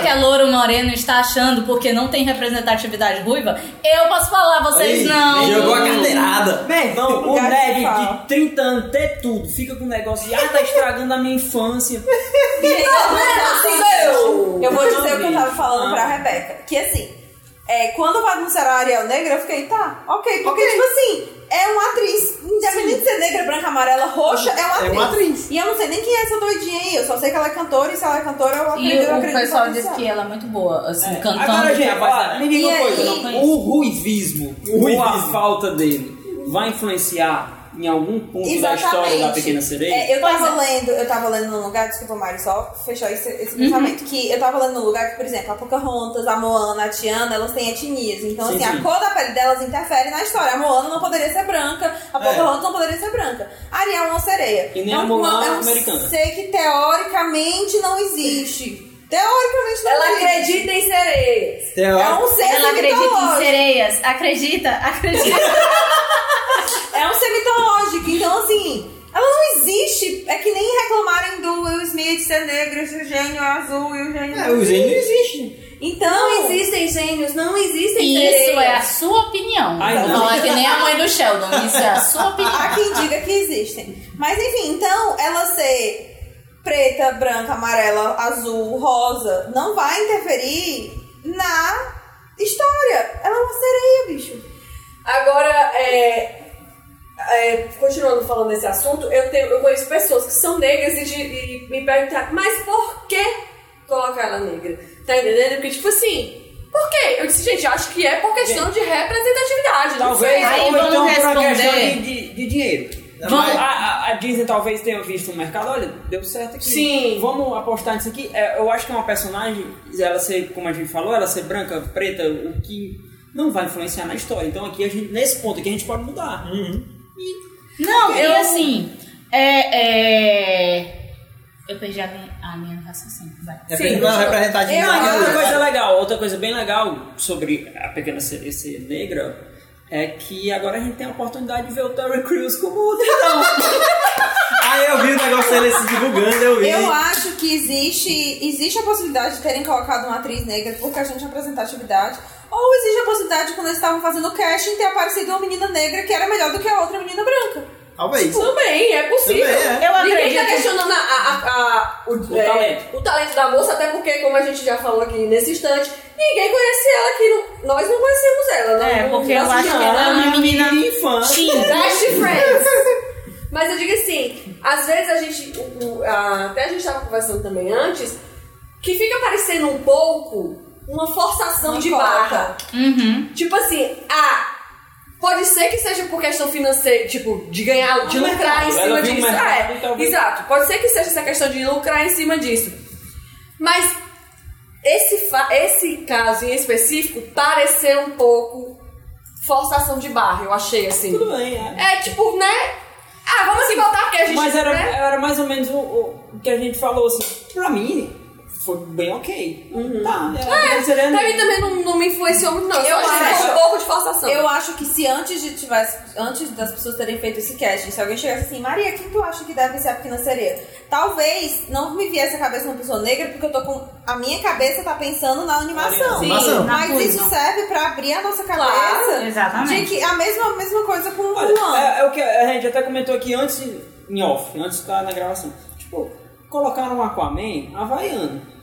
que é louro moreno e está achando porque não tem representatividade ruiva, eu posso falar, vocês Aí, não. Jogou a carteirada. Meu irmão, o nerd de 30 anos, ter tudo, fica com o negócio de, ah, tá estragando a minha infância. Gente, Assim, eu. Eu vou dizer o que eu tava falando Ah. pra Rebeca. Que assim, é, quando vai anunciar a Ariel negra, eu fiquei, tá, ok. Porque, tipo assim, é uma atriz. Independente de ser negra, branca, amarela, roxa, é uma É atriz. uma atriz. E eu não sei nem quem é essa doidinha aí. Eu só sei que ela é cantora e se ela é cantora, eu acredito, E eu o acredito pessoal potencial. que ela é muito boa, assim, É. cantando. Agora, gente, que a voz ó, dela- me diga uma aí? coisa. Não conheço. O ruivismo, O ou a ruivismo. falta dele, vai influenciar em algum ponto da história da Pequena Sereia? É, eu Pois tava é. lendo, eu tava lendo num lugar, desculpa, Mário, só fechou esse, esse Uhum. pensamento, que eu tava lendo num lugar que, por exemplo, a Pocahontas, a Moana, a Tiana, elas têm etnias. Então, Sim, assim, sim. a cor da pele delas interfere na história. A Moana não poderia ser branca, a Pocahontas não poderia ser branca. A Ariel é uma sereia. E nem é a Mulan é um americana. ser que teoricamente não existe. Teoricamente não Ela existe. acredita em sereias. É um ser Ela acredita em sereias. Acredita? Acredita. É um ser mitológico. Então, assim, ela não existe. É que nem reclamarem do Will Smith ser negro, esse gênio é azul e o gênio É, o gênio existe. Então, Não existem gênios, não existem Isso sereias. é a sua opinião. Ai, não. não é que nem a mãe do Sheldon. Isso é a sua opinião. há quem diga que existem. Mas, enfim, então, ela ser preta, branca, amarela, azul, rosa, não vai interferir na história. Ela é uma sereia, bicho. Agora, é, é, continuando falando desse assunto, eu, tenho, eu conheço pessoas que são negras e, de- e me perguntaram, mas por que colocar ela negra? Tá entendendo? Porque, tipo assim, por quê? Eu disse, gente, acho que é por questão de representatividade. não sei. Talvez, Aí ou vamos então por uma responder. questão de, de, de dinheiro. Vamos- A, a- a Disney talvez tenha visto no mercado, olha, deu certo aqui. Sim. Vamos apostar nisso aqui. É, eu acho que é uma personagem, ela ser, como a gente falou, ela ser branca, preta, o que não vai influenciar na história. Então aqui, a gente, nesse ponto aqui, a gente pode mudar. Não, e Eu- assim, é, é... Eu perdi a minha, a minha raciocínio. Vai. É Sim, não eu- representar de eu nada. Ah, outra coisa legal, outra coisa bem legal sobre a pequena sereia ser negra é que agora a gente tem a oportunidade de ver o Terry Crews como o Tritão. Ah, eu vi o negócio dele se divulgando, eu vi. Eu acho que existe, existe a possibilidade de terem colocado uma atriz negra por questão de representatividade. Ou existe a possibilidade de, quando eles estavam fazendo o casting, ter aparecido uma menina negra que era melhor do que a outra menina branca. Talvez. Também, é possível. Também é. Eu Ninguém tá acredito. questionando a, a- a- o, O é, talento. o talento da moça, até porque, como a gente já falou aqui nesse instante, ninguém conhece ela aqui. no- nós não conhecemos ela. não- É, porque eu acho que assistimos. ela é uma menina infância. teen. Best friends. Mas eu digo assim, às vezes a gente, o- o- a- até a gente estava conversando também antes, que fica parecendo um pouco uma forçação Uma de barra. Uhum. Tipo assim, ah, pode ser que seja por questão financeira, tipo, de ganhar, de Um lucrar em cima disso. mercado, é, talvez. exato. Pode ser que seja essa questão de lucrar em cima disso. Mas esse, esse caso em específico pareceu um pouco forçação de barra, eu achei assim. Tudo bem, é. É tipo, né? Ah, vamos aqui voltar porque a gente. Mas era, né? era mais ou menos o- o que a gente falou, assim, pra mim, foi bem ok. Tá, é, É, seria pra mim também não, não me influenciou muito, não. Eu, Eu acho que um pouco de forçação. Eu acho que se antes de tivesse, antes das pessoas terem feito esse casting, se alguém chegasse assim, Maria, quem tu acha que deve ser a pequena sereia? Talvez não me viesse a cabeça uma pessoa negra, porque eu tô com. A minha cabeça tá pensando na animação. Sim, na Mas coisa. isso serve pra abrir a nossa cabeça. Claro, exatamente. De que a mesma, a mesma coisa com o Mulan. é, é o que a gente até comentou aqui antes, em off, antes de estar na gravação. Tipo, colocaram um Aquaman havaiano.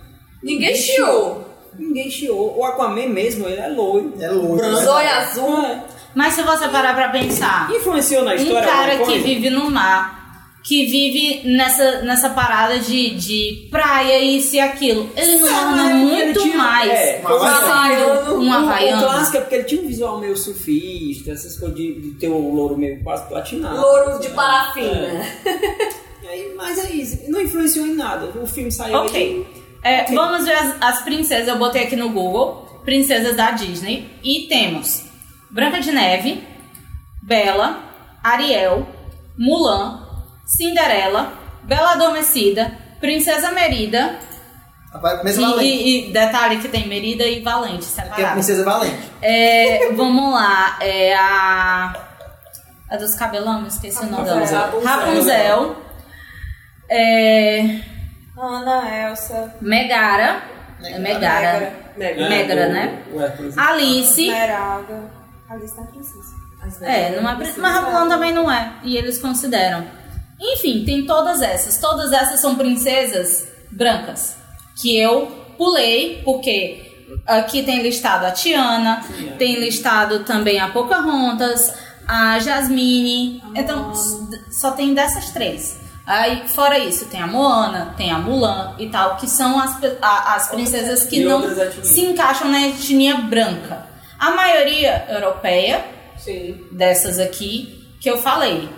Ninguém chiou. Ninguém chiou. O Aquaman mesmo, ele é loiro. É loiro, branco. né? Zóio azul. É. Mas se você parar pra pensar, Influenciou na um história cara alguma que vive no mar, que vive nessa, nessa parada de, de praia, isso e aquilo, ele não Ah, orna é ele muito tinha- mais é, um havaiano. um O- O havaiano. clássico é porque ele tinha um visual meio surfista, essas coisas de, de ter o louro meio quase platinado. Louro de É. parafina. E aí, mas é isso, não influenciou em nada. O filme saiu Ok. aí. É. Vamos ver as, as princesas. Eu botei aqui no Google. Princesas da Disney. E temos Branca de Neve, Bela, Ariel, Mulan, Cinderela, Bela Adormecida, Princesa Merida. E, e- e detalhe que tem Merida e Valente Que é a. Princesa Valente. É, vamos lá. É a. A dos cabelão, esqueci o nome dela. Rapunzel. Rapunzel. É, Ana, Elsa, Megara. É Megara. Mega. Megra, o- né? o Hércules. Alice. Esmeralda. Alice na princesa. É, não é, pri- mas Mulan também não é. E eles consideram. Enfim, tem todas essas. Todas essas são princesas brancas. Que eu pulei, porque aqui tem listado a Tiana, tem listado também a Pocahontas, a Jasmine. Então, s- só tem dessas três. Aí, fora isso, tem a Moana, tem a Mulan e tal, que são as, a- as princesas que não se encaixam na etnia branca. A maioria europeia, Sim. dessas aqui que eu falei.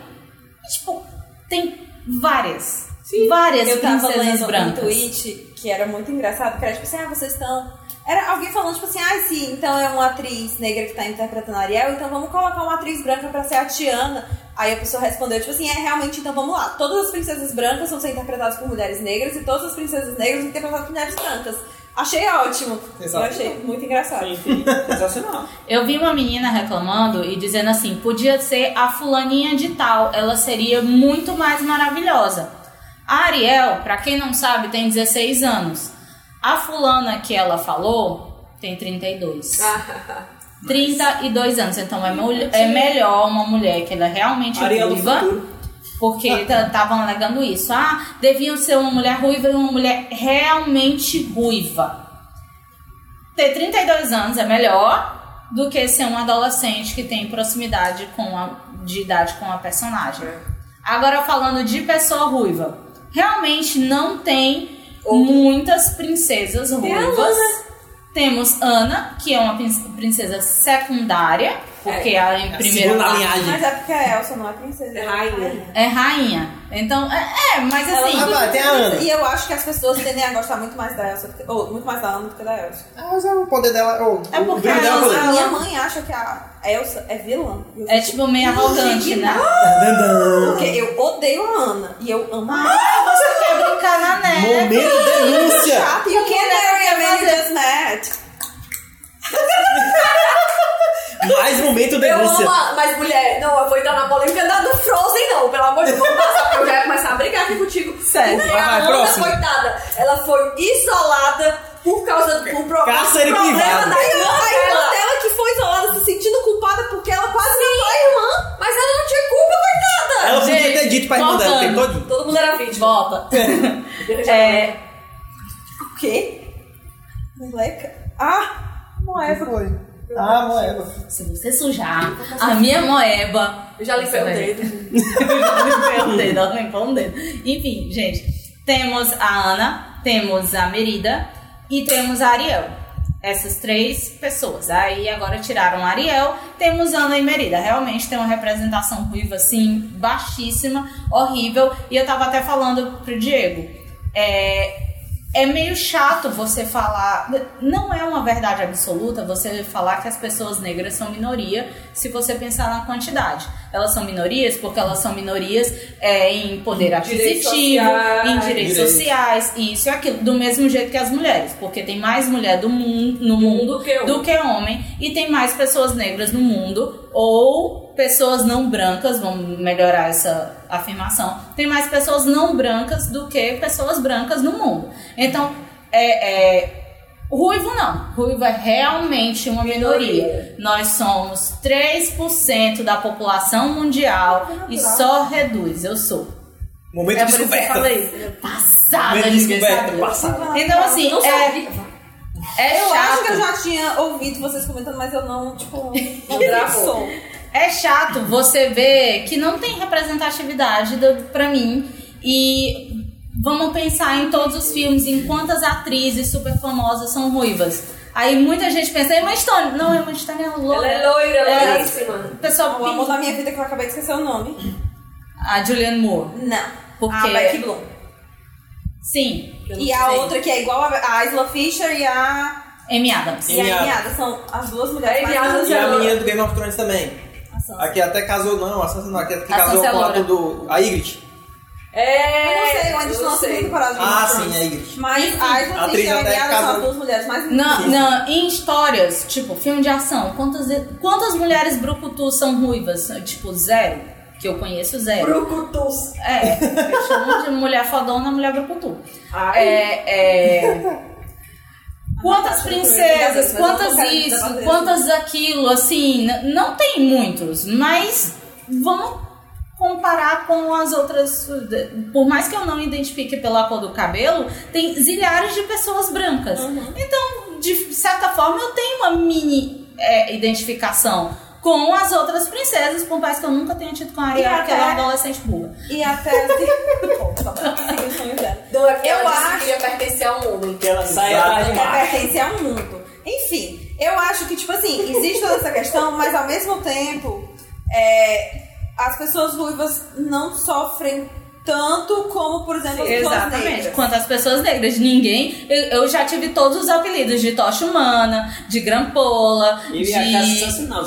Tipo, tem várias. Várias Eu tava princesas lendo um brancas. tweet que era muito engraçado, que era tipo assim, ah, vocês estão... Era alguém falando, tipo assim, ah, sim, então é uma atriz negra que tá interpretando a Ariel, então vamos colocar uma atriz branca pra ser a Tiana. Aí a pessoa respondeu, tipo assim, é, realmente, então vamos lá. Todas as princesas brancas vão ser interpretadas por mulheres negras e todas as princesas negras vão ser interpretadas por mulheres brancas. Achei ótimo. Exato. Eu achei muito engraçado. Sim, sim. Sensacional. Eu vi uma menina reclamando e dizendo assim: podia ser a fulaninha de tal, ela seria muito mais maravilhosa. A Ariel, pra quem não sabe, tem 16 anos. A fulana que ela falou tem 32. 32 anos, então é, é melhor uma mulher que ela é realmente ruiva. Porque estavam alegando isso. Ah, deviam ser uma mulher ruiva e uma mulher realmente ruiva. Ter 32 anos é melhor do que ser um adolescente que tem proximidade com a, de idade com a personagem. Agora falando de pessoa ruiva, realmente não tem muitas princesas ruivas. Temos Ana, que é uma prin- princesa secundária, porque a em a primeiro segunda lugar linhagem. Mas é porque a Elsa não é princesa. É ela rainha. é rainha. Então, é, é, mas assim. Ah, vai, tem a Ana. E eu acho que as pessoas tendem a gostar muito mais da Elsa, ou muito mais da Ana do que da Elsa. Ah, mas é o poder dela. Oh, É o porque brilho dela a é o. A minha mãe acha que a Elsa é vilã. É tipo meio arrogante, né? indignada, Porque eu odeio a Ana. E eu amo a Ana. Você quer brincar na neve. Momento denúncia! Chato. You can't marry a man you just met. Mais momento Eu denúncia. amo, mas mulher, não, eu vou entrar na polêmica da do Frozen, não, pelo amor de Deus, vamos passar, porque eu já ia começar a brigar aqui contigo. Sério. Vai, a vai, Ana, próximo. coitada, ela foi isolada por causa do por pro- Cárcere problema privado. da A irmã a irmã dela. que foi isolada se sentindo culpada porque ela quase matou a irmã. Mas ela não tinha culpa, coitada. Ela podia Gente, ter dito pra irmã dela voltando. todo. Todo mundo era vítima. Volta. É, O quê? Moleca? Ah, Moeva. Foi. Ah, moeda. se você sujar a minha moeba. Eu já limpei o dedo. Eu já limpei o dedo, ela limpou um dedo. Enfim, gente, temos a Ana, temos a Merida e temos a Ariel. Essas três pessoas. Aí agora tiraram a Ariel, temos Ana e Merida. Realmente tem uma representação ruiva, assim, baixíssima, horrível. E eu tava até falando pro Diego. É, é meio chato você falar. Não é uma verdade absoluta você falar que as pessoas negras são minoria se você pensar na quantidade. Elas são minorias porque elas são minorias é, em poder aquisitivo, sociais. em direitos Direitos. sociais, e isso e aquilo. Do mesmo jeito que as mulheres, porque tem mais mulher do mundo, no mundo Do que homem. do que homem, e tem mais pessoas negras no mundo, ou pessoas não brancas, vamos melhorar essa afirmação, tem mais pessoas não brancas do que pessoas brancas no mundo. Então, é, é, ruivo não. Ruivo é realmente uma minoria. Nós somos 3% da população mundial e só reduz. Eu sou. Momento É descoberta. Passada, Momento ninguém descoberta, passada. Então, assim, Não é, é Eu chato. acho que eu já tinha ouvido vocês comentando, mas eu não, tipo, não gravou. É chato você ver que não tem representatividade pra mim. E vamos pensar em todos os filmes, em quantas atrizes super famosas são ruivas. Aí muita gente pensa, Emma Stone. Não, Emma Stone é loura. Ela é loira, É, loiríssima. O pessoal O amor da minha vida que eu acabei de esquecer o nome. A Julianne Moore. Não. Porque- A Becky Bloom. Sim. E a sei. outra que é igual a, a Isla Fisher e a, Amy Adams. e a Amy Adams. Adams. São as duas mulheres mais Adams E a Ela- menina do Game of Thrones também. A Sansa. A que até casou, não, a Sansa não, a que, casou é com a do. A Ygritte. É. Eu não sei, eu ainda estou na segunda temporada Ah, sim, a Ygritte. Mas a atriz Fisher a até Amy Adams são casou- as duas mulheres mais Não, não, em histórias, tipo, filme de ação, quantas, quantas mulheres brucutus são ruivas? Tipo, zero. Que eu conheço zero. Brucutus. É, eu chamo de mulher fodona, mulher brucutu. Ai. É, é... Quantas princesas, quantas isso, quantas aquilo, assim, não tem muitos, mas vamos comparar com as outras. Por mais que eu não identifique pela cor do cabelo, tem zilhares de pessoas brancas. Então, de certa forma, eu tenho uma mini é, identificação com as outras princesas, por mais que eu nunca tenha tido com a Ariel, E porque ela é uma adolescente burra. E até... Eu ela acho- que queria pertencer ao mundo. Que ela sai atrás de que mar. pertence a um mundo. Enfim, eu acho que, tipo assim, existe toda essa questão, mas ao mesmo tempo, é, as pessoas ruivas não sofrem tanto como, por exemplo, as pessoas Exatamente. negras. Quanto às pessoas negras. Ninguém. Eu, eu já tive todos os apelidos de tocha humana, de grampola, Eu ia achar de sensacional.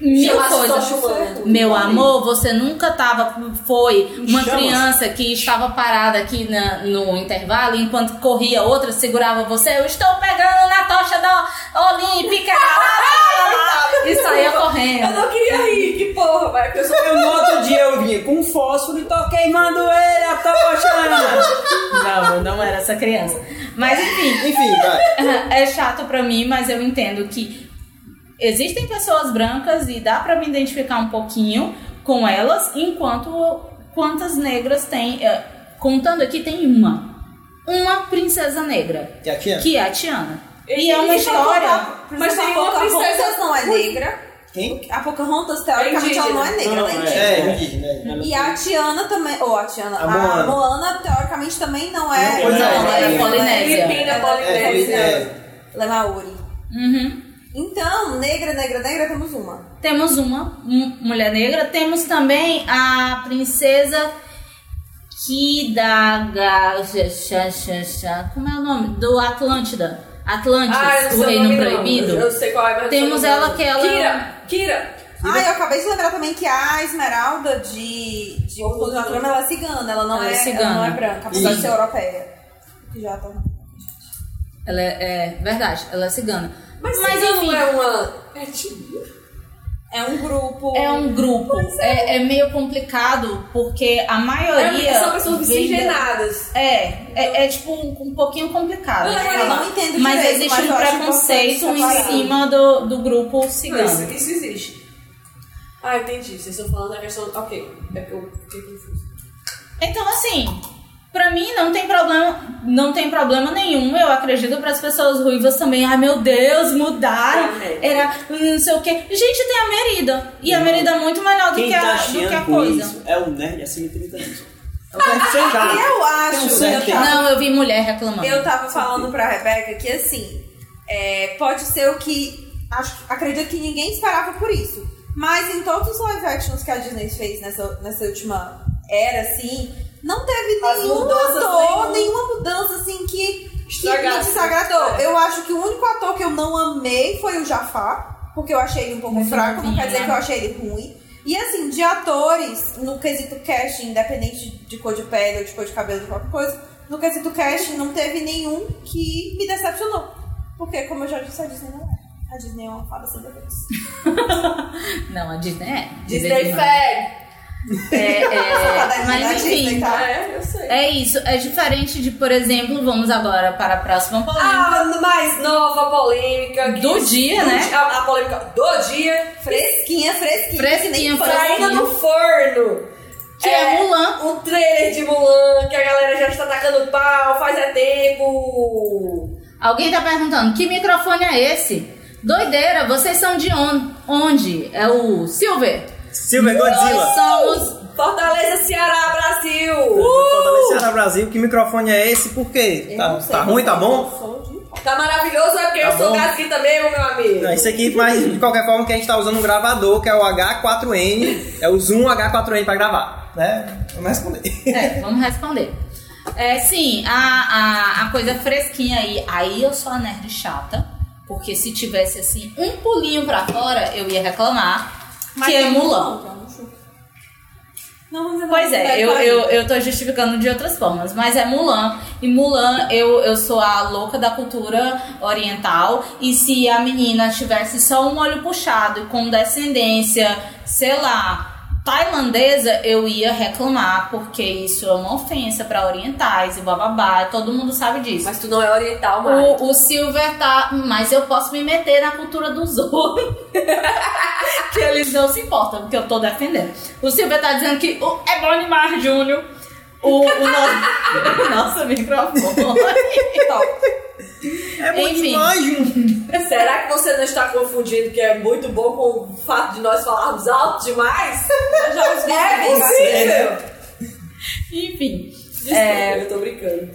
Mil coisas. humana. Meu amor, você nunca tava. Foi uma Chamas. criança que estava parada aqui na- no intervalo, enquanto corria outra, segurava você. Eu estou pegando na tocha da Olímpica! e saía Eu correndo. não queria rir, que porra, vai. Eu sou Eu no outro dia eu vinha com um fósforo e tô queimando ele, a tocha! Não, eu não era essa criança. Mas enfim. Enfim, vai. É chato pra mim, mas eu entendo que existem pessoas brancas e dá pra me identificar um pouquinho com elas, enquanto quantas negras tem. é, Contando aqui, tem uma. Uma princesa negra, E a tia? que é a Tiana. E é uma E história. contar, Mas tem a uma princesa- Pocahontas não é negra. Quem? A Pocahontas, teoricamente, ela não é negra, ela é Não, indígena. É, indígena. é. E a Tiana também, ou a Tiana, A a Moana. Moana, teoricamente, também não é. É, Não, ela é é, polinésia. Filipina, É, polinésia. é, Ela é Maori. Uhum. Então, negra, negra, negra, temos uma. Temos uma um- mulher negra. Temos também a princesa Kidaga. Como é o nome? Do Atlântida. Atlantis, Ah, o Reino. Proibido. Eu, sei qual é, mas Temos ela que ela- Kira, Kira. Ah, eu acabei de lembrar também que a Esmeralda de, de O Fundo da Trama, ela é cigana, ela não, Ela é é, cigana. ela não é branca, apesar de ser europeia. Que já tá. Ela é, é verdade, ela é cigana. Mas, Mas, enfim, não é uma... É tipo... É um grupo. é um grupo. É, é meio complicado porque a maioria. É, são pessoas miscigenadas. É, é, é tipo um, um pouquinho complicado. Não, Eu não entendo Mas direito, existe mas um eu preconceito em cima do, do grupo Não, isso, cigano. isso existe. Ah, entendi. Vocês estão falando da questão... Ok. É eu fiquei confuso. Então, assim, pra mim não tem problema, não tem problema nenhum. Eu acredito para as pessoas ruivas também. Ai, meu Deus, mudaram. É. Era não sei o quê. Gente, tem a Merida. E a Merida é muito melhor do Quem que a, tá do que a coisa. isso é o nerd acima de 30 anos. É cara. Eu acho. Um eu tava- Não, eu vi mulher reclamando. Eu tava falando pra Rebeca que assim, é, pode ser o que. Acho, acredito que ninguém esperava por isso. Mas em todos os live actions que a Disney fez nessa, nessa última era, assim, não teve As nenhum mudanças, ator, nenhum- nenhuma mudança assim que, que me desagradou. É. Eu acho que o único ator que eu não amei foi o Jafar, porque eu achei ele um pouco Muito fraco, não quer dizer né? que eu achei ele ruim. E assim, de atores, no quesito casting, independente de cor de pele ou de cor de cabelo, de qualquer coisa, no quesito casting não teve nenhum que me decepcionou. Porque, como eu já disse, a Disney não é. A Disney é uma fada sem defeitos. Não, a Disney é. Disney demais. Fag. É, é, mas enfim, tá? É, eu sei. é isso. É diferente de, por exemplo, vamos agora para a próxima polêmica. A mais nova polêmica. que- Do dia, do né? dia- A, a polêmica do dia. Fresquinha, fresquinha. Fresquinha. Saindo do forno. Que é Mulan. O trailer de Mulan, que a galera já está tacando pau, faz é tempo. Alguém tá perguntando, que microfone é esse? Doideira, vocês são de on- onde? É o Silver? Silver Nós Godzilla. somos... Fortaleza, Ceará, Brasil. Fortaleza no Brasil. Que microfone é esse? Por quê? Eu Tá, não sei, tá ruim? Tá eu bom? de- Tá maravilhoso, é porque Tá eu sou bom. mesmo, meu amigo. Não, isso aqui, mas de qualquer forma, que a gente tá usando um gravador, que é o H4N, é o Zoom H4N pra gravar, né? Vamos responder. É, vamos responder. É, sim, a, a, a coisa fresquinha aí. Aí eu sou a nerd chata, porque se tivesse assim um pulinho pra fora, eu ia reclamar, que é Mulan. Não, não, não. Vamos Pois é, eu, eu, eu tô justificando de outras formas, mas é Mulan. E Mulan, eu, eu sou a louca da cultura oriental. E se a menina tivesse só um olho puxado e com descendência, sei lá, tailandesa, eu ia reclamar, porque isso é uma ofensa pra orientais e bababá. Todo mundo sabe disso. Mas tu não é oriental, mano. O, o Silver tá. Mas eu posso me meter na cultura dos outros. que eles não se importam, porque eu tô defendendo. O Silver tá dizendo que o é bom demais, Júnior. O, o no... Nossa, microfone. É muito Enfim. Será que você não está confundindo que é muito bom com o fato de nós falarmos alto demais? já os É possível. Enfim. Desculpa, É, eu tô brincando.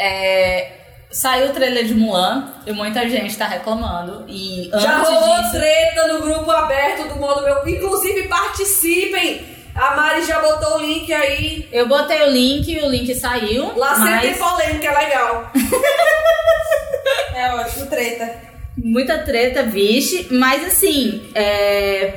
é, saiu o trailer de Mulan e muita gente tá reclamando. E antes Já rolou disso. treta no grupo aberto do modo meu. Inclusive, participem! A Mari já botou o link aí. Eu botei o link, o link saiu. Lá sempre mas tem polêmica, é legal. É ótimo, treta. muita treta, vixe. Mas assim, é...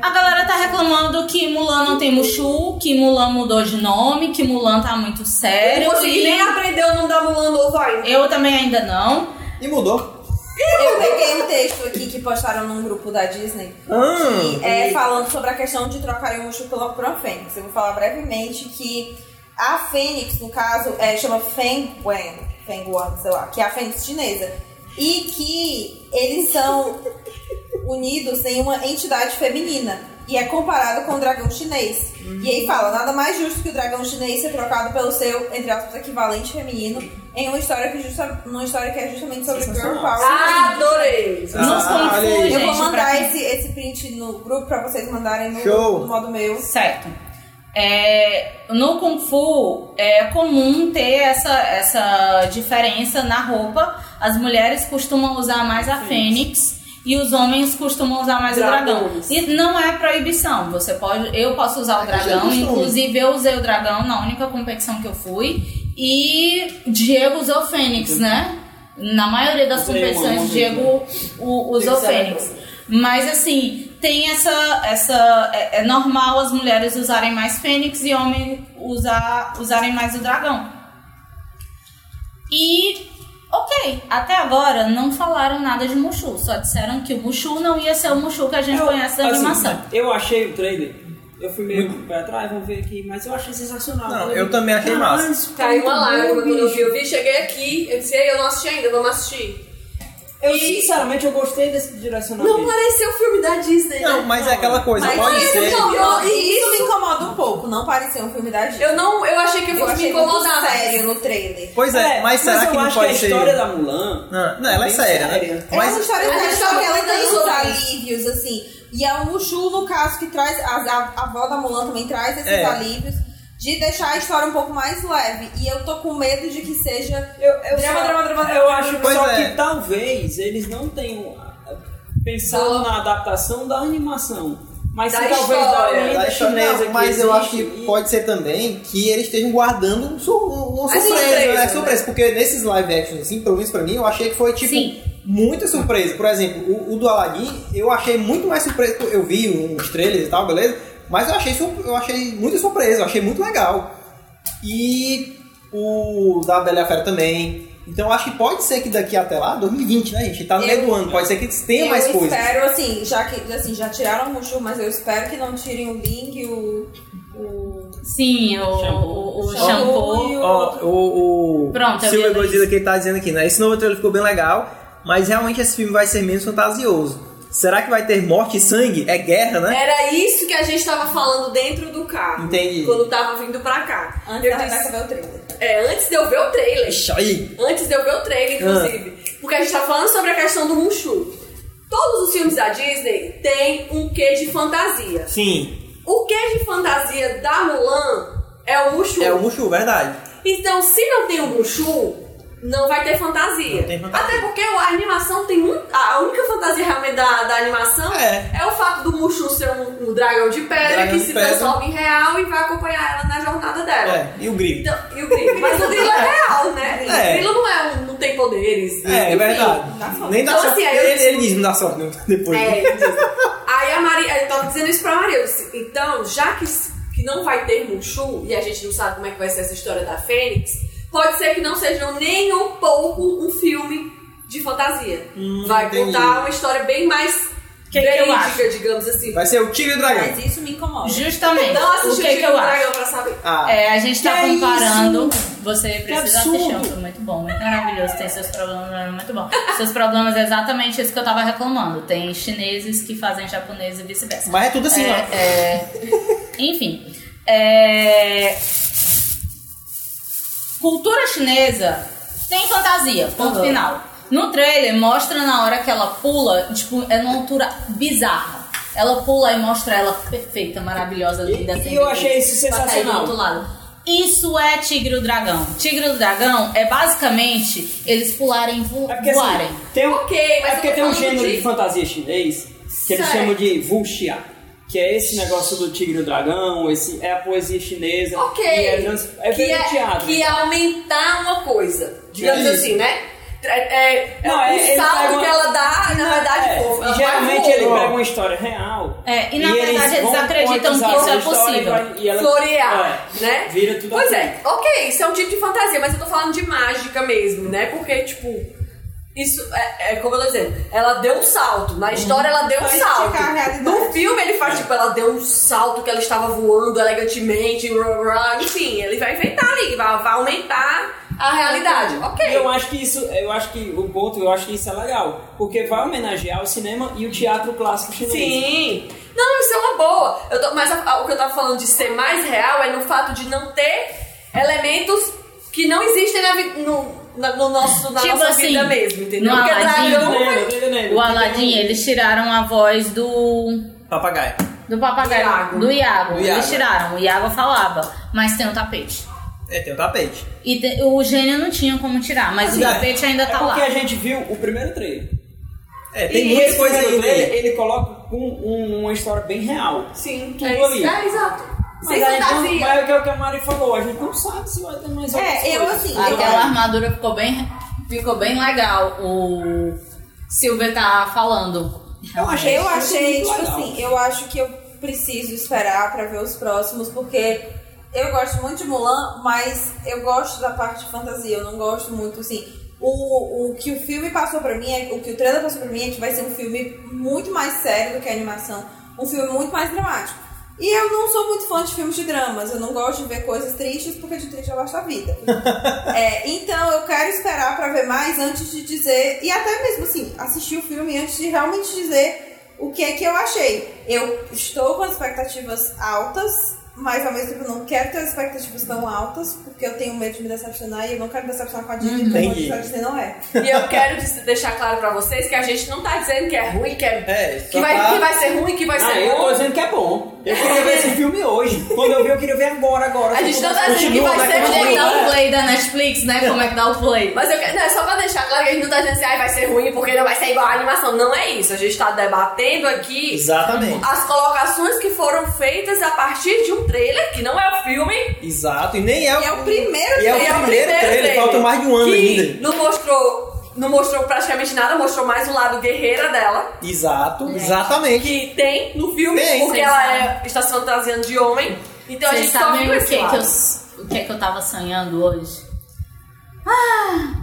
A galera tá reclamando que Mulan não tem Mushu, que Mulan mudou de nome, que Mulan tá muito Eu sério. não consegui e nem aprender o nome da Mulan novo ainda. Eu também ainda não. E mudou. Eu peguei um texto aqui que postaram num grupo da Disney. Ah, que é falando sobre a questão de trocarem o Mushu pela- por uma Fênix. Eu vou falar brevemente que a Fênix, no caso, é, chama Feng Wen, Feng Wan, sei lá, que é a Fênix chinesa. E que eles são unidos em uma entidade feminina. E é comparado com o dragão chinês. E aí fala, nada mais justo que o dragão chinês ser trocado pelo seu, entre aspas, equivalente feminino em uma história que, justa, uma história que é justamente sobre Girl. Power. Adorei. Nos Ah, olha Fu, aí. Eu vou mandar esse, esse print no grupo pra vocês mandarem no, Show. no modo meu. Certo. É, no Kung Fu é comum ter essa, essa diferença na roupa. As mulheres costumam usar mais a fênix e os homens costumam usar mais o dragão. Dragões. E não é proibição. Você pode, eu posso usar o dragão. costume. Inclusive eu usei o dragão na única competição que eu fui e Diego usou o fênix, né? Na maioria das competições, Diego usou o fênix. Mas assim, tem essa. essa é, é normal as mulheres usarem mais fênix e homens usar, usarem mais o dragão. E. Ok, até agora não falaram nada de Mushu, só disseram que o Mushu não ia ser o Mushu que a gente Eu- conhece da assim, animação. Eu achei o trailer. Eu fui meio pra trás, vamos ver aqui, mas eu achei sensacional. Não, Falei, eu também achei "Caralho, massa." isso tá Caiu uma muito lágrima quando eu vi. bicho." Eu vi, cheguei aqui, eu disse, "Ei, eu não assisti ainda, vamos assistir. Eu, sinceramente, eu gostei desse direcionamento. Não pareceu filme da Disney, Não, né? mas é aquela coisa, Mas pode isso, ser. não, Eu- e isso me incomoda um pouco, não parecia um filme da Disney. Eu não, eu achei que Eu fosse me incomodar. sério no trailer. Pois é, mas será eu que não acho pode que a ser. história da Mulan. Não, não, ela é bem séria, né? séria. É Mas uma história a gente séria, só tava que ela tem isso. alívios, assim. E é o Mushu, no caso, que traz. A, a, a avó da Mulan também traz esses É. alívios de deixar a história um pouco mais leve. E eu tô com medo de que seja. Eu, eu Drama, só- drama, drama, Eu drama. acho Pois só é. que talvez eles não tenham pensado na adaptação da animação. Mas Da talvez história. da Da história- não, mas eu acho que pode ser também que eles estejam guardando um sur- uma A surpresa, surpresa, né? né? surpresa, porque nesses live actions, assim, pelo menos pra mim, eu achei que foi tipo Sim. muita surpresa. Por exemplo, o, o do Aladdin, eu achei muito mais surpresa, eu vi uns trailers e tal, beleza? Mas eu achei, eu achei muita surpresa, eu achei muito legal. E o da Bela e a Fera também. Então eu acho que pode ser que daqui até lá, 2020, né, gente? Tá no meio Eu- do ano, pode ser que tenha eu mais coisas. espero, assim, já que assim, já tiraram o Mushu, mas eu espero que não tirem o Ling, o. o Sim, o, Shampoo. o, o Shampoo e o- Ó, o, o Pronto, eu Silvio vi a Godzilla que ele tá dizendo aqui, né? Esse novo trailer ficou bem legal, mas realmente esse filme vai ser menos fantasioso. Será que vai ter morte e sangue? É guerra, né? Era isso que a gente tava falando dentro do carro. Entendi. Quando tava vindo pra cá. Antes eu disse, ver o trailer. é, antes de eu ver o trailer. Ixi, aí. Antes de eu ver o trailer, inclusive. Porque a gente tá falando sobre a questão do Mushu. Todos os filmes da Disney têm um quê de fantasia. Sim, O quê de fantasia da Mulan é o Mushu. é o Mushu, verdade. Então, se não tem o Mushu, não vai ter fantasia. Não tem fantasia. Até porque a animação tem muito. A única fantasia realmente da, da animação É. o fato do Mushu ser um, um dragão de pedra Dragão que de se pedra. transforma em real e vai acompanhar ela na jornada dela. É, e o grito. Então, e o grilo. Mas o grilo é real, né? É. O grilo não é um, não tem poderes. É, é verdade. dá. Nem dá Então, sorte. assim, ele, disse- ele diz não dá sorte depois. É, ele diz. Aí a Maria, eu tava dizendo isso pra Maria, eu disse, então, já que, que não vai ter Mushu e a gente não sabe como é que vai ser essa história da Fênix, pode ser que não seja nem um pouco um filme de fantasia. Hum, vai entendi. contar uma história bem mais Que que eu acho? verídica, digamos assim. Vai ser o Tigre e o Dragão. Mas isso me incomoda. Justamente. Não o assisti que, o que Tigre eu do acho? Dragão pra saber. Ah, É, a gente tá Que comparando. isso? Você precisa assistir, é um filme muito bom, muito maravilhoso. Tem seus problemas, mas é muito bom. Seus problemas é exatamente isso que eu tava reclamando. Tem chineses que fazem japoneses e vice-versa. Mas é tudo assim, É, ó. é, enfim. é, cultura chinesa tem fantasia, ponto Uhum. final. No trailer mostra na hora que ela pula, tipo, é numa altura bizarra. Ela pula e mostra ela perfeita, maravilhosa, linda. E- e eu achei isso sensacional. Isso é Tigre e o Dragão. Tigre e o Dragão é basicamente eles pularem vo É porque, voarem. assim, tem um, Ok, mas é porque tem um gênero de- de fantasia chinês que eles Certo. chamam de wuxia, que é esse negócio do tigre e o dragão, esse, é a poesia chinesa. Ok. E é, trans- é que, é, teatro. que é aumentar uma coisa. Digamos Isso. assim, né? É, é, Não, o é- ele salto que ela dá, na verdade, É, pô, e geralmente ele pega uma história real. É, e na verdade eles vão acreditam que isso é possível. e e ela- florear, é, né? Vira tudo Pois aquilo. é, ok, isso é um tipo de fantasia, mas eu tô falando de mágica mesmo, né? Porque, tipo, isso é, é como eu tô dizendo, ela deu um salto. Na história ela deu um Vai salto. esticar a realidade. No filme ele faz, tipo, ela deu um salto que ela estava voando elegantemente, rá, rá, enfim, ele vai inventar ali, vai, vai aumentar a realidade. Ok. Eu acho que isso, eu acho que o ponto, eu acho que isso é legal, porque vai homenagear o cinema e o teatro clássico chinês. Sim. Não, isso é uma boa. Eu tô- mas a- a- o que eu tava falando de ser mais real é no fato de não ter elementos que não existem na, vi- no, na, no nosso, na Tipo nossa assim, vida mesmo, entendeu? no Porque Aladdin, dragão? O Aladdin, eles tiraram a voz do. Papagaio. Do papagaio. Do Iago. Do Iago. Do Eles Iago. tiraram. O Iago falava, mas tem o tapete. É, tem o tapete. E te- o gênio não tinha como tirar, mas o Assim, tapete ainda É tá porque lá. a gente viu o primeiro trailer. É, tem e muita coisa aí nele. ele coloca com um- uma história bem real. Sim, Tudo é isso. ali. É, exato. Mas, Sem então, fantasia. mas é o que- o que a Mari falou, a gente não sabe se vai ter mais É, eu, coisas. assim. Aquela armadura ficou bem, ficou bem legal. O Silver tá falando. Eu achei, Eu achei, tipo legal. assim, eu acho que eu preciso esperar pra ver os próximos, porque eu gosto muito de Mulan, mas eu gosto da parte de fantasia, eu não gosto muito, assim. O, o que o filme passou pra mim, é, o que o trailer passou pra mim é que vai ser um filme muito mais sério do que a animação, um filme muito mais dramático. E eu não sou muito fã de filmes de dramas, eu não gosto de ver coisas tristes, porque de triste eu gosto da vida. É, então eu quero esperar pra ver mais antes de dizer, e até mesmo assim, assistir o filme antes de realmente dizer o que é que eu achei. Eu estou com expectativas altas, mas ao mesmo tempo eu não quero ter expectativas tão altas, porque eu tenho medo de me decepcionar e eu não quero me decepcionar com a Disney, a Entendi. Disney não é. E eu quero deixar claro pra vocês que a gente não tá dizendo que é ruim, que, é, É, que, vai, tá- que vai ser ruim, que vai Ah, ser eu tô bom. dizendo que é bom. Eu queria ver esse filme hoje. Quando eu vi, eu queria ver agora, agora. A gente não tá dizendo que vai né? ser Como é que dá o play da Netflix, né? Como é que dá o play? Mas eu quero, não, é só pra deixar claro que a gente não tá dizendo assim, "Ai, vai ser ruim porque não vai ser igual a animação. Não é isso. A gente tá debatendo aqui Exatamente. as colocações que foram feitas a partir de um trailer, que não é o filme. Exato. E nem é o, E é o primeiro E é o e primeiro, trailer, falta mais de um ano que ainda. Não mostrou, não mostrou praticamente nada, mostrou mais o lado guerreira dela. Exato, exatamente. Que tem no filme, Tem, porque ela é, está se fantasiando de homem. Então a gente sabem viu o que, que, eu, o que, que eu tava sonhando hoje? Ah!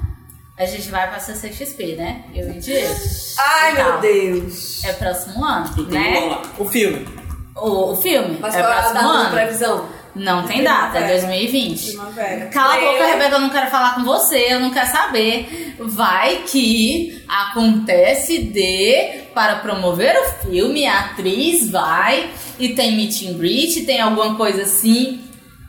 A gente vai pra CCXP, né? Eu e Diego. Ai, meu Então, Deus. É próximo ano, vamos né? lá. O filme. O, o filme Mas é qual é a próximo data de ano. previsão? Não tem data, é Primavera. 2020. Primavera. Cala a boca. Rebeca, eu não quero falar com você, eu não quero saber. Vai que acontece de, para promover o filme, a atriz vai e tem meet and greet, tem alguma coisa assim.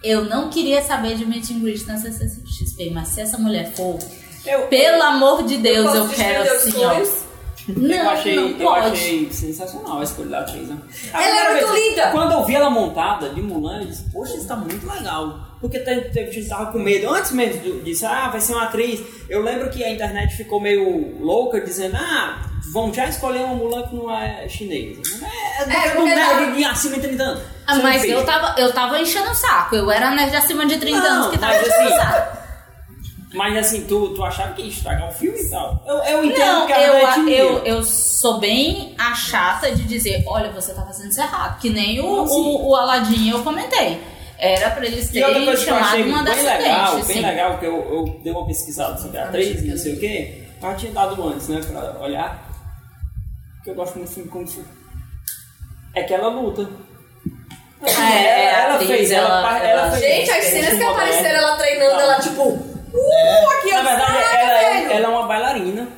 Eu não queria saber de meet and greet na CCXP, mas se essa mulher for, Eu, pelo amor de Deus, eu, posso quero assim, ó. Não, eu achei, não eu achei sensacional a escolha da atriz. A Ela é primeira muito linda. Quando eu vi ela montada de Mulan, eu disse, poxa, isso tá muito legal. Porque teve gente que tava com medo. Antes mesmo disso, ah, vai ser uma atriz. Eu lembro que a internet ficou meio louca, dizendo, ah, vão já escolher uma Mulan que não é chinesa. É, é, É, tá- de, acima de 30 anos. Ah, mas eu tava, eu tava enchendo o saco. Eu era nerd acima de 30 Não, anos que tava enchendo o assim, saco. Mas assim, tu, tu achava que ia estragar o filme e tal? Eu, eu entendo Não, que ela eu, é eu, eu sou bem a chata de dizer, olha, você tá fazendo isso errado. Que nem o, Não, o, o Aladdin eu comentei. Era pra eles terem chamado uma das bem legal, bem assim. legal, que eu, eu dei uma pesquisada sobre a atriz e não sei o quê, eu já tinha dado antes, né, pra olhar, que eu gosto muito de filme Kung Fu. É que ela luta. É, é, a atriz, ela- ela- fez Gente, as cenas que apareceram ela treinando, ela tipo, uh, aqui Na verdade, ela é, ela é uma bailarina,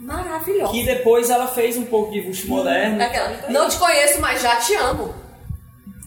Maravilhosa. que depois ela fez um pouco de Wuxi moderno. É aquela, não te conheço, mas já te amo.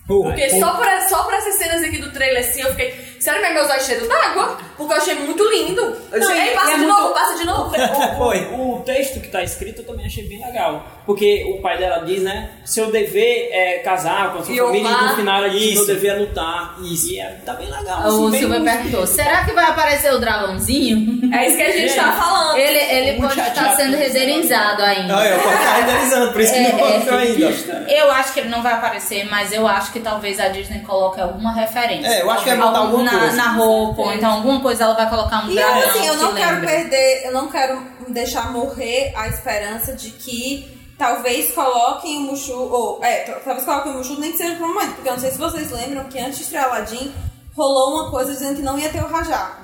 Porque só por, só por essas cenas aqui do trailer, assim, eu fiquei. Sério mesmo, meus olhos cheios d'água, porque eu achei muito lindo. Eu disse, Não, e- passa é de muito- novo, passa de novo. Foi. O texto que tá escrito eu também achei bem legal. Porque o pai dela diz, né? Seu dever é casar com a sua E família e no final ela diz dever é lutar. Isso. E é, tá bem legal. O assim, Silvio perguntou: será que vai aparecer o dragãozinho? É isso que a gente Gente, tá falando. Ele, ele Muito pode estar sendo renderizado ainda. Ah, eu posso estar renderizando, por isso que É, não é. mostrou ainda. Eu acho que ele não vai aparecer, mas eu acho que talvez a Disney coloque alguma referência. É, eu acho que vai botar Algum- alguma na, coisa. na roupa, ou então alguma coisa ela vai colocar um E dragão. eu, assim, eu não que quero lembre. perder, eu não quero deixar morrer a esperança de que talvez coloquem o Mushu, ou, é, talvez coloquem o Mushu nem que seja por um momento, porque eu não sei se vocês lembram que antes de estrear Aladdin, rolou uma coisa dizendo que não ia ter o Rajá.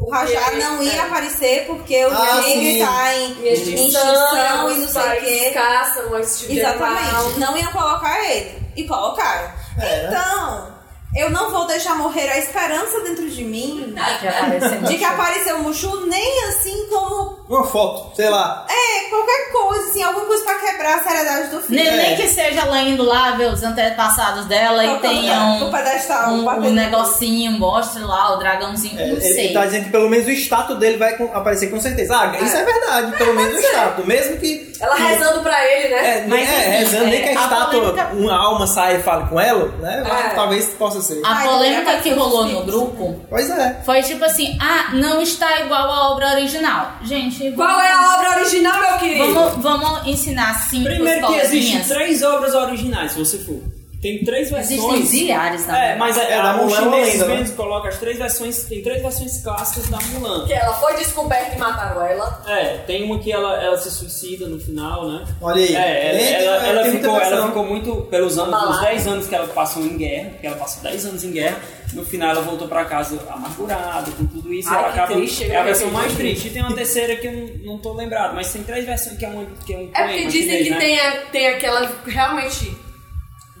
O Rajá não ia é. aparecer porque o Ah, Disney sim. tá em, E extinção, e não os sei o quê. caçam. Exatamente. Não iam colocar ele. E colocaram. É? Então, eu não vou deixar morrer a esperança dentro de mim De que apareceu o Mushu, nem assim como Uma foto, sei lá. é, qualquer coisa, assim, alguma coisa pra quebrar a seriedade do filme. Nem, nem É. que seja ela indo lá ver os antepassados dela e tenha o um, pedestal, um, um no- negocinho, mostre lá o dragãozinho, É, não sei. ele tá dizendo que pelo menos o status dele vai aparecer com certeza. Ah, isso é verdade, pelo menos o status. Mesmo que. Ela que- rezando pra ele, né? É, Mas, é, assim, rezando, nem é, que a a estátua, polêmica- uma alma saia e fale com ela, né? É. Talvez possa ser. A Ai, polêmica também que apareceu rolou no grupo Pois é. foi tipo assim: ah, não está igual à obra original. Gente, Qual é a obra original, meu querido? Vamos, vamos ensinar cinco Primeiro que existem três obras originais, se você for. Tem três Existem versões. zilhares, na É, verdade. mas a, É, a, da Mulan é lenda, né? mesmo colocam as três versões, tem três versões clássicas da Mulan. Que ela foi descoberta e mataram ela. É, tem uma que ela, ela se suicida no final, né? Olha aí. É, ela, ela, ela ficou, ela ficou muito, pelos anos, os Abalada. 10 anos que ela passou em guerra, porque ela passou 10 anos em guerra, no final ela voltou pra casa amargurada, com tudo isso, Ai, ela que acaba, triste, é a versão mais triste. E tem uma terceira que eu não, não tô lembrado, mas tem três versões que é um, que é um É porque dizem chinês, que né? tem, a- tem aquela realmente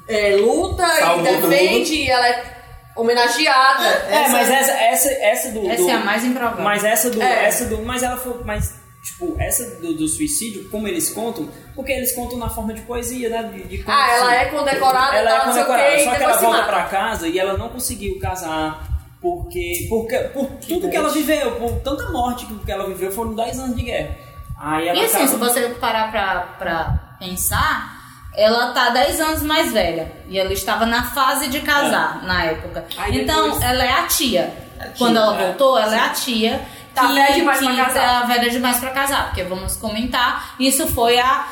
é, luta Salvou e defende e ela é homenageada. É, mas essa, essa, essa do... Essa do- é a mais improvável. Mas essa do. É. Essa do. Mas ela foi. Mas, tipo, essa do, do suicídio, como eles contam, porque eles contam na forma de poesia, né? De, de Ah, ela é condecorada, Ela tal, é condecorada. e Só que ela volta mata. pra casa e ela não conseguiu casar. Porque, porque por tudo que ela viveu, por tanta morte que ela viveu, foram 10 anos de guerra. Aí ela E assim, acaba- se você parar pra, pra pensar, ela tá 10 anos mais velha. E ela estava na fase de casar na época. Aí então, depois- ela é a tia. tia, Quando ela é. voltou, ela é a tia. Tá velha demais pra casar. Tá velha demais pra casar. Porque vamos comentar, isso foi há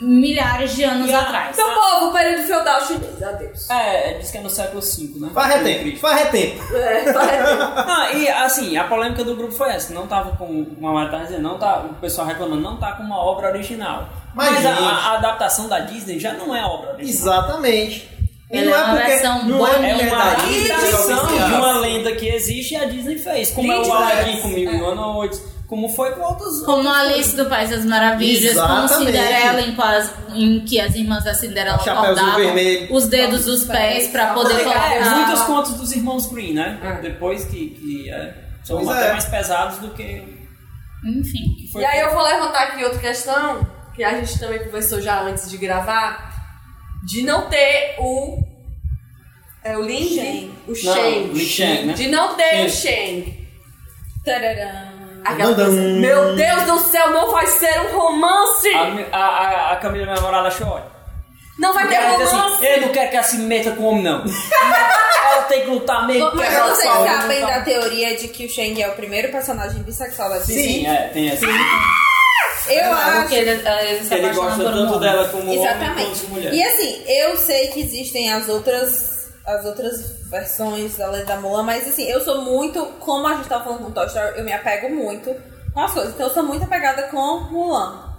milhares de anos E a- atrás. Meu povo, período feudal chinês, adeus. É, diz que é no século V, né? Faz retempo, faz retempo. É, vai. Ah, e assim, a polêmica do grupo foi essa, não tava com, a Mari tava dizendo, não tá, o pessoal reclamando, não tá com uma obra original. Mas, Mas, a, a- adaptação da Disney já não é obra original. Exatamente. E Ela não é uma porque versão não é É uma adaptação de uma lenda que existe e a Disney fez, como é o. Aladdin com Mil e Uma Noites, como foi com outros... Como Alice do País das Maravilhas, como Exatamente. Cinderela, em, quase, em que as irmãs da Cinderela cortavam vermelho. os dedos dos pés pra poder É, colocar. É, muitos contos dos irmãos Green, né? É. Depois que, que é, são Pois até é. mais pesados do que, Enfim. que foi E aí eu vou levantar aqui outra questão, que a gente também conversou já antes de gravar, de não ter o. É o Ling? O Não. Li Sheng, né? De não ter o. Tararam. Coisa, meu Deus do céu, não vai ser um romance! A, a, a, a Camila, minha namorada, chora. Não vai ter diz romance! assim, eu não quero que ela se meta com homem, não. ela tem que lutar mesmo. Mas vocês sabem da teoria de que o Shang é o primeiro personagem bissexual da Disney? Sim, é, tem essa. Eu acho. Porque ele, ele se Ele gosta por tanto homem. dela como homem Exatamente. quanto mulher. E assim, eu sei que existem as outras as outras versões da Lei da Mulan, mas assim, eu sou muito, como a gente tava falando com Toy Story, eu me apego muito com as coisas. Então eu sou muito apegada com Mulan.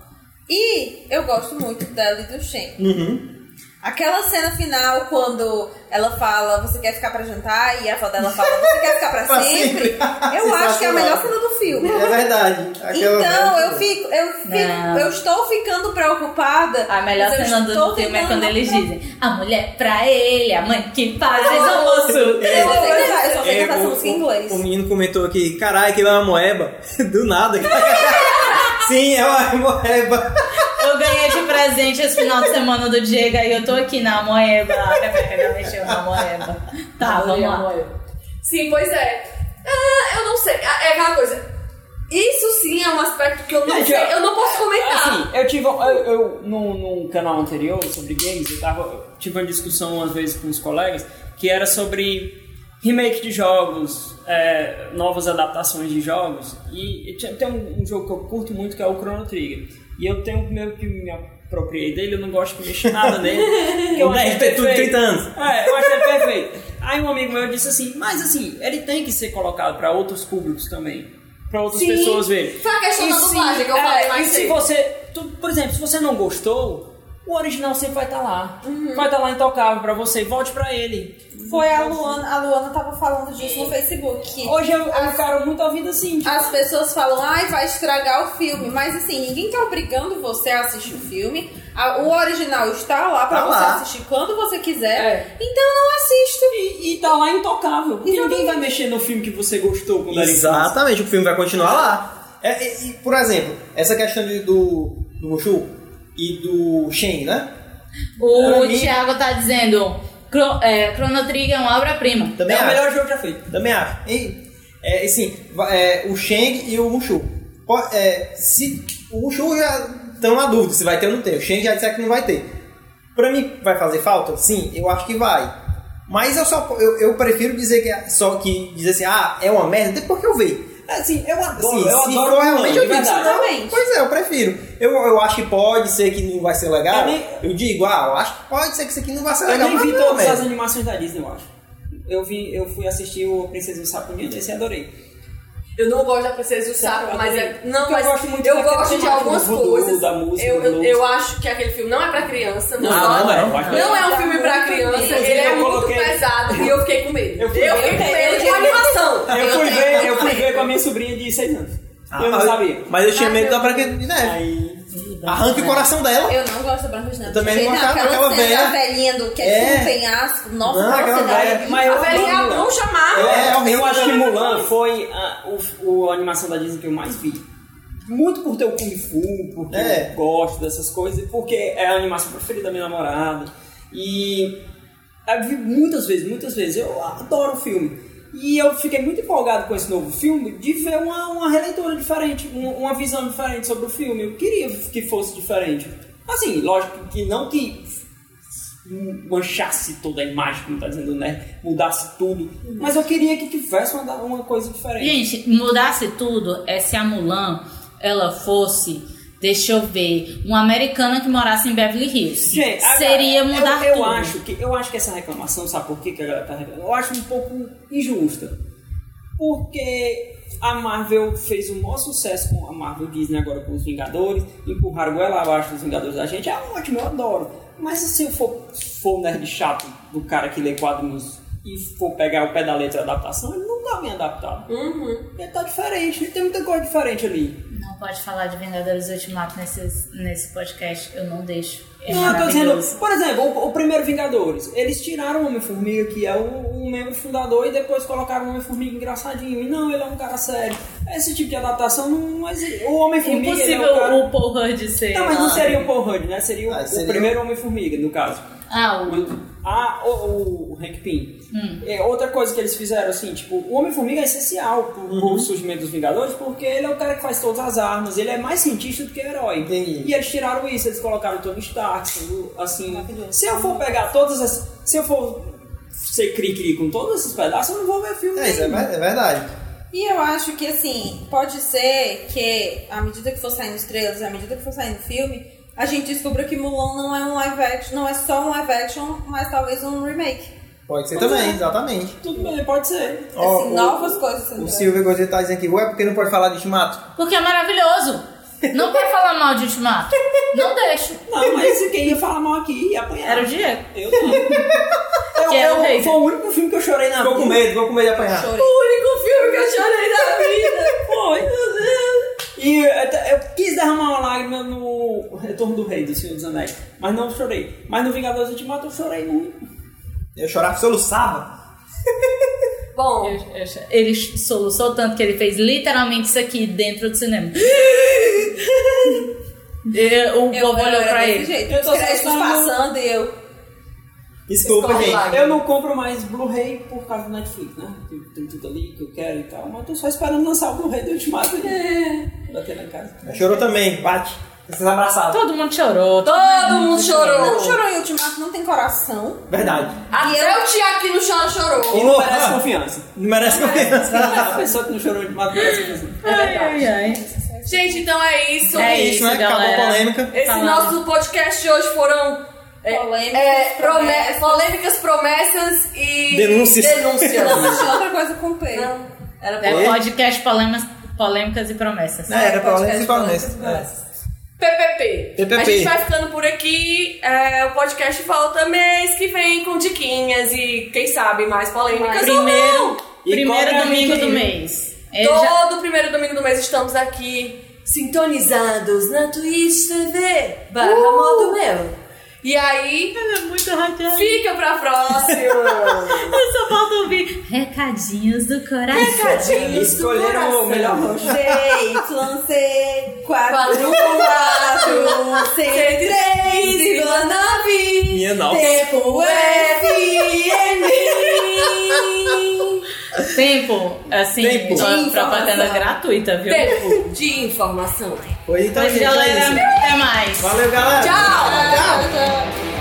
E eu gosto muito dela e do Shen. Uhum. Aquela cena final, quando ela fala, você quer ficar pra jantar? E a avó dela fala, você quer ficar pra Pra sempre? sempre. Eu acho que é a melhor cena do filme. É verdade. Aquela Então, velha- eu fico, eu fico, eu estou ficando preocupada. A melhor eu cena do, filme é quando eles dizem a mulher pra ele, a mãe que faz almoço. Eu só sei cantar, eu só sei É, cantar essa o, música em inglês. o menino comentou aqui, caralho, aquilo é uma moeba. Do nada. Sim, é uma moeba. Eu ganhei presente esse final de semana do Diego e eu tô aqui na moeba. Mexeu na moeba. Tá, vamos lá. Sim, pois é. Ah, eu não sei. É aquela coisa. Isso sim é um aspecto que eu não sei. Eu não posso comentar. Assim, eu tive. Eu, eu num, num canal anterior sobre games, eu tava, eu tive uma discussão às vezes com os colegas que era sobre remake de jogos, é, novas adaptações de jogos. E, tem um, um jogo que eu curto muito que é o Chrono Trigger. E eu tenho meio que me apropriei dele, eu não gosto de mexer nada nele. eu Deve ter tudo perfeito. 30 anos. É, eu acho ele perfeito. Aí um amigo meu disse assim, mas assim, ele tem que ser colocado para outros públicos também. Pra outras Sim. pessoas verem. Foi a questão E da se- dublagem que eu falei mais E se você, tu- por exemplo, se você não gostou, o original sempre vai estar lá. Uhum. Vai estar lá intocável pra você. Volte pra ele. Foi a Luana, a Luana tava falando disso no Facebook. Hoje eu, eu quero muito ouvindo assim. tipo, as pessoas falam, ai, vai estragar o filme. Mas assim, ninguém tá obrigando você a assistir o filme. A- o original está lá pra Tá você lá. assistir quando você quiser. É. Então não assista. E, e tá lá intocável. Porque ninguém vai mexer no filme que você gostou quando. Exatamente, o filme vai continuar lá. É, e, e, por exemplo, essa questão de- do, do Mushu e do Shen, né? O mim- Thiago tá dizendo: Cro- é, Chrono Trigger é uma obra-prima. Também É o acho. melhor jogo já feito. Também acho. E, é, assim, é, o Sheng e o Mushu. É, se, o Mushu já estão na dúvida se vai ter ou não tem. O Sheng já disse que não vai ter. Pra mim, vai fazer falta? Sim, eu acho que vai. Mas eu só eu, eu prefiro dizer que é- só que dizer assim, ah, é uma merda, depois que eu ver. Assim, eu adoro. Assim, eu se adoro for realmente, eu digo, pois é, eu prefiro. Eu, eu acho que pode ser que não vai ser legal. Eu nem- Eu digo, ah, eu acho que pode ser que isso aqui não vai ser Eu legal. nem mas vi todas merda. as animações da Disney, eu acho. Eu, vi, eu fui assistir o Princesa e o Sapo Ninja e adorei. Eu não gosto da Princesa e o Sapo, eu mas é. Não, Porque eu mas gosto muito eu gosto de temática algumas do voodoo, coisas. da música, eu, eu, eu acho que aquele filme não é pra criança. Não, Não, gosto. não é. Não é um filme pra criança, ele é muito coloquei- pesado e eu fiquei com medo. Eu fiquei com medo eu de animação. Eu fui, ver, eu fui ver com a minha sobrinha de 6 anos. Ah, eu não mas- sabia. Mas eu tinha Ai, medo da Branca de Neve. Aí. Arranca o coração dela. Eu não gosto da Branca de Neve. Eu também não gosto aquela velha. velhinha do que É. é um penhasco. Nossa, Não, aquela não, velha. é- Mas A velhinha adoro Mulan. bruxa má. É, Eu, eu acho que Mulan foi a, o, o- a animação da Disney que eu mais vi. Muito por ter o Kung Fu, porque É. eu gosto dessas coisas, e porque é a animação preferida da minha namorada. E eu vi muitas vezes, muitas vezes. Eu adoro o filme. E eu fiquei muito empolgado com esse novo filme de ver uma, uma releitura diferente, uma, uma visão diferente sobre o filme. Eu queria que fosse diferente. Assim, lógico que não que manchasse toda a imagem, como tá dizendo, né? Mudasse tudo. Mas eu queria que tivesse uma, uma coisa diferente. Gente, mudasse tudo é se a Mulan ela fosse, deixa eu ver, uma americana que morasse em Beverly Hills. Gente, Seria eu- mudar eu, tudo. Acho que, eu acho que essa reclamação, sabe por quê que a galera tá reclamando? Eu acho um pouco injusta. Porque a Marvel fez um maior sucesso com a Marvel Disney agora com os Vingadores, empurraram goela abaixo dos Vingadores da gente, é ótimo, eu adoro. Mas se eu for, for o nerd chato do cara que lê quadrinhos e for pegar o pé da letra da adaptação, ele não tá bem adaptado. Uhum. Ele tá diferente, ele tem muita coisa diferente ali. Não pode falar de Vingadores Ultimato nesse, nesse podcast, eu não deixo. É Não, eu tô dizendo, por exemplo, o, o primeiro Vingadores, eles tiraram o Homem-Formiga, que é o, o membro fundador, e depois colocaram o Homem-Formiga engraçadinho. E não, ele é um cara sério. Esse tipo de adaptação não existe. O Homem-Formiga. ele é Impossível um cara... o Paul Rudd ser. Não, mas não seria o Paul Rudd, né? Seria o, Ah, o seria primeiro Homem-Formiga, no caso. Ah, o. Ah, o, o, o Hank Pym. Hum. É, outra coisa que eles fizeram, assim, tipo, o Homem-Formiga é essencial pro, Uhum. pro surgimento dos Vingadores, porque ele é o cara que faz todas as armas, ele é mais cientista do que herói. Entendi. E eles tiraram isso, eles colocaram o Tony Stark, assim... Se eu for pegar todas as... Se eu for ser cri-cri com todos esses pedaços, eu não vou ver filme É, isso é, é verdade. E eu acho que assim, pode ser que à medida que for saindo os trailers, à medida que for saindo o filme, a gente descobriu que Mulan não é um live action, não é só um live action, mas talvez um remake. Pode ser também, é. exatamente. Tudo bem, pode ser. Ó, assim, o- novas coisas O Silvio Gordinho tá dizendo aqui, ué, porque não pode falar de Ultimato? Porque é maravilhoso. Não quero falar mal de Ultimato. Não deixo. Não, mas quem ia falar mal aqui ia apanhar. Era o Diego. Eu não. Eu, eu- foi o único filme que eu chorei na Ficou com vida. medo, ficou com medo de apanhar. Chorei. O único filme que eu chorei na vida. Foi, meu Deus. E eu, eu quis derramar uma lágrima no Retorno do Rei, do Senhor dos Anéis, mas não chorei. Mas no Vingadores Ultimato eu chorei muito. Eu chorava, soluçava. Bom, Eu- eu- Ele soluçou tanto que ele fez literalmente isso aqui dentro do cinema. E o Eu povo olhou pra ele. Jeito. Eu tô só- passando e eu. Desculpa, gente. lá. Eu não compro mais Blu-ray por causa do Netflix, né? Tem, tem tudo ali que eu quero e tal. Mas tô só esperando lançar o Blu-ray do Ultimato e bater lá em casa. Chorou também, bate. Vocês abraçados. Todo mundo chorou. Todo mundo chorou. Não chorou em Ultimato, não tem coração. Verdade. Até o Tiago que no chão chorou. E não Ô, merece ah. confiança. Não merece confiança. A pessoa que não chorou de Ultimato merece confiança. Ai, ai, ai. Gente, então é isso. É Isso, né? Acabou a galera. polêmica. Esse Falando. nosso podcast de hoje foram é, Polêmicas, é, prome- promessas. polêmicas, promessas e Denúncias. denúncias. Não, outra coisa com P. Não, era É podcast polêmicas, polêmicas e promessas. É, era Podcast polêmica e polêmicas, promessa. PPP. PPP. A gente vai ficando por aqui. é, o podcast volta mês que vem com diquinhas e, quem sabe, mais polêmicas ou Primeiro, não. E primeiro domingo do mês. Ele já- Todo primeiro domingo do mês estamos aqui sintonizados na Twitch TV barra Uh! modo meu. E aí, Ela é muito radiante. fica pra próxima. Eu só falta ouvir recadinhos do coração. Recadinhos do Escolheram o melhor rosto. C, 4, Quatro, 4, 103,9. Minha nossa. Tempo FM. Tempo, assim, Tempo. De propaganda gratuita, viu? Tempo de informação. Foi então, Mas, gente. é galera, isso. até mais. Valeu, galera. Tchau. Tchau, tchau.